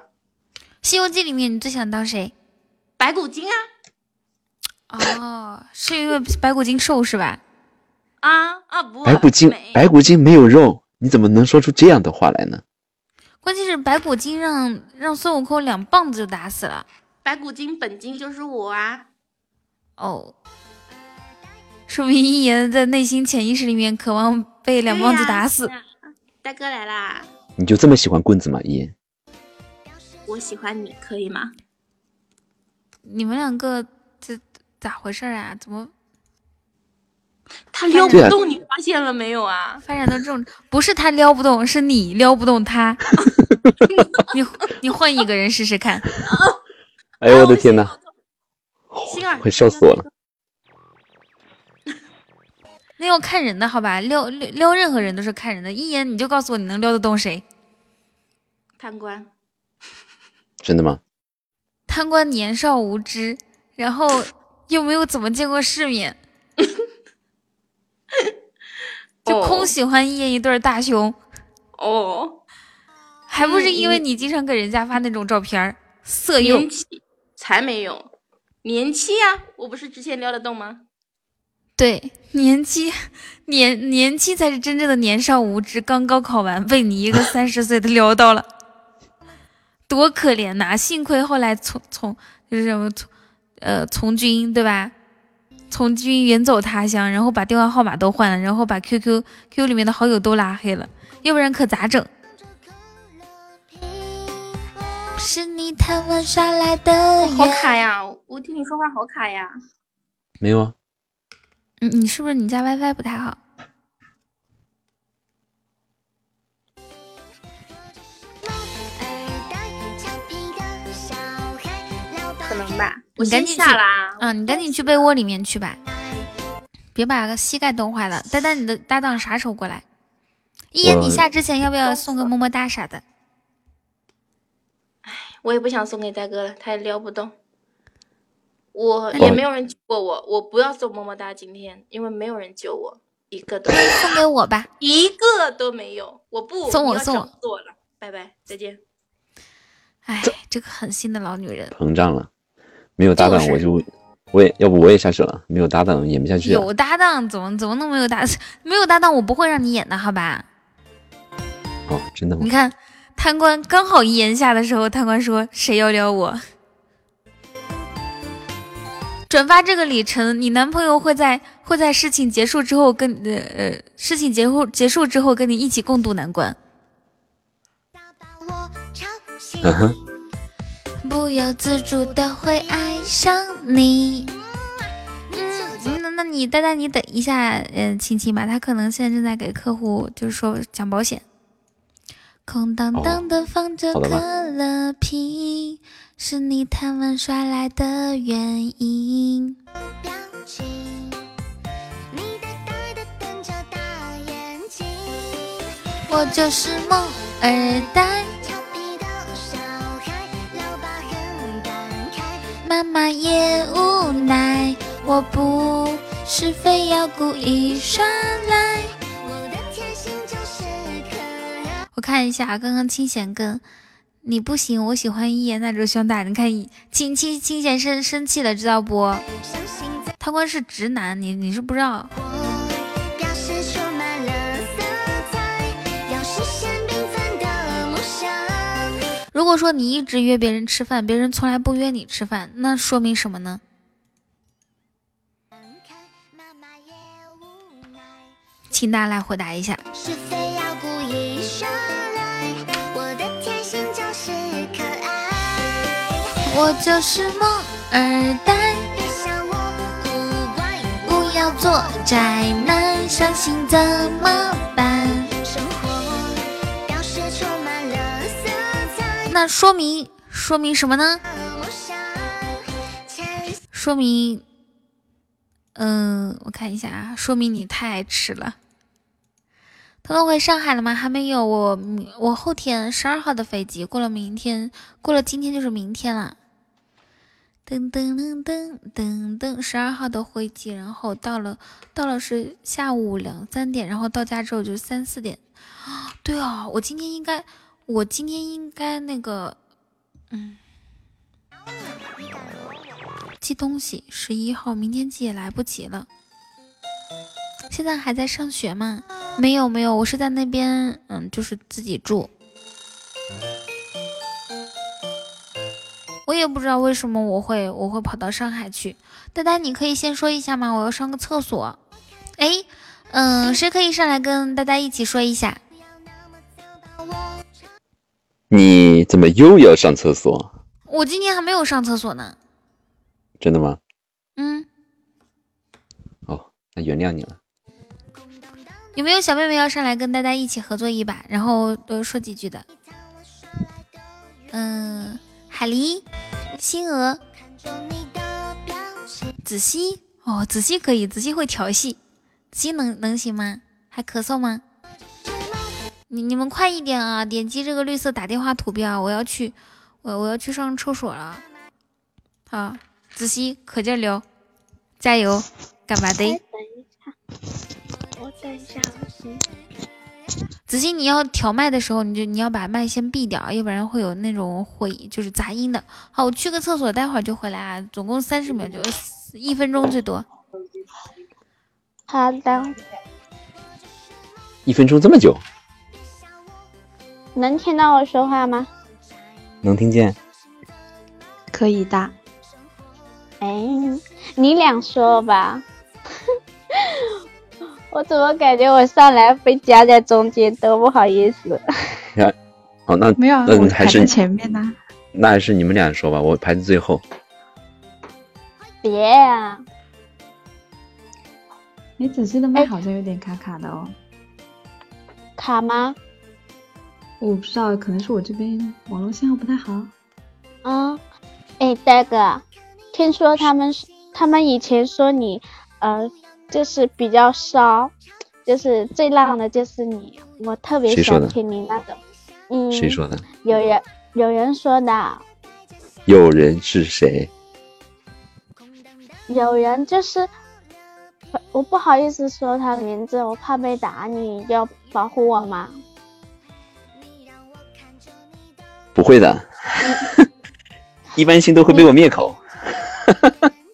《西游记》里面你最想当谁？白骨精啊。哦，是因为白骨精瘦是吧？啊啊不！白骨精，白骨精没有肉，你怎么能说出这样的话来呢？关键是白骨精让让孙悟空两棒子就打死了。白骨精本精就是我啊！哦，说明一言在内心潜意识里面渴望被两棒子打死。大哥来啦！你就这么喜欢棍子吗？一言，我喜欢你，可以吗？你们两个这咋回事啊？怎么他撩不动？你发现了没有啊？发展到这种，不是他撩不动，是你撩不动他。你你换一个人试试看。哎呦我的天哪！快笑死我了。那要看人的好吧，撩撩撩任何人都是看人的。一眼你就告诉我，你能撩得动谁？贪官。真的吗？贪官年少无知，然后又没有怎么见过世面，就空喜欢一言一对大胸。哦。还不是因为你经常给人家发那种照片色诱。才没有，年期呀，我不是之前撩得动吗？对，年期，年年期才是真正的年少无知，刚高考完被你一个 三十岁的撩到了，多可怜呐！幸亏后来从从就是什么从呃从军对吧？从军远走他乡，然后把电话号码都换了，然后把 QQ QQ 里面的好友都拉黑了，要不然可咋整？是你贪玩耍来的。好卡呀！我听你说话好卡呀。没有啊。你，你是不是你家 WiFi 不太好？我赶紧下啦。嗯，你赶紧去被窝里面去吧，别把膝盖冻坏了。呆呆，你的搭档啥时候过来？一言，你下之前要不要送个么么哒啥的？哎我也不想送给呆哥了，他也撩不动，我也没有人救过我，我不要送么么哒，今天因为没有人救我，一个都送给我吧，一个都没有，我不送我送我了，拜拜，再见。哎，这个狠心的老女人膨胀了，没有搭档我就我也要不我也下去了，没有搭档演不下去。有搭档怎么怎么能没有搭没有搭档我不会让你演的好吧？哦，真的吗？你看。贪官刚好一言下的时候，贪官说：“谁要撩我？”转发这个里程，你男朋友会在会在事情结束之后跟呃呃事情结束结束之后跟你一起共度难关。不由自主的会爱上你。嗯，那那你呆呆，你等一下，嗯，亲亲吧，他可能现在正在给客户就是说讲保险。空荡荡的放着可乐瓶，是你贪玩耍赖的原因。我就是梦儿呆，妈妈也无奈，我不是非要故意耍赖。我的天性。看一下，刚刚清闲跟你不行，我喜欢一言那种胸大。你看，清清清闲生生气了，知道不？他光是直男，你你是不知道。果说你一直约别人吃饭，别人从来不约你吃饭，那说明什么呢？请大家来回答一下。我就是不要做宅男，伤心怎么办？那说明说明什么呢？说明，嗯，我看一下啊，说明你太爱吃了。彤彤回上海了吗？还没有，我我后天十二号的飞机，过了明天，过了今天就是明天了。噔噔噔噔噔噔，十二号的飞机，然后到了到了是下午两三点，然后到家之后就三四点。对啊，我今天应该。我今天应该那个，嗯，寄东西，十一号，明天寄也来不及了。现在还在上学吗？没有没有，我是在那边，嗯，就是自己住。我也不知道为什么我会我会跑到上海去。呆呆，你可以先说一下吗？我要上个厕所。哎，嗯，谁可以上来跟呆呆一起说一下？你怎么又要上厕所？我今天还没有上厕所呢。真的吗？嗯。哦，那原谅你了。有没有小妹妹要上来跟大家一起合作一把，然后多说几句的？嗯，海狸、星娥、子熙哦，子熙可以，子熙会调戏，子熙能能行吗？还咳嗽吗？你你们快一点啊！点击这个绿色打电话图标，我要去，我我要去上厕所了。好，子熙可劲溜，加油，干嘛的？等一下，我等一下，子熙，你要调麦的时候，你就你要把麦先闭掉，要不然会有那种回就是杂音的。好，我去个厕所，待会儿就回来啊，总共三十秒，就一分钟最多。好的。一分钟这么久？能听到我说话吗？能听见，可以的。哎，你俩说吧。我怎么感觉我上来被夹在中间，都不好意思。看，哦，那没有，那还是前面呢。那还是你们俩说吧，我排在最后。别呀！你仔细的麦好像有点卡卡的哦。卡吗？我不知道，可能是我这边网络信号不太好。啊，哎，大哥，听说他们他们以前说你，呃，就是比较骚，就是最浪的就是你，我特别想听你那种。嗯。谁说的？有人有人说的。有人是谁？有人就是，我不好意思说他的名字，我怕被打，你要保护我吗？会的，一般性都会被我灭口。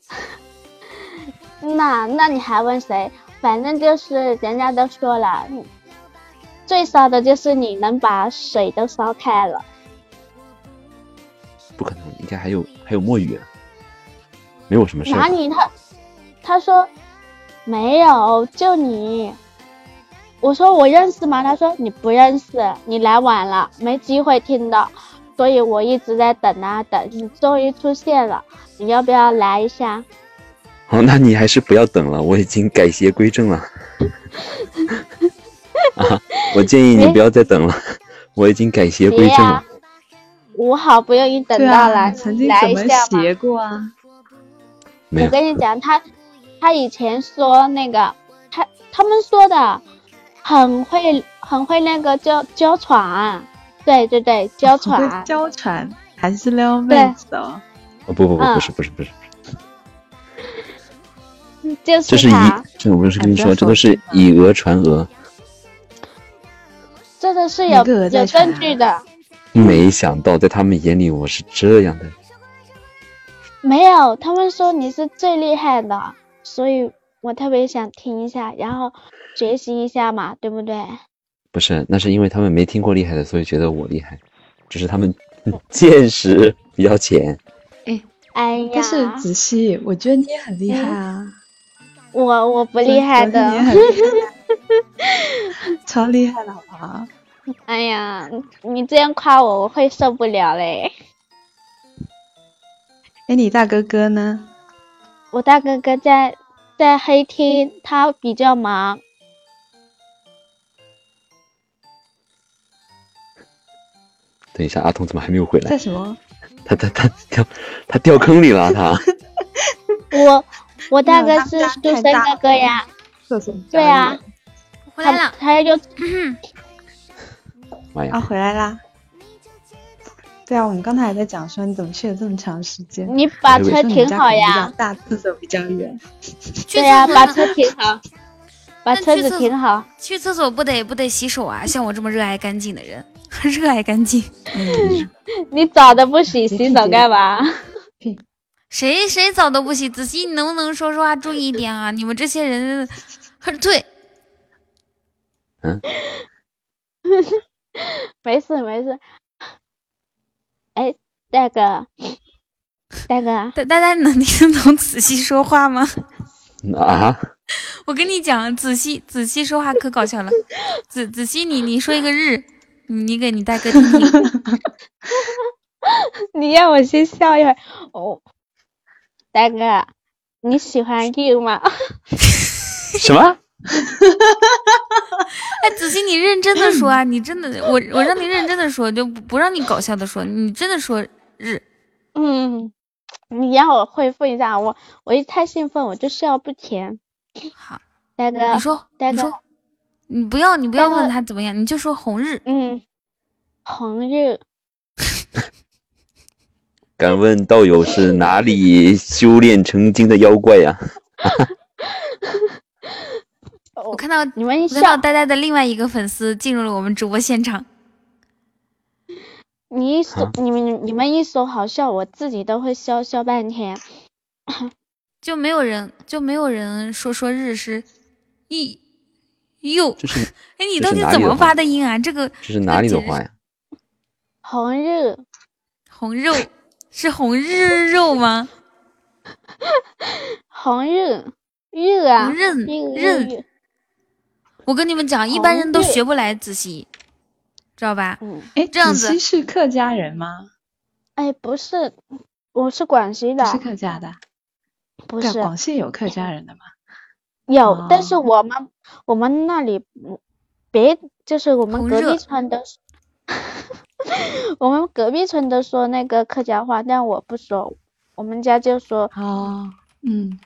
那那你还问谁？反正就是人家都说了，最骚的就是你能把水都烧开了。不可能，应该还有还有墨雨，没有什么事。哪里他他说没有，就你。我说我认识吗？他说你不认识，你来晚了，没机会听到。所以我一直在等啊等，你终于出现了，你要不要来一下？哦，那你还是不要等了，我已经改邪归正了。啊，我建议你不要再等了，我已经改邪归正了。我好不容易等到了，曾经怎么邪过啊？我跟你讲，他他以前说那个，他他们说的很会很会那个叫娇喘。对对对，娇喘，娇喘还是撩妹子哦？哦不不不，不是不是不是，就是这是以这我不是跟你说，这都是以讹传讹。这都是有有证据的。没想到在他们眼里我是这样的。没有，他们说你是最厉害的，所以我特别想听一下，然后学习一下嘛，对不对？不是，那是因为他们没听过厉害的，所以觉得我厉害，只是他们 见识比较浅。哎哎呀！但是子熙，我觉得你也很厉害啊。我我不厉害的。超厉害的好不好？哎呀，你这样夸我，我会受不了嘞。哎，你大哥哥呢？我大哥哥在在黑厅，他比较忙。等一下，阿童怎么还没有回来？在什么？他他他掉他掉坑里了，他。我我大哥是书生哥哥呀。对呀。回来了，他就。啊，回来啦。对啊，我们刚才还在讲说你怎么去了这么长时间。你把车停好呀。大，厕所比较远。对呀，把车停好，把车子停好。去厕所不得不得洗手啊！像我这么热爱干净的人，热爱干净。你澡 都不洗，洗澡干嘛？谁谁澡都不洗？子熙，你能不能说说话注意一点啊？你们这些人，对。嗯。没事没事。哎，大哥，大哥，大大家能听懂子熙说话吗？啊！我跟你讲，子熙子熙说话可搞笑了。子子熙，你你说一个日，你给你大哥听听。你让我先笑一会儿。哦，大哥，你喜欢日吗？什么？哎，子欣，你认真的说啊！你真的，我我让你认真的说，就不让你搞笑的说。你真的说日？嗯，你让我恢复一下，我我一太兴奋我就笑不甜。好，大哥，你说，大哥，你不要你不要问他怎么样，你就说红日。嗯，红日。敢问道友是哪里修炼成精的妖怪呀？我看到你们看到呆呆的另外一个粉丝进入了我们直播现场。你一说你们你们一说好笑，我自己都会笑笑半天。就没有人就没有人说说日是一又，哎，你到底怎么发的音啊？这个这是哪里的话呀？红日红肉是红日肉吗？红日日啊，红日日。我跟你们讲，一般人都学不来子熙，知道吧？嗯，哎，这样子是客家人吗？哎，不是，我是广西的。是客家的？不是，广西有客家人的吗？有，但是我们我们那里别就是我们隔壁村的，我们隔壁村的说那个客家话，但我不说，我们家就说。哦，嗯，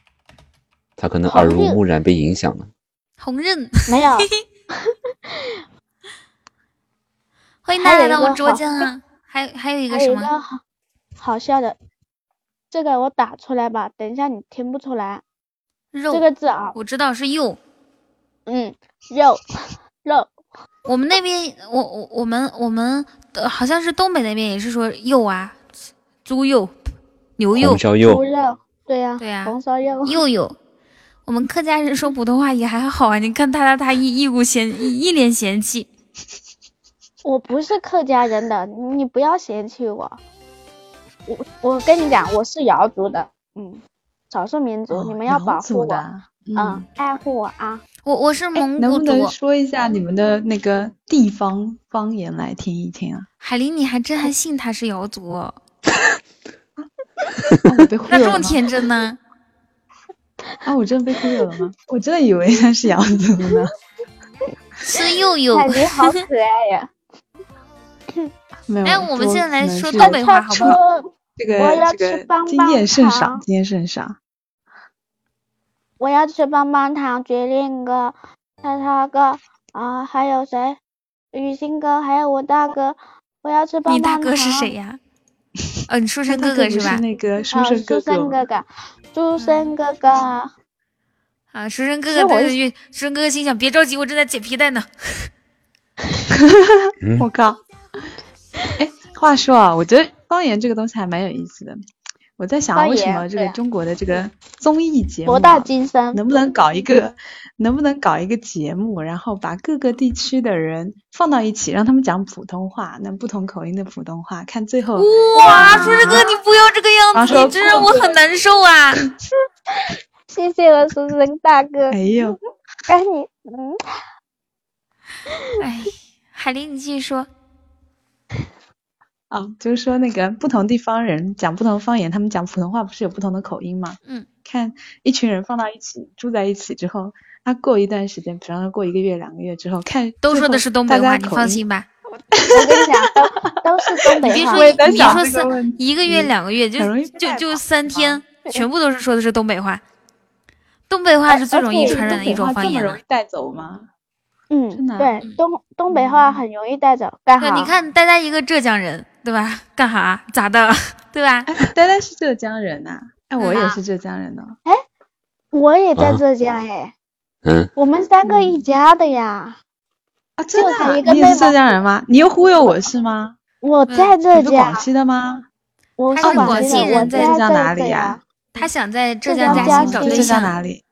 他可能耳濡目染被影响了。红润 没有，欢迎大家来到我直播间啊！还还有一个什么？好好笑的，这个我打出来吧，等一下你听不出来。肉这个字啊，我知道是肉。嗯，肉肉。我们那边，我我我们我们好像是东北那边也是说肉啊，猪肉、牛肉、猪肉，对呀对呀，红烧肉，肉肉。我们客家人说普通话也还好啊，你看他他他一一股嫌一脸嫌弃。我不是客家人的，你不要嫌弃我。我我跟你讲，我是瑶族的，嗯，少数民族，你们要保护我，嗯，爱护我啊。我我是蒙古族。能不能说一下你们的那个地方方言来听一听啊？海林，你还真还信他是瑶族？那这么天真呢？啊！我真的被忽悠了吗？我真的以为他是瑶族呢。是佑佑，海林好可爱呀！没有。哎，我们现在来说东北话好不好？这个这个经验甚少，经验甚少。我要吃棒棒糖，绝令哥、叉叉哥啊，还有谁？雨欣哥，还有我大哥。我要吃棒棒糖。你大哥是谁呀？嗯，书生哥哥是吧？那个书生哥哥。书生哥哥，书生哥哥啊，书生哥哥对对对，书生哥哥心想：别着急，我正在解皮带呢。嗯 我靠！哎，话说啊，我觉得方言这个东西还蛮有意思的。我在想，为什么这个中国的这个综艺节目博大啊精深。能不能搞一个，能不能搞一个节目，然后把各个地区的人放到一起，让他们讲普通话，那不同口音的普通话，看最后哇，说这个你不要这个样子，这让我很难受啊！谢谢我叔叔大哥。哎呦，哎你，嗯，哎，海林，你继续说。啊，就是说那个不同地方人讲不同方言，他们讲普通话不是有不同的口音吗？嗯，看一群人放到一起住在一起之后，他过一段时间，比方说过一个月、两个月之后，看后都说的是东北话，你放心吧。我跟你讲，都都是东北话。别说我也在想这个别说三一个月两个月，就就就三天，全部都是说的是东北话。东北话是最容易传染的一种东北话这么方言了。容易带走吗？嗯真，的啊对，东东北话很容易带走，你看大家一个浙江人，对吧？干哈？咋的？对吧？哎，呆呆是浙江人呐、哎，我嗯也是浙江人呢哦。我也在啊浙江哎，嗯，我们三个一家的呀。啊，真的啊、就他一个你也是浙江人吗？你又忽悠我是吗？我嗯在浙江你是广，西的吗？我他是广西人我在浙江哪里呀？他想在浙浙江江嘉兴找对浙江象。哪里？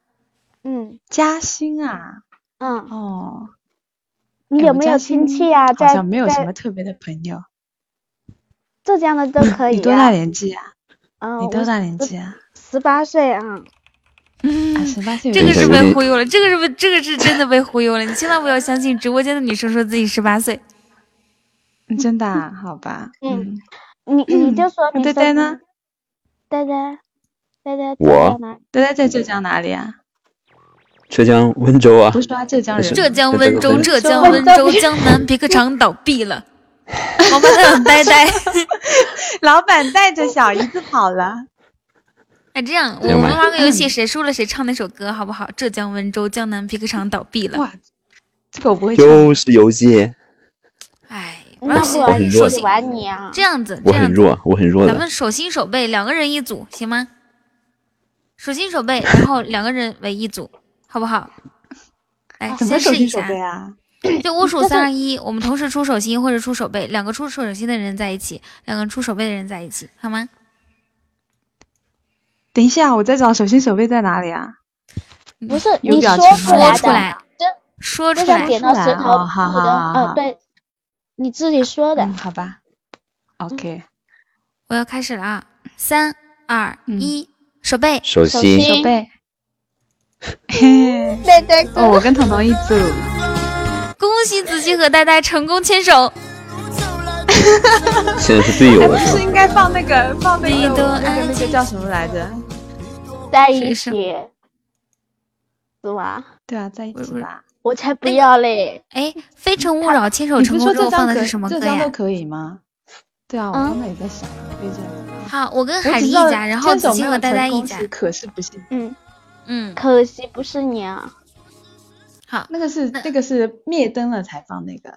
嗯嘉兴啊。嗯，哦，你有没有亲兴戚呀？好在像没有什么特别的朋友。浙江的都可以你多大。年纪啊？嗯，你多大年纪啊？十八岁啊。嗯，十八岁这个是被忽悠了，这个是不，这个是真的被忽悠了。你千万不要相信直播间的女生说自己十八岁。真的啊？好吧。嗯你你就说呆呆呢？呆呆，呆呆我？呆呆在浙江哪里啊？浙江温州啊不，是说浙江人？浙江温州，浙江温州，江南皮革厂倒闭了。王八蛋呆呆。老板带着小姨子跑了。哎，这样，我们玩个游戏，谁输了谁唱那首歌，好不好？浙江温州，江南皮革厂倒闭了。哇，这个我不会唱。又是游戏，哎，玩游戏那不然很弱是手心玩你啊？这样子，我很弱，我很弱的。咱们手心手背两个人一组，行吗？手心手背，然后两个人为一组，好不好？来，先试一下手心手背。啊？就我数三二一，我们同时出手心或者出手背，两个出手心的人在一起，两个出手背的人在一起，好吗？等一下，我在找手心手背在哪里啊？不是有你说表情吗出来的，说出来，说出来。就像点到石头哦好好，好好嗯，对，你自己说的嗯，，好吧。OK，我要开始了啊！三二嗯一，手背。手手心心手背。嘿，对对哦，我跟彤彤一组。恭喜子熙和呆呆成功牵手。现在是队友哎，了是？不是应该放那个放那个那个那个叫什么来着？在一起，是吧？对啊，在一起吧。我才不要嘞！哎，《非诚勿扰》牵手成功之后放的是什么歌呀浙江都？可以吗？对啊，我嗯刚才也在想，可以这样。好，我跟海只知道狸一家，然后子熙和呆呆一家。可是不行，嗯，嗯，可惜不是你啊。好，那个是那个是灭灯了才放那个。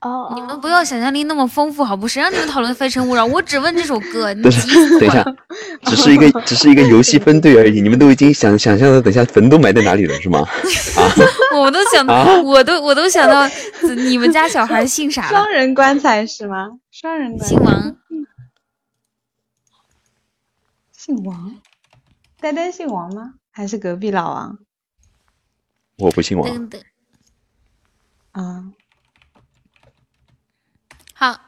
哦，你们哦不要想象力那么丰富，好不？谁让你们讨论《非诚勿扰》？我只问这首歌，你等一下。，只是一个 只是一个游戏分队而已，你们都已经想想象的，等下坟都埋在哪里了是吗？我都想我都我都想到你们家小孩姓啥了双？人棺材是吗？双人棺材。姓王。姓王。呆呆姓王吗？还是隔壁老王？我不姓王，噔噔。啊，好，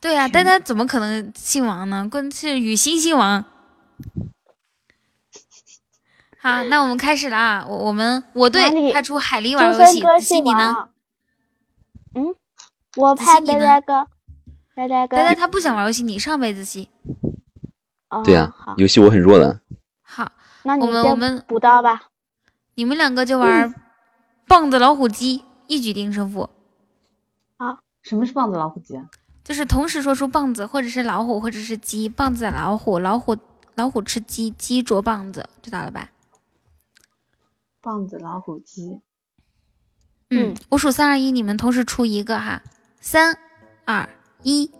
对呀、呆呆怎么可能姓王呢？关是雨欣姓王。好，那我们开始了啊！我我们我队派出海狸玩游戏你呢？嗯，我子派呆呆哥，呆呆哥呆。呆他不想玩游戏，你上呗，子琪。哦对呀、好，游戏我很弱的，好，那你我们我们补刀吧。你们两个就玩棒子老虎鸡，一举定胜负。什么是棒子老虎机啊？就是同时说出棒子，或者是老虎，或者是鸡，棒子老虎，老虎老虎吃鸡，鸡啄棒子，知道了吧？棒子老虎鸡。嗯嗯，我数三二一，你们同时出一个哈，三二一，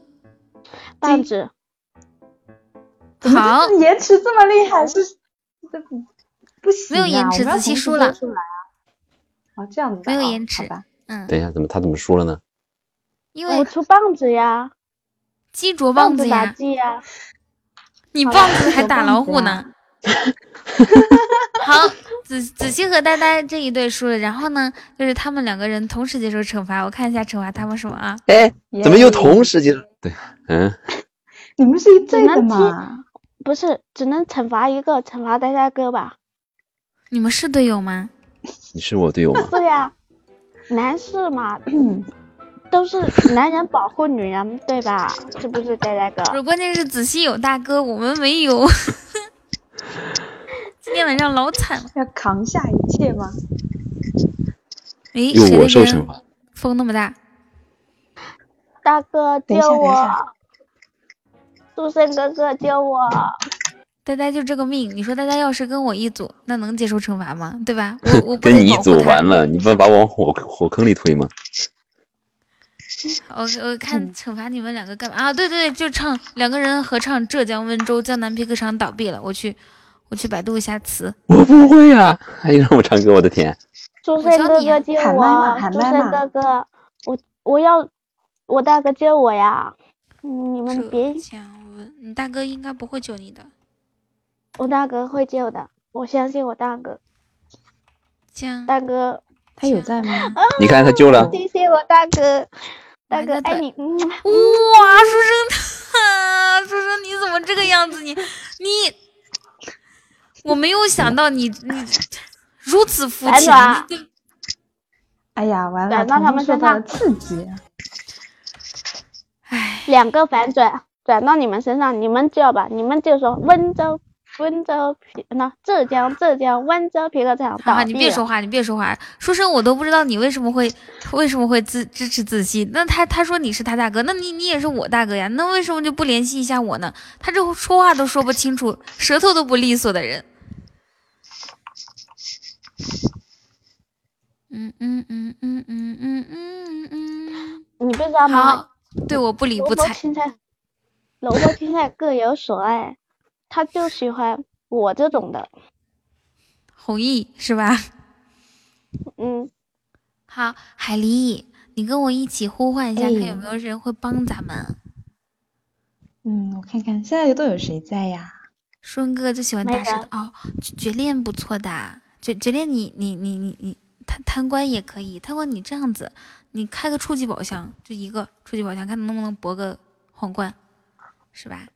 棒子，好 延迟这么厉害？是这不不行、啊，没有延迟子琪同时输了啊。哦，这样子没有哦延迟吧嗯，等一下，怎么他怎么输了呢？因为我出棒子呀，鸡啄棒子呀，鸡呀。你棒子还打老虎呢。好，子子熙和呆呆这一对输了，然后呢，就是他们两个人同时接受惩罚。我看一下惩罚他们什么啊？哎，怎么又同时接受？对，嗯，你们是一对的只能嘛？不是，只能惩罚一个，惩罚呆呆哥吧？你们是队友吗？你是我队友吗？对呀、男士嘛，都是男人保护女人，对吧？是不是呆呆哥？不是，关键是子熙有大哥，我们没有。今天晚上老惨了。要扛下一切吗？诶，由我谁受惩罚。风那么大？大哥等一下救我等一下！书生哥哥救我！呆呆就这个命，你说呆呆要是跟我一组，那能接受惩罚吗？对吧？我 我跟你一组完了，你不把我往火火坑里推吗？我我 看嗯惩罚你们两个干嘛啊？对对对，就唱两个人合唱《浙江温州江南皮革厂倒闭了》，我去我去百度一下词。我不会呀、还让我唱歌，我的天！书生哥哥救喊麦嘛我！书喊麦嘛生哥哥，我我要我大哥救我呀！嗯你们别，浙江温，你大哥应该不会救你的。我大哥会救的，我相信我大哥。江大哥，他有在吗？你看他救了，谢谢我大哥，大哥爱你。嗯，哇，书生他，书生你怎么这个样子？你你，我没有想到你你如此肤浅哎呀，完了，转到他们受到了刺激。哎，两个反转转到你们身上，你们救吧，你们就说温州。温州皮那浙江浙江温州皮革厂倒闭了你别说话，你别说话。书生我都不知道你为什么会 为什么会支支持子熙。那他他说你是他大哥，那你你也是我大哥呀，那为什么就不联系一下我呢？他这说话都说不清楚，舌头都不利索的人。嗯嗯嗯嗯嗯嗯嗯嗯。你不知道吗？好，对我不理不睬。卜青菜，萝卜青菜各有所爱，他就喜欢我这种的。弘毅是吧？嗯，好，海狸，你跟我一起呼唤一下，哎看有没有人会帮咱们。嗯，我看看现在都有谁在呀？顺哥就喜欢大舌头哦，绝绝恋不错的，绝绝恋你你你你你贪贪官也可以，贪官你这样子，你开个初级宝箱，就一个初级宝箱，看能不能博个皇冠，是吧？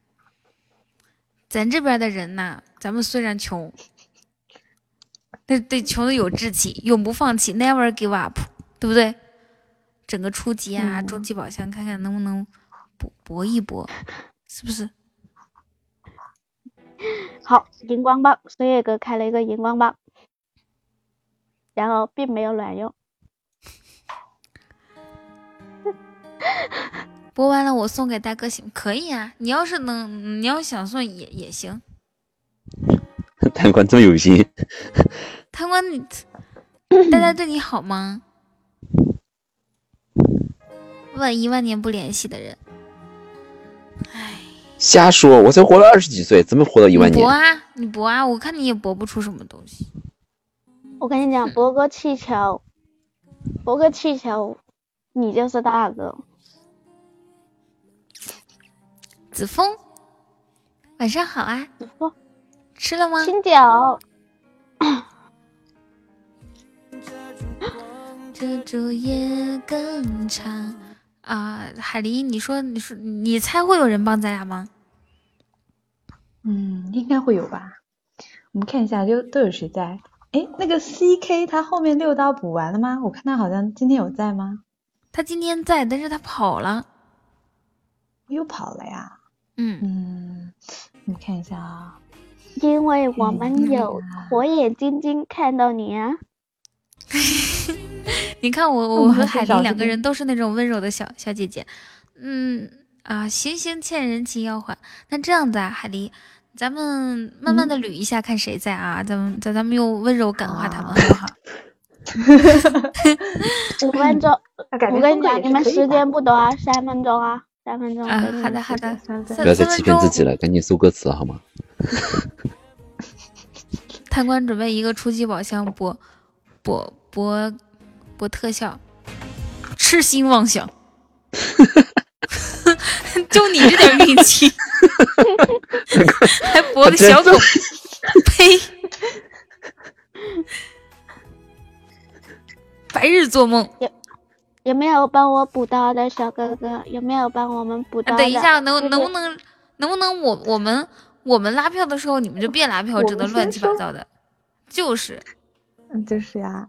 咱这边的人呐，咱们虽然穷，但对穷的有志气，永不放弃，never give up，对不对？整个初级啊、嗯中级宝箱，看看能不能搏搏一搏，是不是？好，荧光棒，孙月哥开了一个荧光棒，然后并没有卵用。播完了我送给大哥行可以啊？你要是能，你要想送也也行。贪官这么有心，贪官你，大家对你好吗？问一万年不联系的人，哎，瞎说！我才活了二十几岁，怎么活到一万年？你搏啊，你博啊！我看你也博不出什么东西。我跟你讲，博个气球，博个气球，你就是大哥。子枫，晚上好啊！子枫吃了吗？青椒，这昼夜更长啊！海狸，你说，你说，你猜会有人帮咱俩吗？嗯，应该会有吧。我们看一下，就都有谁在？哎，那个 C K 他后面六刀补完了吗？我看他好像今天有在吗？他今天在，但是他跑了。又跑了呀。嗯，嗯，你看一下啊。因为我们嗯有火眼金睛看到你啊。你看我，我和海是找这个狸两个人都是那种温柔的小小姐姐。嗯啊，行行，欠人情要还。那这样子啊，海狸，咱们慢慢的捋一下，看谁在啊？咱们咱咱们用温柔感化他们，好不好？五分钟，感我跟你讲，你们时间不多啊，三分钟啊，三分钟。啊好的好的。三分三不要再欺骗自己了，赶紧搜歌词好吗？贪官准备一个初级宝箱博博博博特效。痴心妄想，就你这点运气，还博个小狗，呸！白日做梦。有有没有帮我补刀的小哥哥？有没有帮我们补刀？等一下，能能不能能不能我我们我们拉票的时候，你们就别拉票，整的乱七八糟的。就是，嗯，就是呀。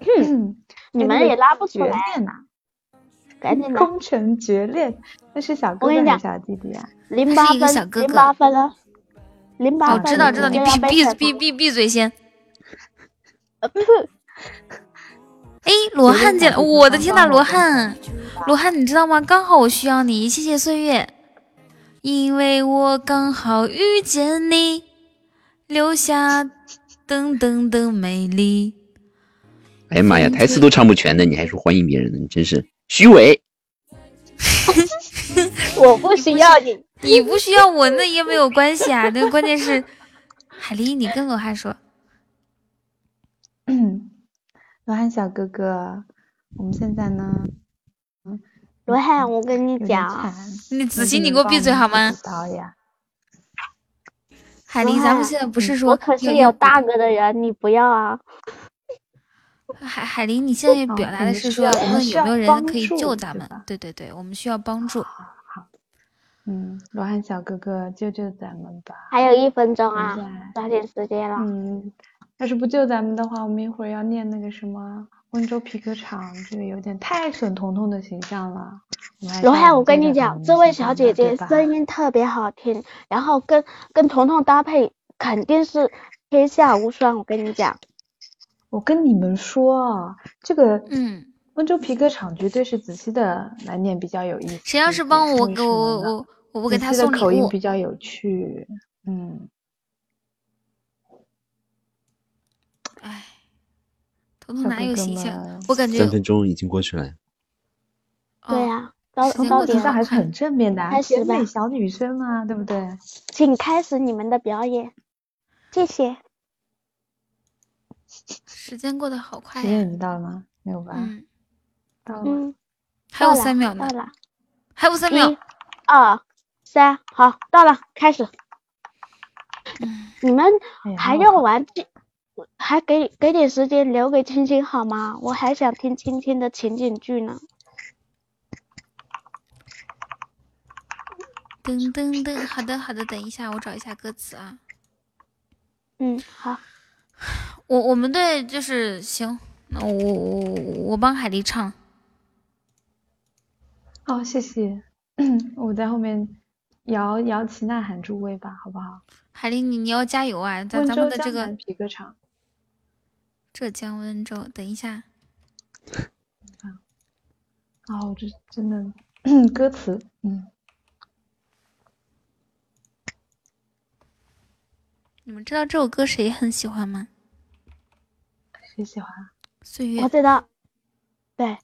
你们也拉不出来呐！赶紧的，攻城绝恋，那是小哥哥还是小弟弟啊？零八分，零八分了，零八分。知道知道，你闭闭闭闭闭嘴先。呃不。哎，罗汉进来！我的天呐，罗汉，罗汉，你知道吗？刚好我需要你，谢谢岁月，因为我刚好遇见你，留下噔噔的美丽。哎呀妈呀，台词都唱不全的，你还说欢迎别人呢？你真是虚伪。我不需要你，你不需要我，那也没有关系啊。那关键是海狸，你跟罗汉说。罗汉小哥哥，我们现在呢？罗汉，我跟你讲，你子欣，你给我闭嘴好吗？海林，咱们现在不是说我可是有大哥的人，你不要啊！海海林，你现在表达的是说，我们有没有人可以救咱们？对对对，我们需要帮助。好，嗯，罗汉小哥哥，救救咱们吧！还有一分钟啊，抓紧时间了。嗯。要是不救咱们的话，我们一会儿要念那个什么温州皮革厂，这个有点太损彤彤的形象了。罗汉，我跟你讲，这位小姐姐声音特别好听，然后跟跟彤彤搭配肯定是天下无双。我跟你讲，我跟你们说啊，这个嗯，温州皮革厂绝对是子熙的来念比较有意思。谁要是帮我给我我我我给他送礼物，口音比较有趣，嗯。彤彤哪有形象？我感觉三分钟已经过去了。对呀，高高点上还是很正面的，甜美小女生嘛，对不对？请开始你们的表演，谢谢。时间过得好快时间已经到了吗？没有吧？嗯，到了，还有三秒呢。到了，还有三秒。一、二、三，好，到了，开始。你们还要玩？还给给点时间留给青青好吗？我还想听青青的情景剧呢。噔噔噔，好的好的，等一下我找一下歌词啊。嗯，好。我我们队就是行，那我我我帮海丽唱。哦，谢谢。我在后面摇摇旗呐喊助威吧，好不好？海丽，你你要加油啊！咱咱们的这个皮革厂。浙江温州，等一下。啊，我，这真的 歌词，嗯。你们知道这首歌谁很喜欢吗？谁喜欢？岁月。我知道。对，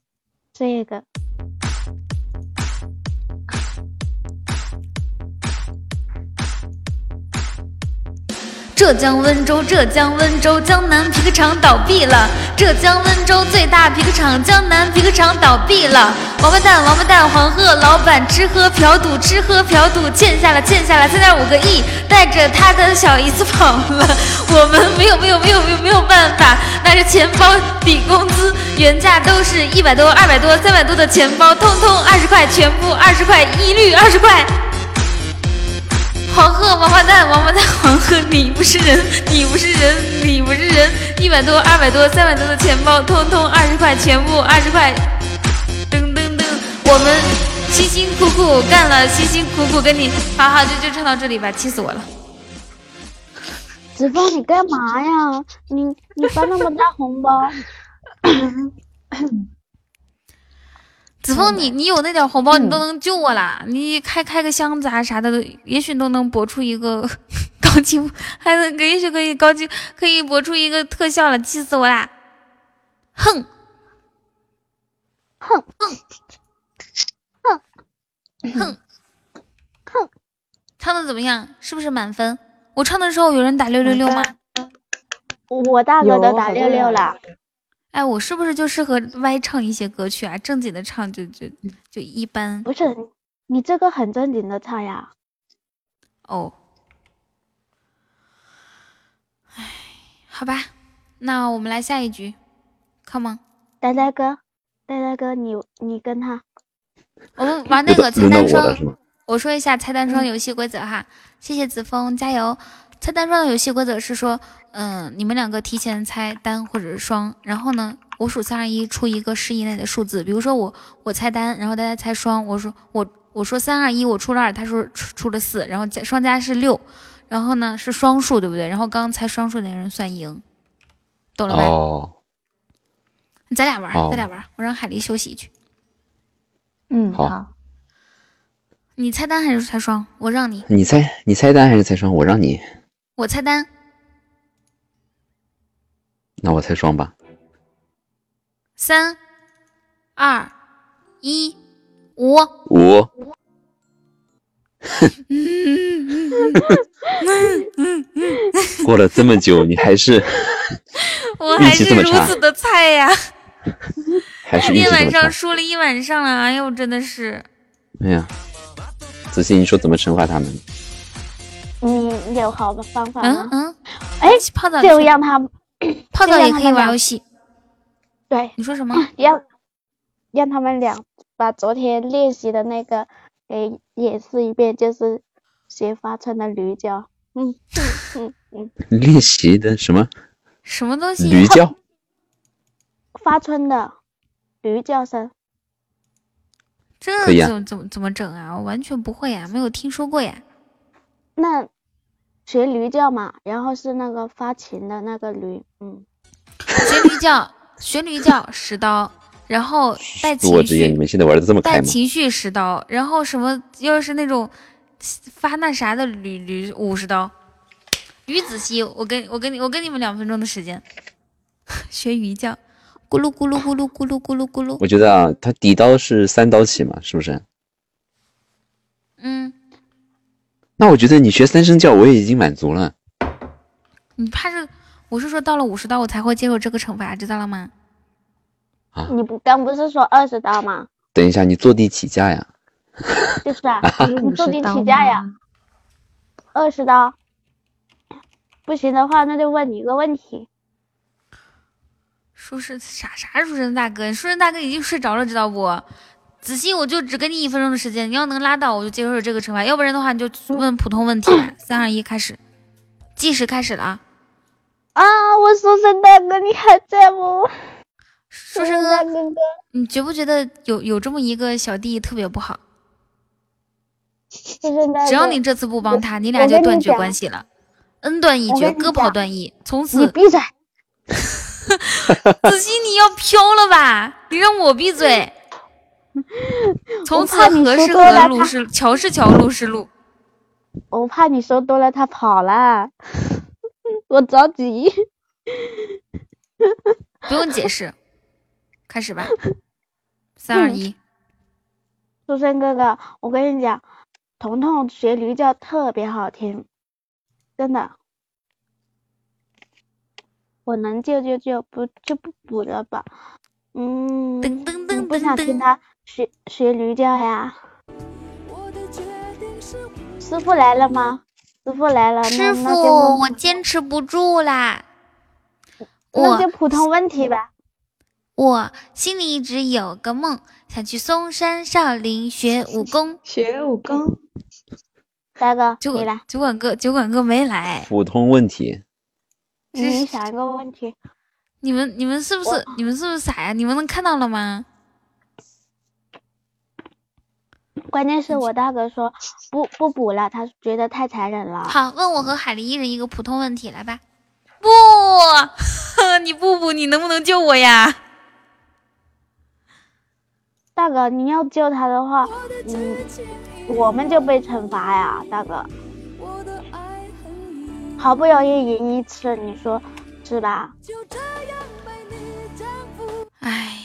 这个。浙江温州，浙江温州，江南皮革厂倒闭了。浙江温州最大皮革厂江南皮革厂倒闭了。王八蛋，王八蛋，黄鹤老板吃喝嫖赌，吃喝嫖赌，欠下了，欠下了三点五个亿，带着他的小姨子跑了。我们没有，没有，没有，没有，没有办法，拿着钱包抵工资，原价都是一百多、二百多、三百多的钱包，通通二十块，全部二十块，一律二十块。黄鹤，王八蛋，王八蛋，黄鹤，你不是人，你不是人，你不是人，一百多、二百多、三百多的钱包，通通二十块，全部二十块。噔噔噔，我们辛辛苦苦干了，辛辛苦苦跟你，好好就就唱到这里吧，气死我了。子枫，你干嘛呀？你你发那么大红包？子枫，你你有那点红包，你都能救我啦！你开开个箱子啊啥的，也许都能博出一个 高清，还能也许可以高清，可以博出一个特效了，气死我啦！哼，哼哼哼哼哼，唱的怎么样？是不是满分？我唱的时候有人打六六六吗？我大哥都打六六了。哎，我是不是就适合歪唱一些歌曲啊？正经的唱就就就一般。不是，你这个很正经的唱呀。哦。哎，好吧，那我们来下一局，Come on，呆呆哥，呆呆哥，你你跟他，我们玩那个菜单双。我说一下菜单双游戏规则哈，谢谢子枫，加油。菜单双的游戏规则是说，嗯，你们两个提前猜单或者是双，然后呢，我数三二一出一个十以内的数字，比如说我我猜单，然后大家猜双，我说我我说三二一，我出了二，他说出出了四，然后加双加是六，然后呢是双数，对不对？然后刚刚猜双数那个人算赢，懂了吧？哦，咱俩玩，咱俩玩，我让海狸休息去。嗯，好。你猜单还是猜双？我让你。你猜，你猜单还是猜双？我让你。我猜单，那我猜双吧。三、二、一，五。五。过了这么久，你还是 我 还是如此的菜呀！今天晚上输了一晚上了，哎呦，真的是。哎呀，子欣，你说怎么惩罚他们？嗯有好的方法吗？嗯嗯，哎，泡澡就让他泡澡也可以玩游戏。对，你说什么？让让他们俩把昨天练习的那个给演示一遍，就是学发春的驴叫。嗯嗯嗯。练习的什么？什么东西？驴叫。发春的驴叫声。这怎么怎么怎么整啊？我完全不会呀，没有听说过呀。那学驴叫嘛，然后是那个发情的那个驴，嗯，学驴叫，学驴叫十刀，然后带情绪，你们现在玩的这么开带情绪十刀，然后什么又是那种发那啥的驴驴五十刀。于子熙，我跟我跟你我跟你们两分钟的时间，学驴叫，咕噜咕噜咕噜咕噜咕噜咕噜。我觉得啊，他底刀是三刀起嘛，是不是？嗯。那我觉得你学三声叫我也已经满足了。你怕是？我是说到了五十刀我才会接受这个惩罚，知道了吗？啊！你不刚不是说二十刀吗？等一下，你坐地起价呀？就是啊，你坐地起价呀。二十刀，不行的话那就问你一个问题。书生啥啥？书生大哥，书生大哥已经睡着了，知道不？子熙，我就只给你一分钟的时间，你要能拉到，我就接受这个惩罚；要不然的话，你就问普通问题。三二一，开始，计时开始了啊！啊，我说声大哥，你还在不？书生哥哥，你觉不觉得有有这么一个小弟特别不好？只要你这次不帮他，你俩就断绝关系了，恩断义绝，割袍断义，从此。你闭嘴！子 熙，你要飘了吧？你让我闭嘴。从此何是何，路是桥是桥，路是路。我怕你说多了，他跑了，我着急。不用解释，开始吧。三二一。书生哥哥，我跟你讲，彤彤学驴叫特别好听，真的。我能救就救，不就不补了吧。嗯，不想听他。学学驴叫呀！师傅来了吗？师傅来了，师傅，我坚持不住啦。那就普通问题吧。我心里一直有个梦，想去嵩山少林学武功。学武功。大哥，你来。酒馆哥，酒馆哥没来。普通问题。你想一个问题。你们你们是不是你们是不是傻呀？你们能看到了吗？关键是我大哥说不不补了，他觉得太残忍了。好，问我和海狸一人一个普通问题，来吧。不，你不补，你能不能救我呀？大哥，你要救他的话，嗯，我们就被惩罚呀，大哥。好不容易赢一次，你说是吧？唉，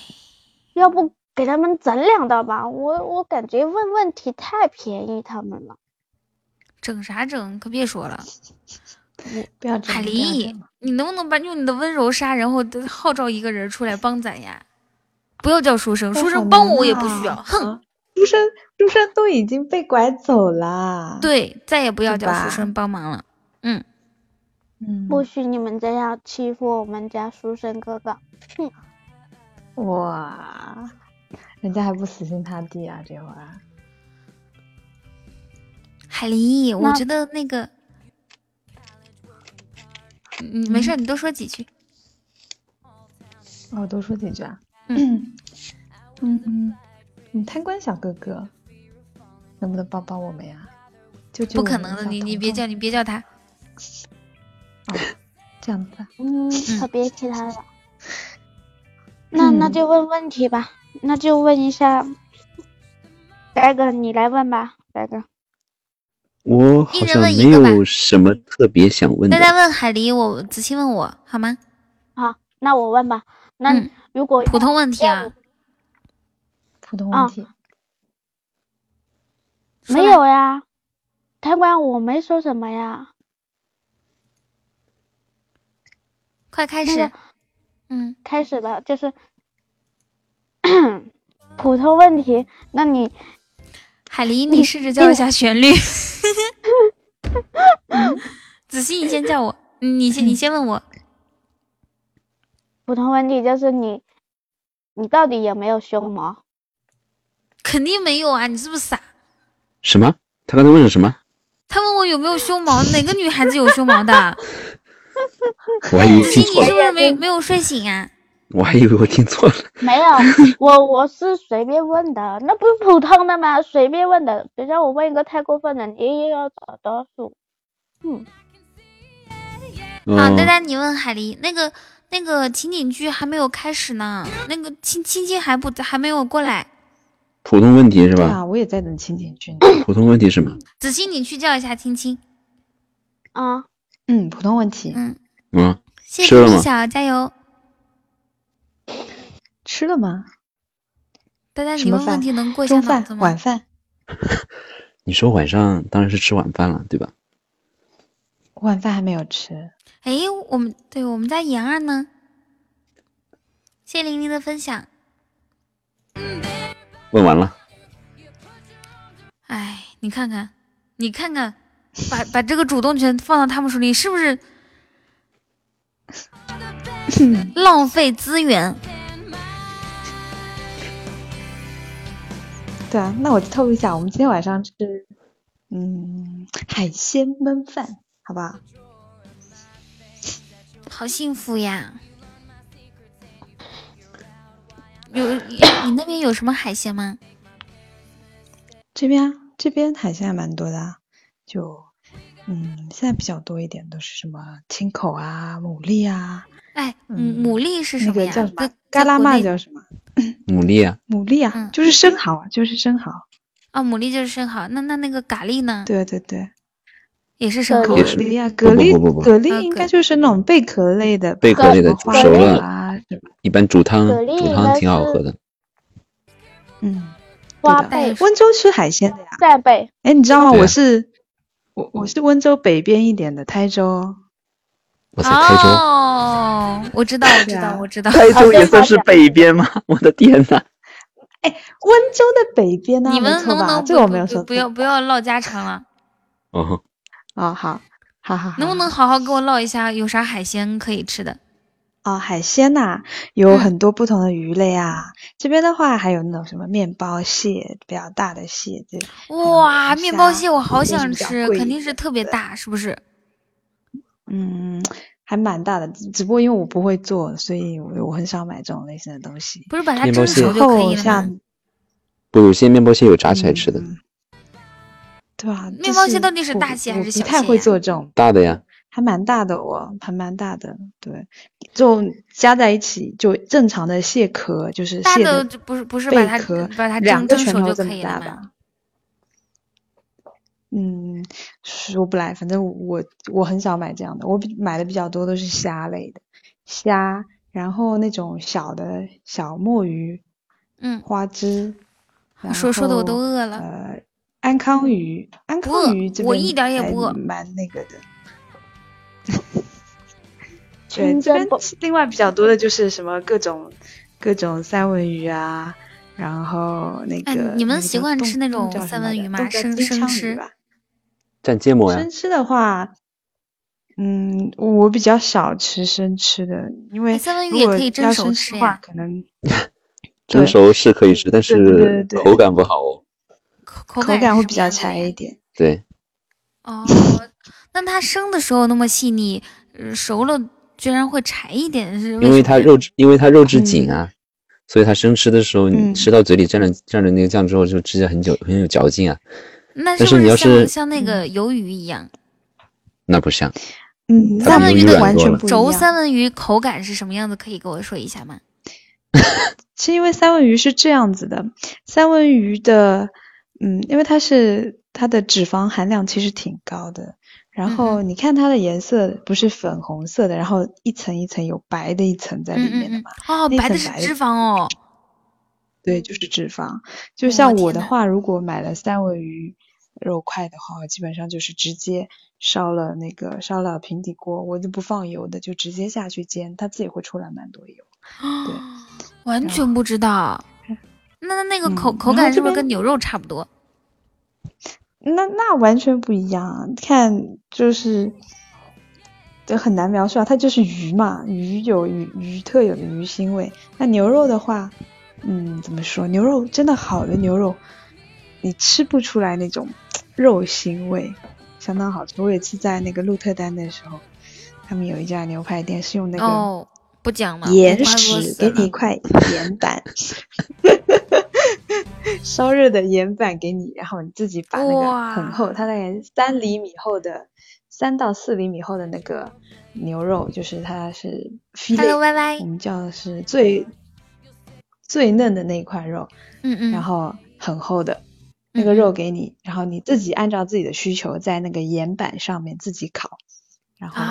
要不？给他们整两道吧，我我感觉问问题太便宜他们了。整啥整？可别说了，不要这样不要这海狸，你能不能把用你的温柔杀，然后号召一个人出来帮咱呀？不要叫书生，书生帮我我也不需要。啊哼，书生书生都已经被拐走了。，对，再也不要叫书生帮忙了。嗯，嗯，不许你们这样欺负我们家书生哥哥。哼哇，人家还不死心塌地啊，这会儿。海狸，我觉得那个，嗯，没事，你多说几句。哦，多说几句啊。嗯嗯嗯，嗯，贪官小哥哥，能不能帮帮我们呀？救救不可能的，你你别叫，你别叫他。哦，这样子啊。嗯，可别提他了。那那嗯就问问题吧，那就问一下，白哥，你来问吧，白哥。我好像没有什么特别想问的大。家问海狸，我仔细问我好吗？好，那我问吧。那嗯如果普通问题啊，啊 普通问题。没有呀，贪官我没说什么呀。快开始。嗯，开始吧，就是 普通问题。那你海狸，你试着叫一下旋律。子熙，你先叫我，你先你先问我。普通问题就是你，你到底有没有胸毛？肯定没有啊，你是不是傻？什么？他刚才问了什么？他问我有没有胸毛，哪个女孩子有胸毛的？我还以为子熙，听错了，你是不是没没有睡醒啊？我还以为我听错了。没有，我我是随便问的，那不是普通的吗？随便问的，谁让我问一个太过分的，你又要找多数。嗯，啊，哦丹丹，你问海狸，那个那个情景剧还没有开始呢，那个亲亲亲还不还没有过来。普通问题是吧？啊，我也在等情景剧呢。普通问题是吗？子欣，你去叫一下青青。啊，嗯，普通问题。嗯，嗯，谢谢米小，加油。吃了吗？大家，什么饭你问问题能过一下中饭脑子、吗晚？饭？你说晚上当然是吃晚饭了，对吧？晚饭还没有吃。哎，我们对我们家妍儿呢？谢谢玲玲的分享。问完了，哎，你看看，你看看，把把这个主动权放到他们手里，是不是 浪费资源？对啊，那我就透露一下，我们今天晚上吃，嗯，海鲜焖饭，好不好？好幸福呀！有 你那边有什么海鲜吗？这边啊，这边海鲜还蛮多的啊，就，嗯，现在比较多一点都是什么青口啊、牡蛎啊，哎，嗯牡蛎是什么呀？个叫什么在？嘎拉嘛在国内叫什么？牡蛎啊，牡蛎啊，嗯就是生蚝啊，就是生蚝。啊，牡蛎就是生蚝。那那那个蛤蜊呢？对对对，也是生蚝也是蛤蜊啊，蛤蜊，不不不不蛤蜊应该就是那种贝壳类的，贝壳类的花熟了，啊，一般煮汤煮汤挺好喝的。嗯，花贝贝、温州吃海鲜的呀。扇贝，哎，你知道吗？我是我我是温州北边一点的台州哦，我在台州，哦，我知道，我知道，我知道。台州也算是北边吗？我的天呐！哎温州的北边呢、你们？能不能这我不没有说错不不要不要唠家常了？哦，哦，好，好好好，能不能好好给我唠一下有啥海鲜可以吃的？哦，海鲜呐、有嗯很多不同的鱼类啊。这边的话还有那种什么面包蟹，比较大的蟹，对哇，面包蟹我好想吃，肯定是特别大，是不是？嗯还蛮大的。只只不过因为我不会做，所以我我很少买这种类型的东西。不是把它面包蟹蒸熟就可以了吗？不，有些面包蟹有炸起来吃的，嗯对吧？面包蟹到底是我大蟹还我不太会是小蟹呀做这种大的呀。还蛮大的哦，还蛮大的，对，就加在一起就正常的蟹壳，就是大蟹的就不是不是把它贝壳，把它两个拳蒸蒸熟就头这么可以了吗？大吧？嗯，说不来，反正我我很少买这样的，我比买的比较多都是虾类的，虾，然后那种小的小墨鱼、嗯，花枝，说说的我都饿了。呃，安康鱼，安康鱼这边我一点也不饿蛮那个的。对，这边另外比较多的就是什么各种各种三文鱼啊，然后那个你们习惯吃那种三文鱼吗？生生吃？蘸芥末呀？生吃的话，嗯，我比较少吃生吃的，因为三文鱼也可以蒸熟吃呀。可能 蒸熟是可以吃，但是口感不好哦。口口感会比较柴一点。对。哦，那它生的时候那么细腻，熟了居然会柴一点，是？因为它肉质，因为它肉质紧啊，所以它生吃的时候，你吃到嘴里蘸着蘸着那个酱之后，就吃起来很久很有嚼劲啊。那是不是像像那个鱿鱼一样？那不像。嗯，三文鱼的完全不轴三文鱼口感是什么样子？可以跟我说一下吗？是因为三文鱼是这样子的，三文鱼的，嗯，因为它是它的脂肪含量其实挺高的，然后你看它的颜色不是粉红色的，然后一层一层有白的一层在里面的嘛？哦，白的是脂肪哦。对，就是脂肪。就像我的话，如果买了三文鱼肉块的话，基本上就是直接烧了那个烧了平底锅，我就不放油的，就直接下去煎，它自己会出来蛮多油。对。完全不知道，那那个口口感是不是跟牛肉差不多？那那完全不一样，看就是就很难描述啊。它就是鱼嘛，鱼有鱼鱼特有的鱼腥味。那牛肉的话，嗯，怎么说？牛肉真的好的牛肉，你吃不出来那种肉腥味，相当好吃。我有一次在那个鹿特丹的时候，他们有一家牛排店是用那个哦。不讲了，岩石给你一块岩板，烧热的岩板给你，然后你自己把那个很厚，它大概三厘米厚的，三到四厘米厚的那个牛肉，就是它是 Hello Y Y，我们叫的是最最嫩的那一块肉，嗯嗯，然后很厚的那个肉给你，然后你自己按照自己的需求在那个岩板上面自己烤。然后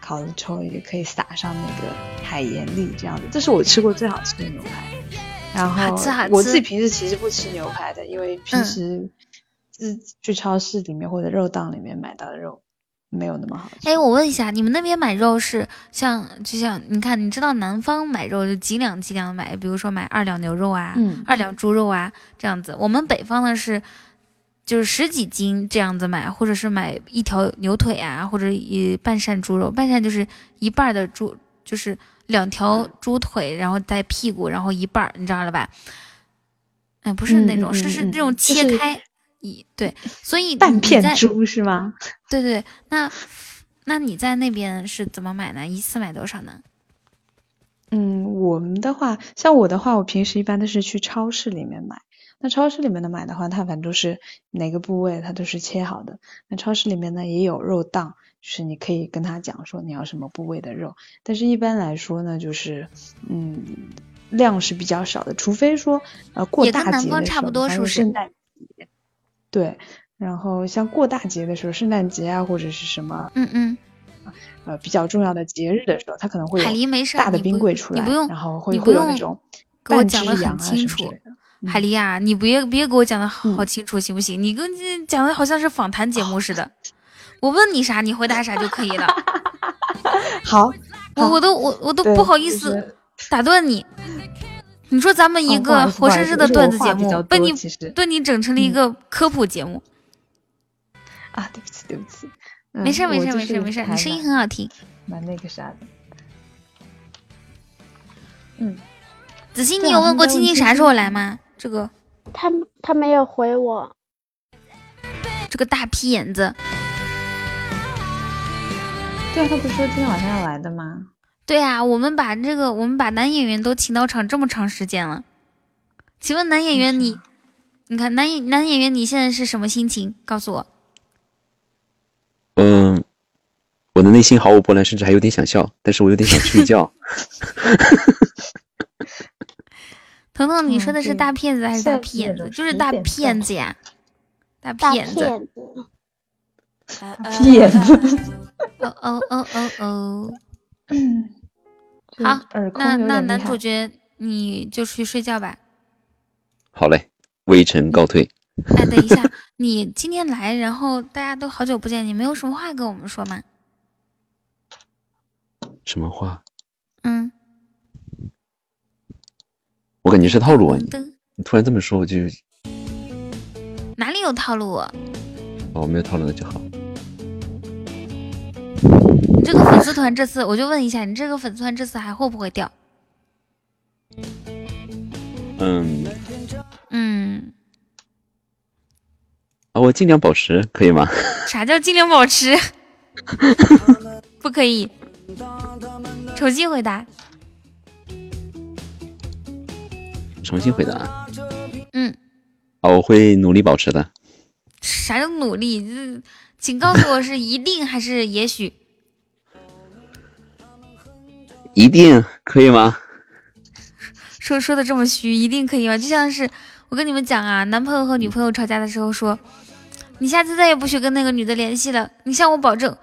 烤了之后也可以撒上那个海盐粒，这样子，这是我吃过最好吃的牛排。然后我自己平时其实不吃牛排的，因为平时自去超市里面或者肉档里面买到的肉没有那么好吃。哎，我问一下，你们那边买肉是像就像你看，你知道南方买肉就几两几两买，比如说买二两牛肉啊，二两猪肉啊这样子。我们北方的是。就是十几斤这样子买，或者是买一条牛腿啊，或者一半扇猪肉，半扇就是一半的猪，就是两条猪腿，然后带屁股，然后一半，你知道了吧？哎，不是那种，是是那种切开，一对，所以半片猪是吗？对对，那那你在那边是怎么买呢？一次买多少呢？嗯，我们的话，像我的话，我平时一般都是去超市里面买。那超市里面的买的话，它反正都是哪个部位它都是切好的。那超市里面呢也有肉档，就是你可以跟他讲说你要什么部位的肉。但是一般来说呢，就是嗯量是比较少的，除非说呃过大节的时候，还有圣诞节。对，然后像过大节的时候，圣诞节啊或者是什么，嗯嗯，呃比较重要的节日的时候，它可能会有大的冰柜出来，然后会会有那种半只羊啊什么的。海狸呀，你别别给我讲的好清楚行不行？你跟讲的好像是访谈节目似的。我问你啥，你回答啥就可以了。好，我我都我我都不好意思打断你。你说咱们一个活生生的段子节目，被你被你整成了一个科普节目。啊，对不起对不起。没事没事没事没事，你声音很好听。蛮那个啥的。嗯。子欣，你有问过青青啥时候来吗？这个他他没有回我，这个大屁眼子。对啊，他不是说今天晚上要来的吗？对啊，我们把这个我们把男演员都请到场这么长时间了，请问男演员你，你看男演男演员你现在是什么心情？告诉我。嗯，我的内心毫无波澜，甚至还有点想笑，但是我有点想睡觉。彤彤，你说的是大骗子还是大骗子？就是大骗子呀，大骗子。骗子。哦哦哦哦哦。好，那那男主角你就去睡觉吧。好嘞，微臣告退。哎，等一下，你今天来，然后大家都好久不见，你没有什么话跟我们说吗？什么话？嗯，我感觉是套路啊！你你突然这么说，我就哪里有套路？哦，没有套路那就好。你这个粉丝团这次，我就问一下，你这个粉丝团这次还会不会掉？嗯嗯，啊，我尽量保持，可以吗？啥叫尽量保持？不可以。重新回答。重新回答。嗯。啊，我会努力保持的。啥叫努力？请告诉我是一定还是也许？一定可以吗？说说的这么虚，一定可以吗？就像是我跟你们讲啊，男朋友和女朋友吵架的时候说，你下次再也不许跟那个女的联系了，你向我保证，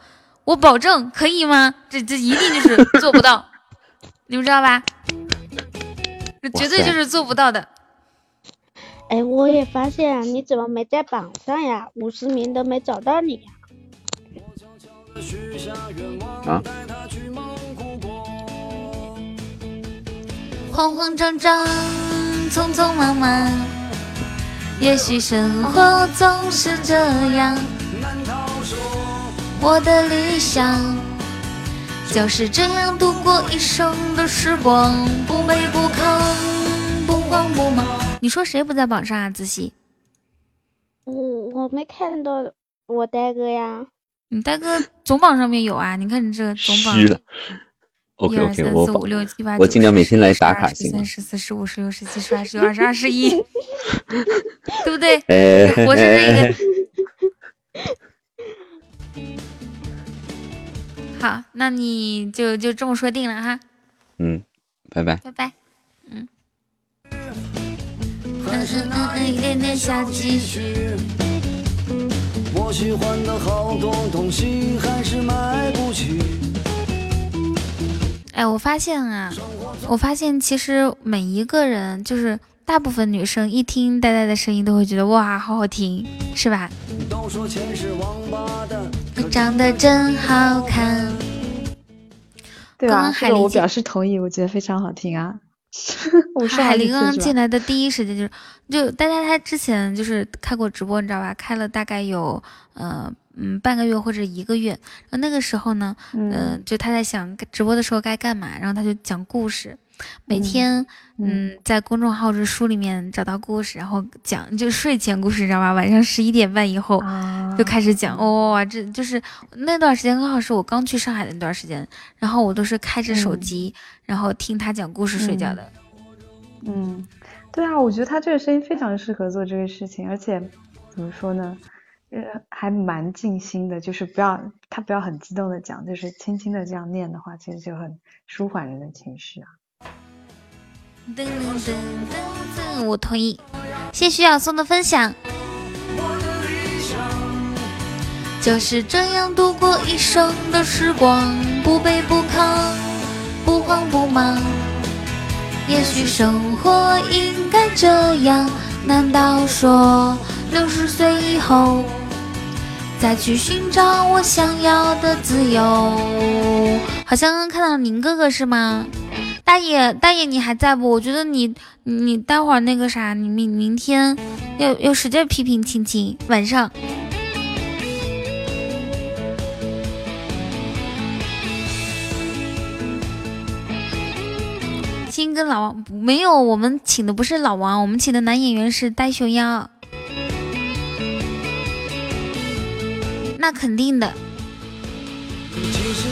我保证可以吗？这这一定就是做不到，你们知道吧？这绝对就是做不到的。哎，我也发现你怎么没在榜上呀？五十名都没找到你呀。啊？慌慌张张，匆匆忙忙，也许生活总是这样。我的理想就是这样度过一生的时光，不卑不亢，不慌不忙。你说谁不在榜上啊？子熙，我我没看到我呆哥呀。你呆哥总榜上面有啊？你看你这总榜。OK OK，我我我尽量每天来打卡，行吗？三十四、十五、十六、十七、十八、十九、二十、二十一，对不对？我是这个。好，那你就就这么说定了哈。嗯，拜拜。拜拜。嗯。我喜欢的好多东西还是买不起。哎，我发现啊，我发现其实每一个人，就是大部分女生一听呆呆的声音，都会觉得哇，好好听，是吧？你长得真好看。对啊，这个我表示同意，我觉得非常好听啊。海玲刚进来的第一时间就是，就大家他之前就是开过直播，你知道吧？开了大概有呃。嗯，半个月或者一个月，然后那个时候呢，嗯，就他在想直播的时候该干嘛，然后他就讲故事，每天，嗯，在公众号这书里面找到故事，然后讲，就睡前故事，你知道吧？晚上十一点半以后就开始讲，哇，这就是那段时间刚好是我刚去上海的那段时间，然后我都是开着手机，然后听他讲故事睡觉的。嗯，对啊，我觉得他这个声音非常适合做这个事情，而且怎么说呢？呃还蛮静心的，就是不要他不要很激动的讲，就是轻轻的这样念的话，其实就很舒缓人的情绪啊。噔噔噔噔，我同意。谢徐小松的分享。就是这样度过一生的时光，不卑不亢，不慌不忙。也许生活应该这样，难道说六十岁以后？再去寻找我想要的自由。好像刚看到宁哥哥是吗？大爷，大爷你还在不？我觉得你你待会儿那个啥，你明明天要要使劲批评亲亲。晚上，亲跟老王没有，我们请的不是老王，我们请的男演员是呆熊妖。那肯定的。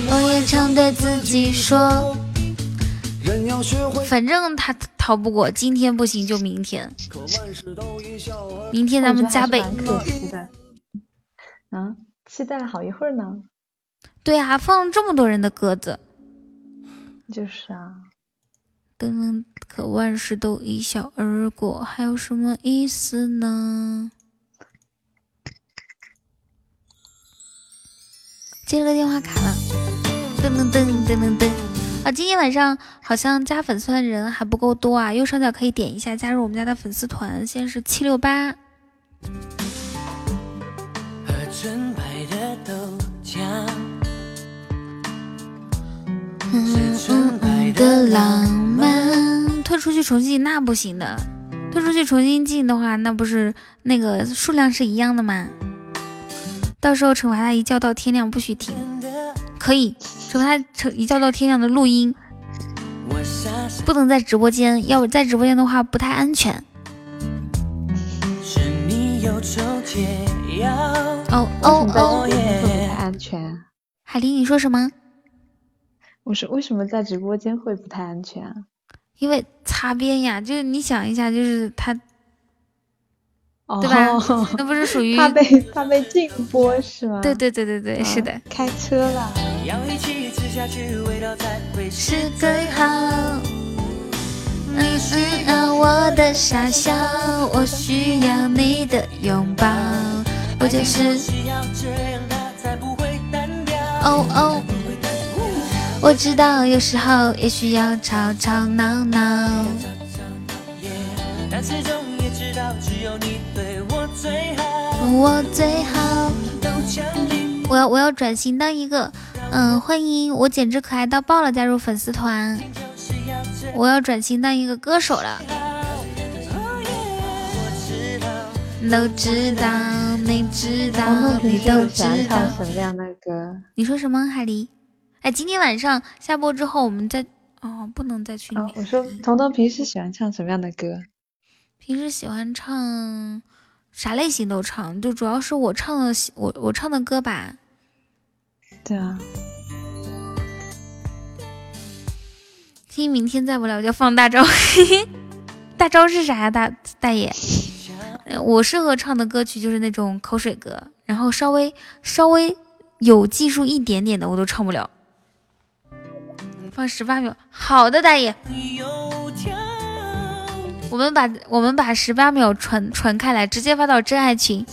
我也常对自己说，反正他逃不过，今天不行就明天。明天咱们加倍。可惜的。啊，期待了好一会儿呢。对啊，放了这么多人的鸽子。就是啊。等可万事都一笑而过，还有什么意思呢？接了个电话卡了，噔噔噔噔噔噔啊！今天晚上好像加粉丝团的人还不够多啊，右上角可以点一下加入我们家的粉丝团，现在是七六八。的浪漫。退出去重新进那不行的，退出去重新进的话，那不是那个数量是一样的吗？到时候惩罚他一觉到天亮不许停，可以惩罚他惩一觉到天亮的录音，不能在直播间，要在直播间的话不太安全。哦哦哦！不太安全。海狸，你说什么？我说为什么在直播间会不太安全啊？因为擦边呀，就是你想一下，就是他，对吧？那不是属于怕被怕被禁播是吗？对对对对对，是的。开车了。是最好。你需要我的傻笑，我需要你的拥抱，我就是。哦哦，我知道有时候也需要吵吵闹闹。我最好。我要我要转型当一个，嗯，欢迎我简直可爱到爆了，加入粉丝团。我要转型当一个歌手了，都知道，你知道，你都知道。什么样的歌？你说什么，海狸？哎，今天晚上下播之后，我们再哦，不能再去。我说，彤彤平时喜欢唱什么样的歌？平时喜欢唱啥类型都唱，就主要是我唱的我我唱的歌吧。对啊。听明天再不来我就放大招，大招是啥呀？大大爷，我适合唱的歌曲就是那种口水歌，然后稍微稍微有技术一点点的我都唱不了。放十八秒，好的，大爷。我们把我们把十八秒传传开来，直接发到真爱群。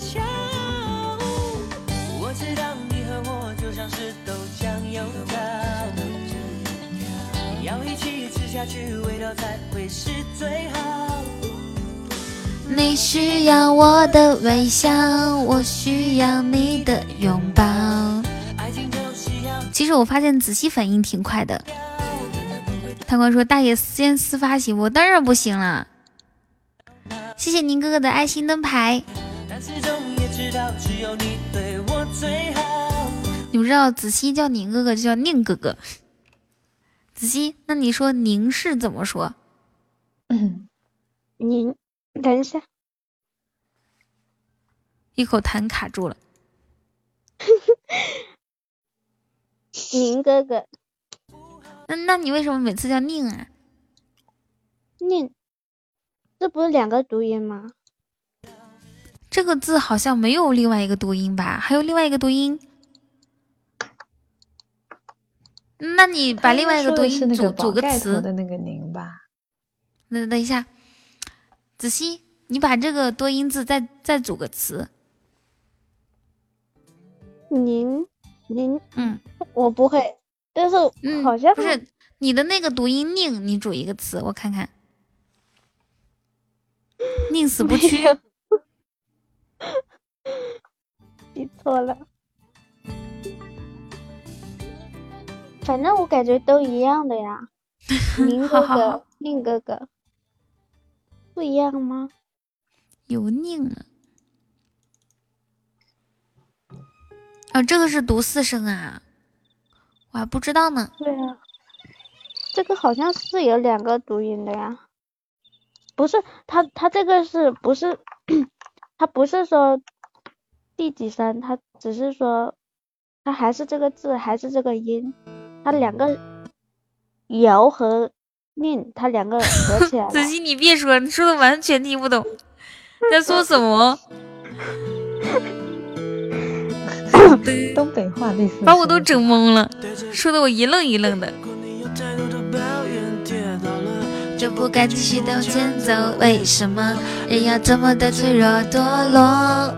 你需要我的微笑，我需要你的拥抱。其实我发现仔细反应挺快的。贪官说：“大爷先私发行，我当然不行了。”谢谢宁哥哥的爱心灯牌。你们知道子熙叫宁哥哥就叫宁哥哥。子熙，那你说宁是怎么说？宁。等一下，一口痰卡住了。宁哥哥，那那你为什么每次叫宁啊？宁，这不是两个读音吗？这个字好像没有另外一个读音吧？还有另外一个读音？那你把另外一个读音组组个词的那个宁吧？那等一下。子熙，你把这个多音字再再组个词。宁宁嗯，我不会，但是好像不是你的那个读音宁，你组一个词，我看看。宁死不屈。记错了。反正我感觉都一样的呀。宁哥哥，宁哥哥。不一样吗？有宁了。啊，这个是读四声啊，我还不知道呢。对啊，这个好像是有两个读音的呀。不是，他他这个是不是？他不是说第几声，他只是说他还是这个字，还是这个音，他两个摇和。念他两个合起来。子熙，你别说，你说的完全听不懂，在说什么？东北话类似，把我都整懵了，说的我一愣一愣的。就不该继续往前走，为什么人要这么的脆弱堕落？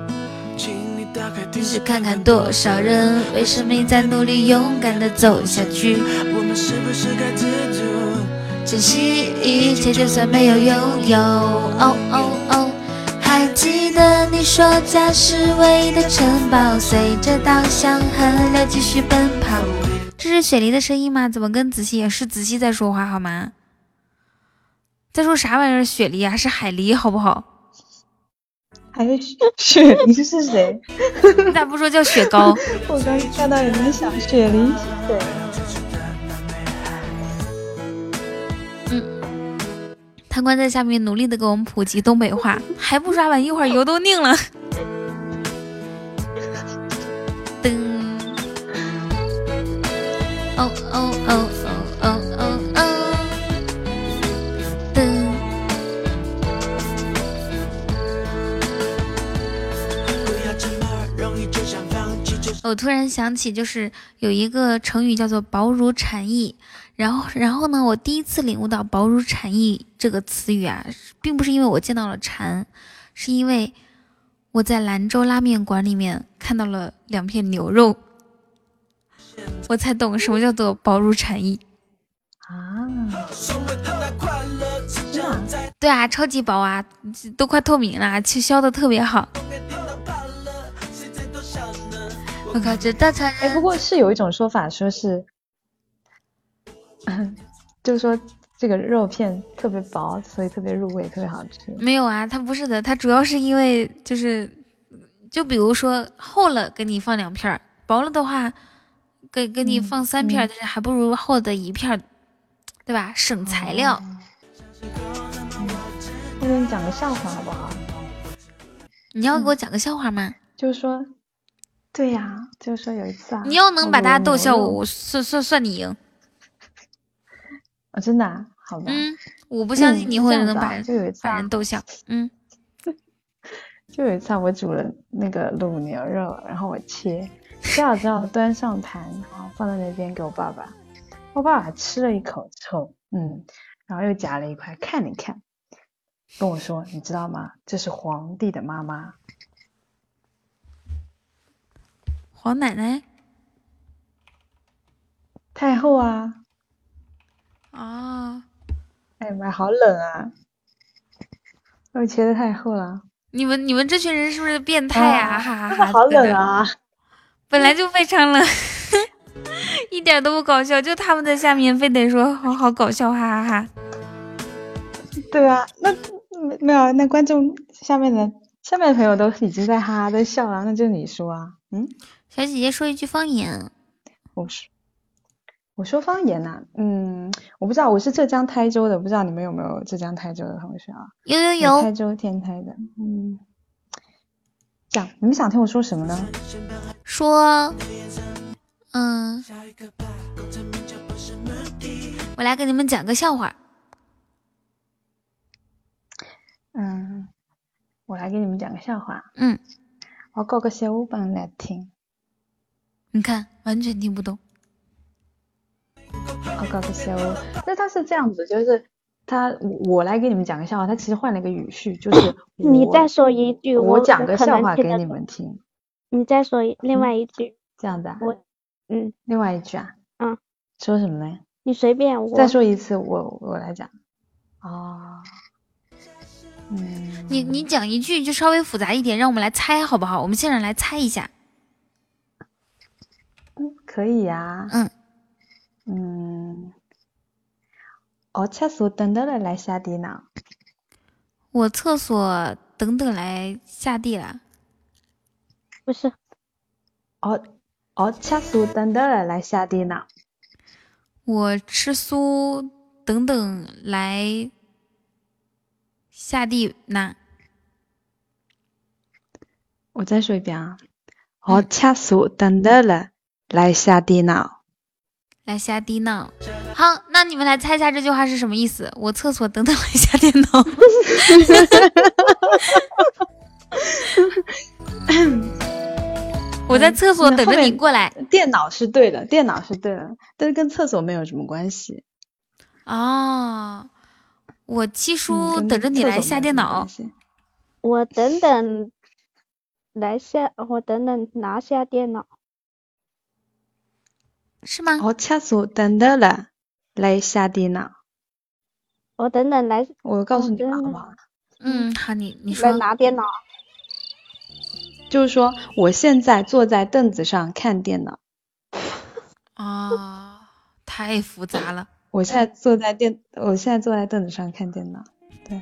你是看看多少人为生命在努力，勇敢的走下去。我们是不是该知足？珍惜一切，就算没有拥有。哦哦哦，还记得你说家是唯一的城堡，随着稻香河流继续奔跑。这是雪梨的声音吗？怎么跟子熙也是子熙在说话好吗？在说啥玩意儿？雪梨啊，是海狸好不好？还有雪雪梨是谁？你咋不说叫雪糕？我刚看到有人想雪梨是谁？贪官在下面努力的给我们普及东北话，还不刷碗，一会儿油都拧了。噔，哦哦哦哦哦哦哦，噔。我突然想起，就是有一个成语叫做“薄如蝉翼”，然后，然后呢，我第一次领悟到“薄如蝉翼”这个词语啊，并不是因为我见到了蝉，是因为我在兰州拉面馆里面看到了两片牛肉，我才懂什么叫做“薄如蝉翼”啊！对啊，超级薄啊，都快透明了，去削的特别好。我靠，这大餐哎，不过是有一种说法，说是，就是说这个肉片特别薄，所以特别入味，特别好吃。没有啊，它不是的，它主要是因为就是，就比如说厚了给你放两片，薄了的话给给你放三片，但是还不如厚的一片，对吧？省材料。我给你讲个笑话好不好？你要给我讲个笑话吗？就是说。对呀，就是说有一次啊，你要能把大家逗笑，我我算算算你赢。啊，真的啊？好吧。嗯，我不相信你会能把就有一次把人逗笑。嗯，就有一次我煮了那个卤牛肉，然后我切切好之后端上盘，然后放在那边给我爸爸。我爸爸吃了一口之后，嗯，然后又夹了一块看了看，跟我说：“你知道吗？这是皇帝的妈妈。”皇奶奶，太后啊！啊！哎呀妈，好冷啊！我切的太厚了。你们你们这群人是不是变态啊？哈哈哈！好冷啊！本来就非常冷，一点都不搞笑。就他们在下面非得说好好搞笑，哈哈哈！对啊，那没有那观众下面的下面的朋友都已经在哈哈在笑了，那就你说啊，嗯。小姐姐说一句方言，我说我说方言呐，嗯，我不知道，我是浙江台州的，不知道你们有没有浙江台州的同学啊？有有有，台州天台的，嗯，讲，你们想听我说什么呢？说，嗯，我来给你们讲个笑话，嗯，我来给你们讲个笑话，嗯，我搞个笑话帮你来听。你看，完全听不懂。我搞个笑，那他是这样子，就是他我来给你们讲个笑话，他其实换了一个语序，就是 你再说一句，我讲个笑话给你们听。你再说另外一句，这样子啊？我嗯，另外一句啊？嗯，说什么呢？你随便，我再说一次，我我来讲。哦，嗯，你你讲一句就稍微复杂一点，让我们来猜好不好？我们现场来猜一下。可以呀，嗯嗯，我厕所等等了来下地呢。我厕所等等来下地了，不是，我我厕所等等了来下地呢。我吃素等等来下地呢。我再说一遍啊，我吃素等等了。来下地闹，来下地闹。好，那你们来猜一下这句话是什么意思？我厕所等等来下电脑。我在厕所等着你过来。电脑是对的，电脑是对的，但是跟厕所没有什么关系。哦，我七叔等着你来下电脑。我等等来下，我等等拿下电脑。是吗？我厕所等等了，来下电脑。我等等来，我告诉你好不好？嗯，好，你你说。拿电脑。就是说，我现在坐在凳子上看电脑。啊，太复杂了。我现在坐在电，我现在坐在凳子上看电脑。对，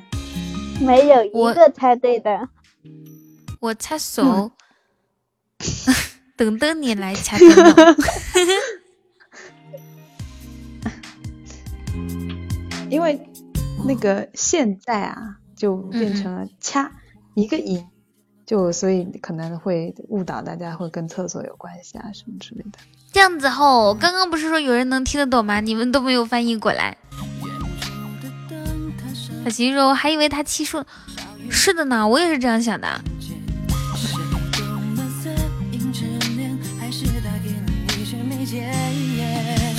没有一个猜对的。我 擦手，等等你来掐电脑。因为那个现在啊，就变成了掐一个音，就所以可能会误导大家，会跟厕所有关系啊什么之类的。这样子吼，刚刚不是说有人能听得懂吗？你们都没有翻译过来。小齐说，我还以为他七说，是的呢，我也是这样想的。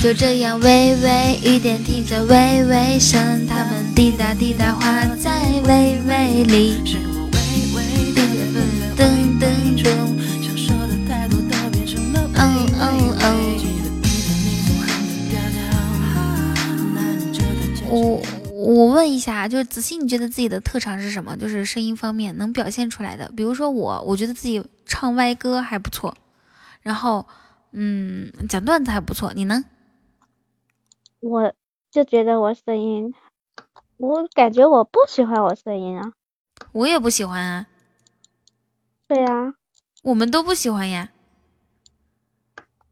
就这样，微微雨点滴着微微声，它们滴答滴答滑在微微里。噔噔噔噔，哦哦哦。我我问一下，就是子熙，你觉得自己的特长是什么？就是声音方面能表现出来的。比如说我，我觉得自己唱歪歌还不错，然后嗯，讲段子还不错。你呢？我就觉得我声音，我感觉我不喜欢我声音啊。我也不喜欢啊。对呀，我们都不喜欢呀。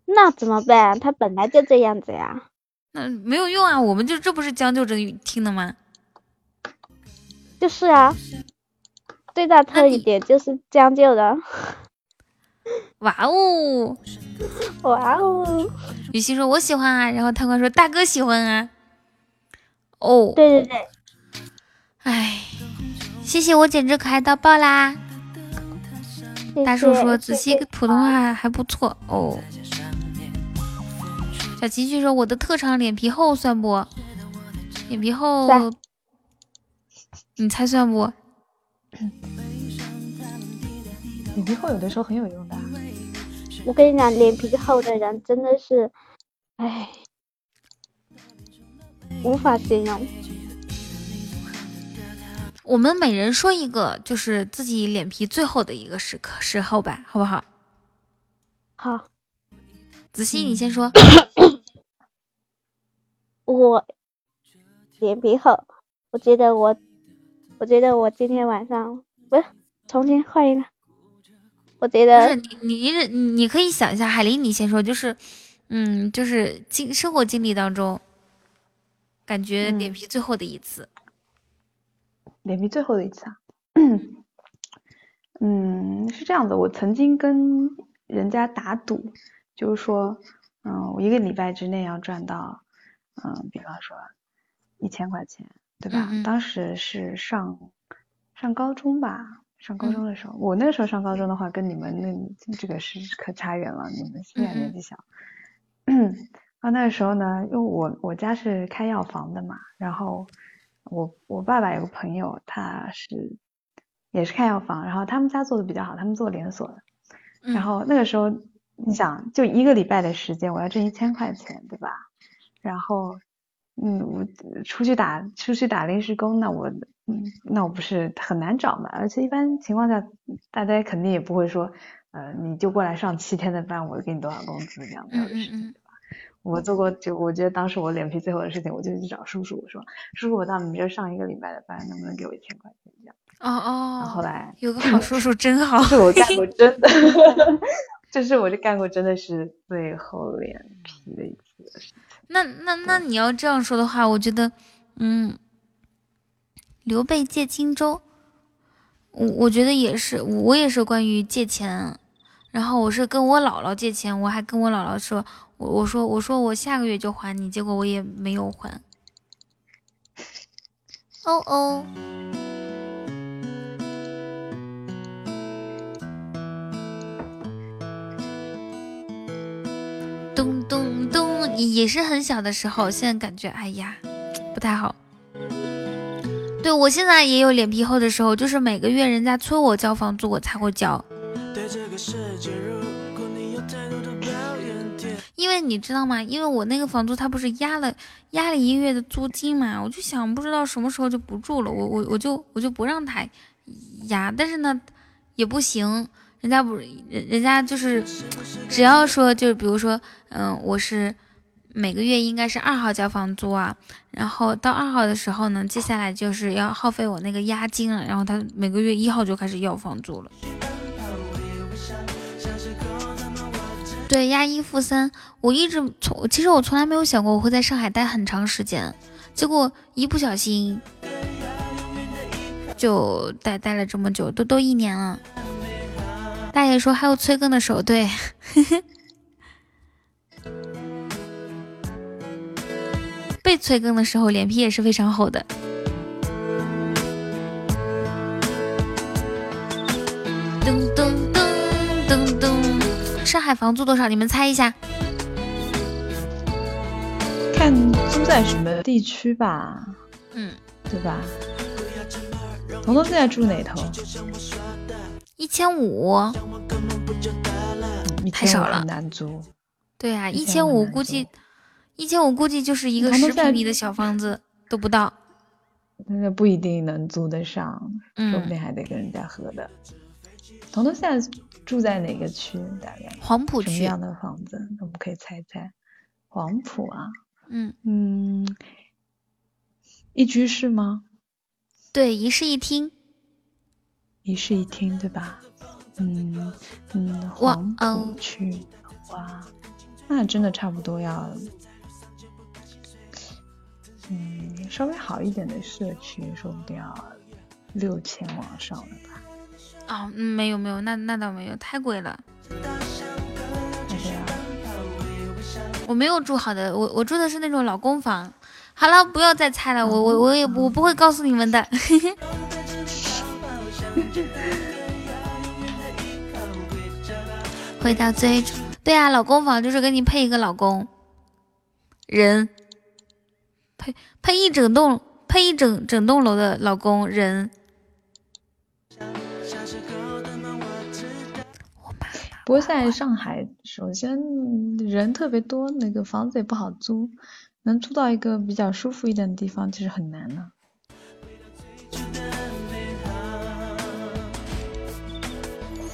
那怎么办？他本来就这样子呀。那没有用啊，我们就这不是将就着听的吗？就是啊，最大特点就是将就的。哇哦！哇哦！雨欣说：“我喜欢啊。”然后贪官说：“大哥喜欢啊。”哦，对对对。哎，谢谢我简直可爱到爆啦！大叔说：“子熙普通话还不错哦。”小琪琪说：“我的特长脸皮厚算不？脸皮厚，你猜算不？脸皮厚有的时候很有用的。”我跟你讲，脸皮厚的人真的是，唉，无法形容。我们每人说一个，就是自己脸皮最厚的一个时刻时候吧，好不好？好。子熙，你先说。我脸皮厚，我觉得我，我觉得我今天晚上不是，重新换一个。我觉得你你你你可以想一下，海林，你先说，就是，嗯，就是经生活经历当中，感觉脸皮最厚的一次，脸皮最厚的一次啊，嗯，是这样的，我曾经跟人家打赌，就是说，嗯，我一个礼拜之内要赚到，嗯，比方说一千块钱，对吧？当时是上上高中吧。上高中的时候，我那时候上高中的话，跟你们那这个是可差远了。你们现在年纪小，啊，那个时候呢，因为我我家是开药房的嘛，然后我我爸爸有个朋友，他是也是开药房，然后他们家做的比较好，他们做连锁的。然后那个时候，你想，就一个礼拜的时间，我要挣一千块钱，对吧？然后。嗯，我出去打出去打临时工，那我嗯，那我不是很难找嘛？而且一般情况下，大家肯定也不会说，呃，你就过来上七天的班，我给你多少工资这样子的事情，对吧？我做过，就我觉得当时我脸皮最厚的事情，我就去找叔叔，我说叔叔，我到你们这上一个礼拜的班，能不能给我一千块钱这样？哦哦。后后来有个好叔叔真好。是我干过 真的，这是我就干过真的是最厚脸皮的一次。那那那你要这样说的话，我觉得，嗯，刘备借荆州，我我觉得也是，我也是关于借钱，然后我是跟我姥姥借钱，我还跟我姥姥说，我我说我说我下个月就还你，结果我也没有还。哦哦。咚咚咚，也是很小的时候，现在感觉哎呀，不太好。对我现在也有脸皮厚的时候，就是每个月人家催我交房租，我才会交。因为你知道吗？因为我那个房租他不是压了压了一个月的租金嘛，我就想不知道什么时候就不住了，我我我就我就不让他压，但是呢也不行。人家不，人人家就是，只要说就是，比如说，嗯，我是每个月应该是二号交房租啊，然后到二号的时候呢，接下来就是要耗费我那个押金了，然后他每个月一号就开始要房租了。对，押一付三，我一直从，其实我从来没有想过我会在上海待很长时间，结果一不小心就待待了这么久，都都一年了。大爷说还有催更的时候，对，被催更的时候脸皮也是非常厚的。噔噔噔噔噔，上海房租多少？你们猜一下。看租在什么地区吧。嗯，对吧？彤彤现在住哪头？一千五，太少了，难租。对啊，一千五估计，一千五估计就是一个十平米的小房子都不到。那不一定能租得上，说不定还得跟人家合的。彤彤现在住在哪个区？大概黄浦区。什么样的房子？我们可以猜猜。黄浦啊。嗯嗯，一居室吗？对，一室一厅。一室一厅，对吧？嗯嗯，黄浦区，哇，那真的差不多要，嗯，稍微好一点的社区，说不定要六千往上了吧？哦，嗯，没有没有，那那倒没有，太贵了。我没有住好的，我我住的是那种老公房。好了，不要再猜了，我我我也我不会告诉你们的。回到最初，对啊，老公房就是给你配一个老公人，配配一整栋，配一整整栋楼的老公人。不过在上海，首先人特别多，那个房子也不好租，能租到一个比较舒服一点的地方，其实很难呢。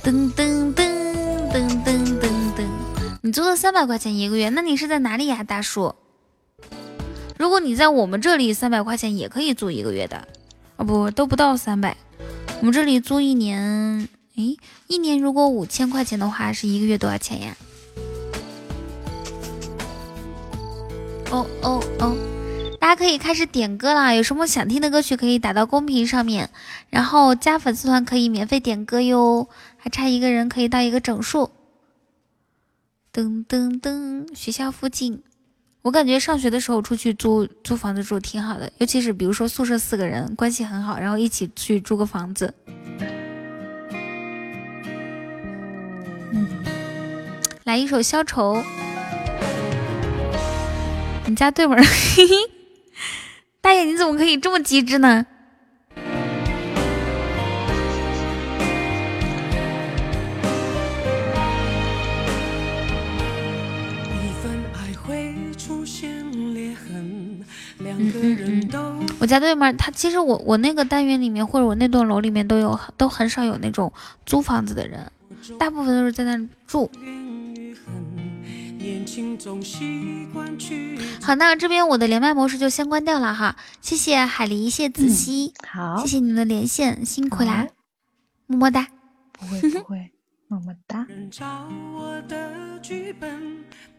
噔噔噔噔噔噔噔，你租了三百块钱一个月，那你是在哪里呀，大叔？如果你在我们这里，三百块钱也可以租一个月的，啊不，都不到三百。我们这里租一年，诶，一年如果五千块钱的话，是一个月多少钱呀？哦哦哦。大家可以开始点歌啦！有什么想听的歌曲可以打到公屏上面，然后加粉丝团可以免费点歌哟。还差一个人可以到一个整数。噔噔噔，学校附近，我感觉上学的时候出去租租房子住挺好的，尤其是比如说宿舍四个人关系很好，然后一起去租个房子。嗯，来一首消愁。你家对门，嘿嘿。大爷，你怎么可以这么机智呢？嗯嗯嗯，我家对面，他其实我我那个单元里面或者我那栋楼里面都有都很少有那种租房子的人，大部分都是在那住。好，那这边我的连麦模式就先关掉了哈，谢谢海狸，谢子熙，好，谢谢你们的连线，辛苦啦，么么哒，不会不会，么么哒。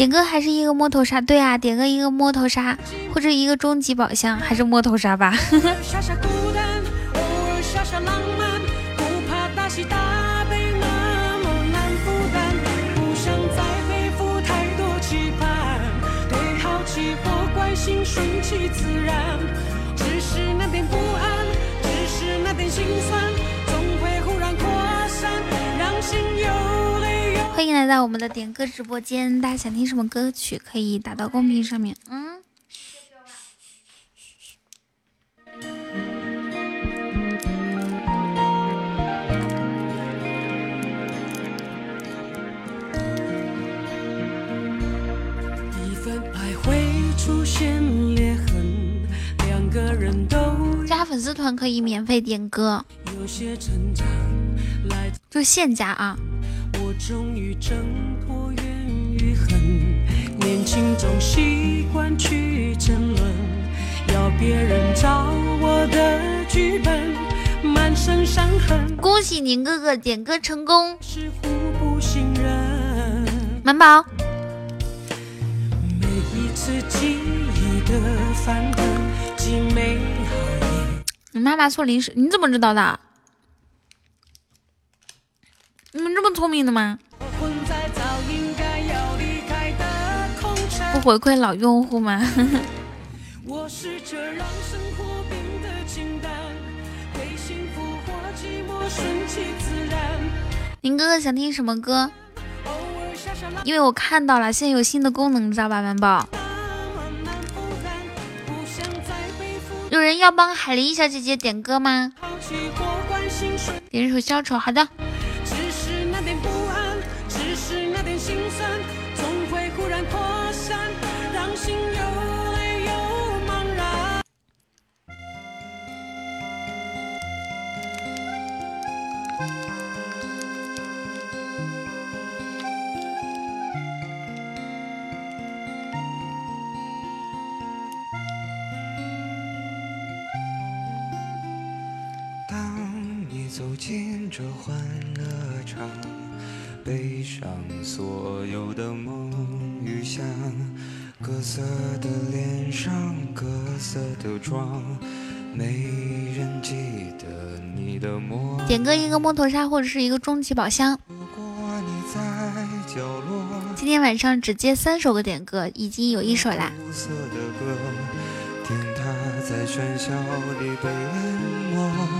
点歌还是一个摸头杀？对啊，点个一个摸头杀，或者一个终极宝箱，还是摸头杀吧。欢迎来到我们的点歌直播间，大家想听什么歌曲可以打到公屏上面。嗯。一份爱会出现裂痕，两个人都加粉丝团可以免费点歌，有些成长来就现加啊。我终于挣脱怨与恨，年轻总习惯去争论，要别人找我的剧本，满身伤痕。恭喜宁哥哥点歌成功，是互不信任。满宝。每一次记忆的翻腾，既美好也。你妈妈送零食，你怎么知道的？你们这么聪明的吗？不回馈老用户吗？宁哥哥想听什么歌？因为我看到了，现在有新的功能，知道吧，满宝？有人要帮海狸小姐姐点歌吗？点一首消愁，好的。背上所有的梦与想，各色的脸上，各色的妆，没人记得你的模样。点歌一个摩托沙或者是一个终极宝箱。今天晚上只接三首歌点歌，已经有一首啦。听他在喧嚣里被淹没。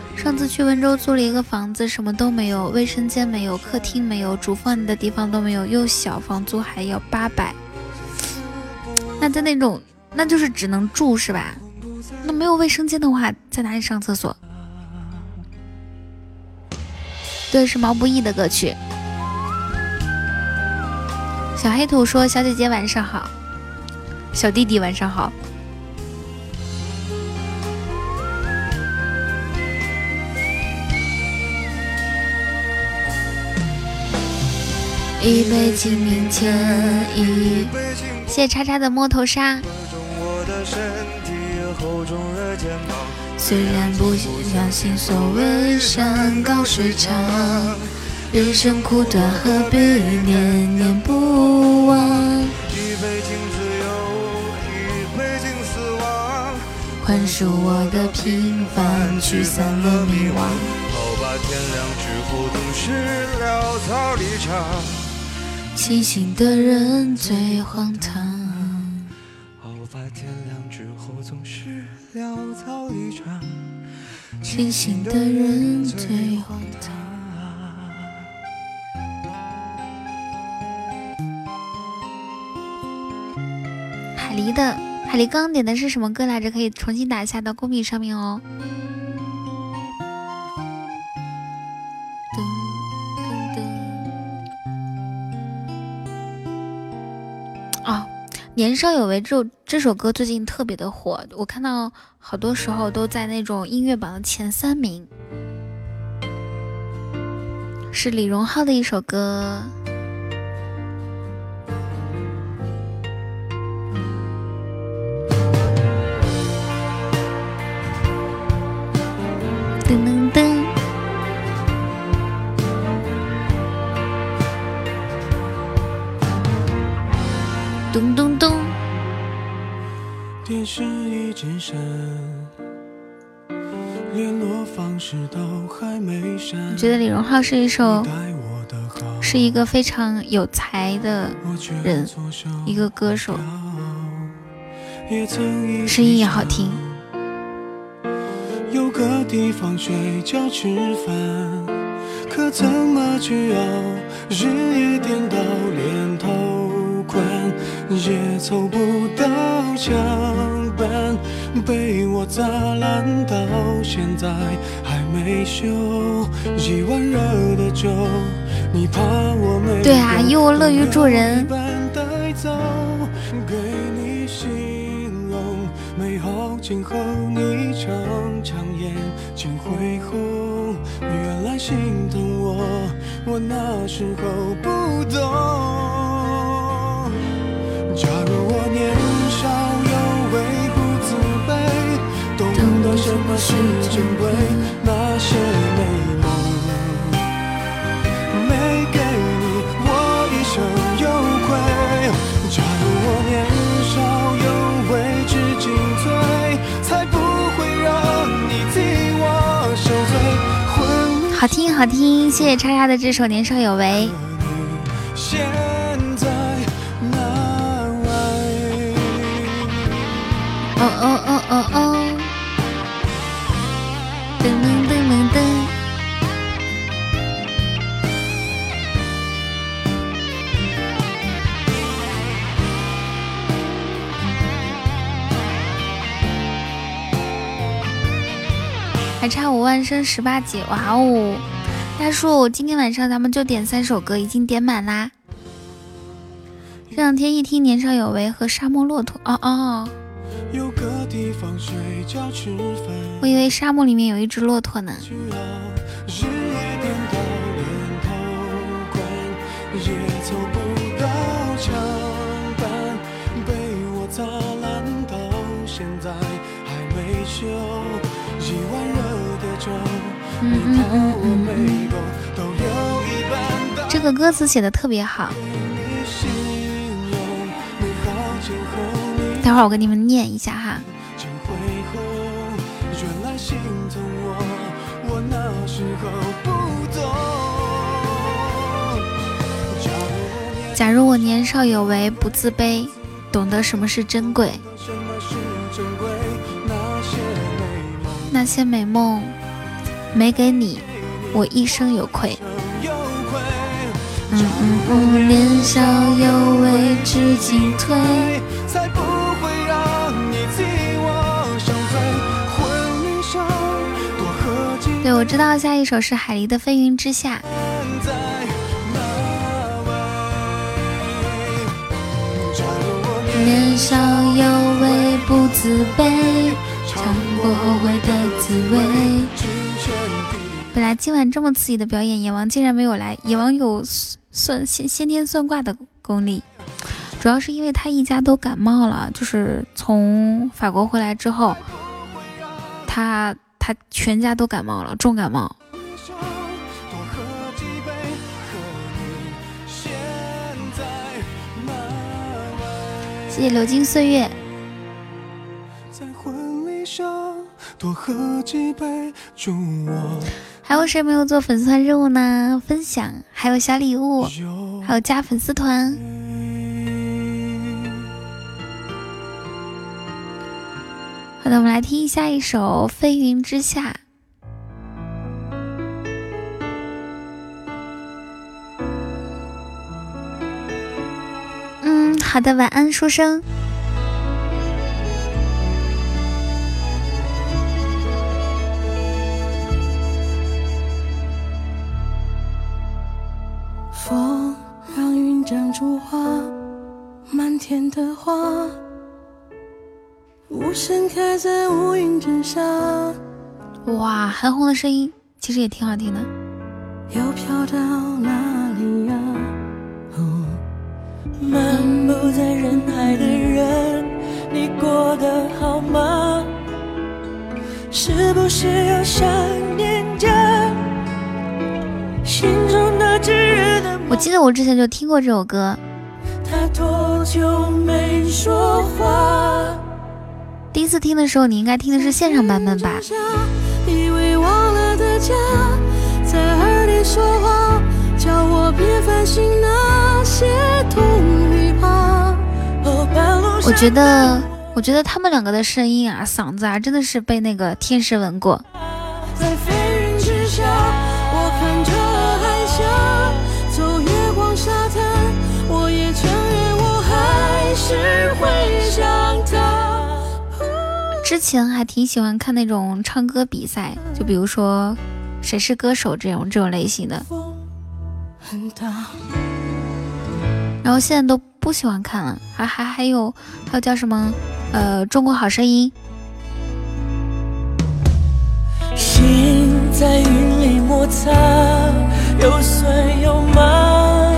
上次去温州租了一个房子，什么都没有，卫生间没有，客厅没有，煮饭的地方都没有，又小，房租还要八百。那在那种，那就是只能住是吧？那没有卫生间的话，在哪里上厕所？对，是毛不易的歌曲。小黑土说：“小姐姐晚上好，小弟弟晚上好。”一杯敬明天，一谢谢叉叉的摸头杀。虽然不相信所谓山高水长，人生苦短，何必念念不忘？一杯敬自由，一杯敬死亡，宽恕我的平凡，驱散了迷惘。好吧，天亮之后总是潦草离场。清醒的人最荒唐。好吧，天亮之后总是潦草一场。清醒的人最荒唐。海狸的海狸刚刚点的是什么歌来着？可以重新打一下到公屏上面哦。年少有为这首这首歌最近特别的火，我看到好多时候都在那种音乐榜的前三名，是李荣浩的一首歌。噔噔噔，咚咚。电视健身，联络方式都还没删。我觉得李荣浩是一首，是一个非常有才的人，一个歌手，声音也好听。有个地方睡觉吃饭，可怎么去熬？日夜颠倒，连头款也凑不到墙板，被我砸烂到现在还没修。一碗热的粥，你怕我没对啊，因为我乐于助人。给你形容美好，今后你常常眼睛会红。原来心疼我，我那时候不懂。假如我年少有为不自卑，懂得什么是珍贵，那些美梦没给你，我一生有愧。假如我年少有为知进退，才不会让你替我受罪。昏好听好听，谢谢叉叉的这首《年少有为》。哦哦哦哦哦，噔噔噔噔噔。还差五万升十八级，哇哦！大树，今天晚上咱们就点三首歌，已经点满啦。这两天一听《年少有为》和《沙漠骆驼》，哦哦，有个地方睡觉吃饭，我以为沙漠里面有一只骆驼呢。日夜颠倒，连头款也凑不到墙板，被我砸烂到现在还没修。一碗热的粥，嗯你怕嗯嗯我嗯没嗯，够，都有一半的这个歌词写的特别好，待会儿我给你们念一下哈。竟会后，原来心疼我，我那时候不懂。假如我年少有为，不自卑，懂得什么是珍贵，那些美梦没给你，我一生有愧。有愧。嗯嗯嗯，年少有为知进退。我知道下一首是海狸的《飞云之下》。年少有为不自卑，尝过后悔的滋味。本来今晚这么刺激的表演，野王竟然没有来。野王有算先先天算卦的功力，主要是因为他一家都感冒了，就是从法国回来之后，他全家都感冒了，重感冒。谢谢流金岁月。在婚礼上多喝几杯，祝我还有谁没有做粉丝团任务呢？分享，还有小礼物，还有加粉丝团。好的，我们来听下一首《飞云之下》。嗯，好的，晚安，书生。风让云长出花，满天的花，无声开在乌云之下，哇，韩红的声音其实也挺好听的。又飘到哪里呀？哦，漫步在人海的人，你过得好吗？是不是又想念着心中那炙热的？我记得我之前就听过这首歌，他多久没说话？第一次听的时候，你应该听的是现场版本吧？我觉得，我觉得他们两个的声音啊，嗓子啊，真的是被那个天使吻过。之前还挺喜欢看那种唱歌比赛，就比如说《谁是歌手》这种这种类型的。然后现在都不喜欢看了，还还还有还有叫什么呃《中国好声音》。心在云里摩擦，有酸有麻，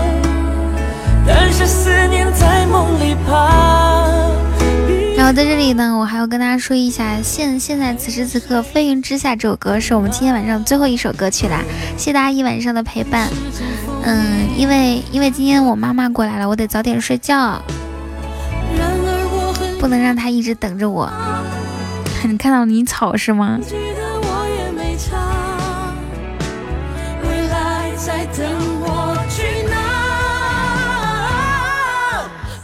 但是思念在梦里爬。然后在这里呢，我还要跟大家说一下，现现在此时此刻，《飞云之下》这首歌是我们今天晚上最后一首歌曲啦，谢谢大家一晚上的陪伴。嗯，因为因为今天我妈妈过来了，我得早点睡觉，不能让她一直等着我。你看到你吵是吗？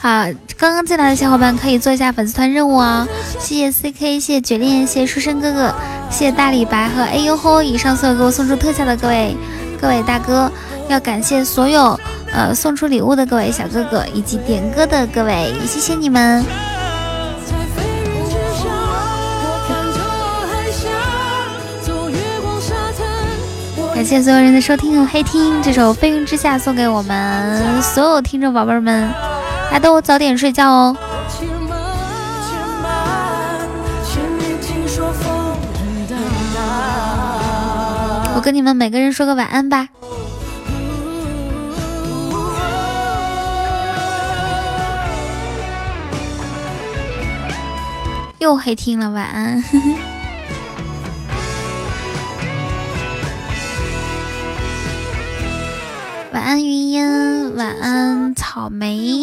好，刚刚进来的小伙伴可以做一下粉丝团任务哦。谢谢 C K，谢谢绝恋，谢谢书生哥哥，谢谢大李白和哎呦吼以上所有给我送出特效的各位各位大哥，要感谢所有呃送出礼物的各位小哥哥以及点歌的各位，谢谢你们。感谢所有人的收听和黑听，这首《飞云之下》送给我们所有听众宝贝们。大家都早点睡觉哦。我跟你们每个人说个晚安吧。又黑听了，晚安。晚安，云烟。晚安，草莓。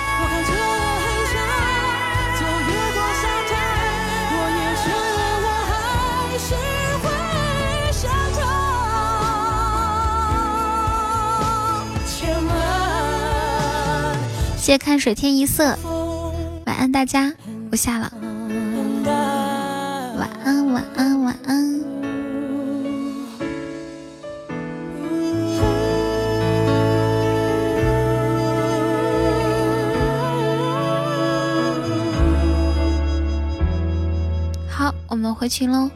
谢看水天一色，晚安大家，我下了，晚安晚安晚安。好，我们回群喽。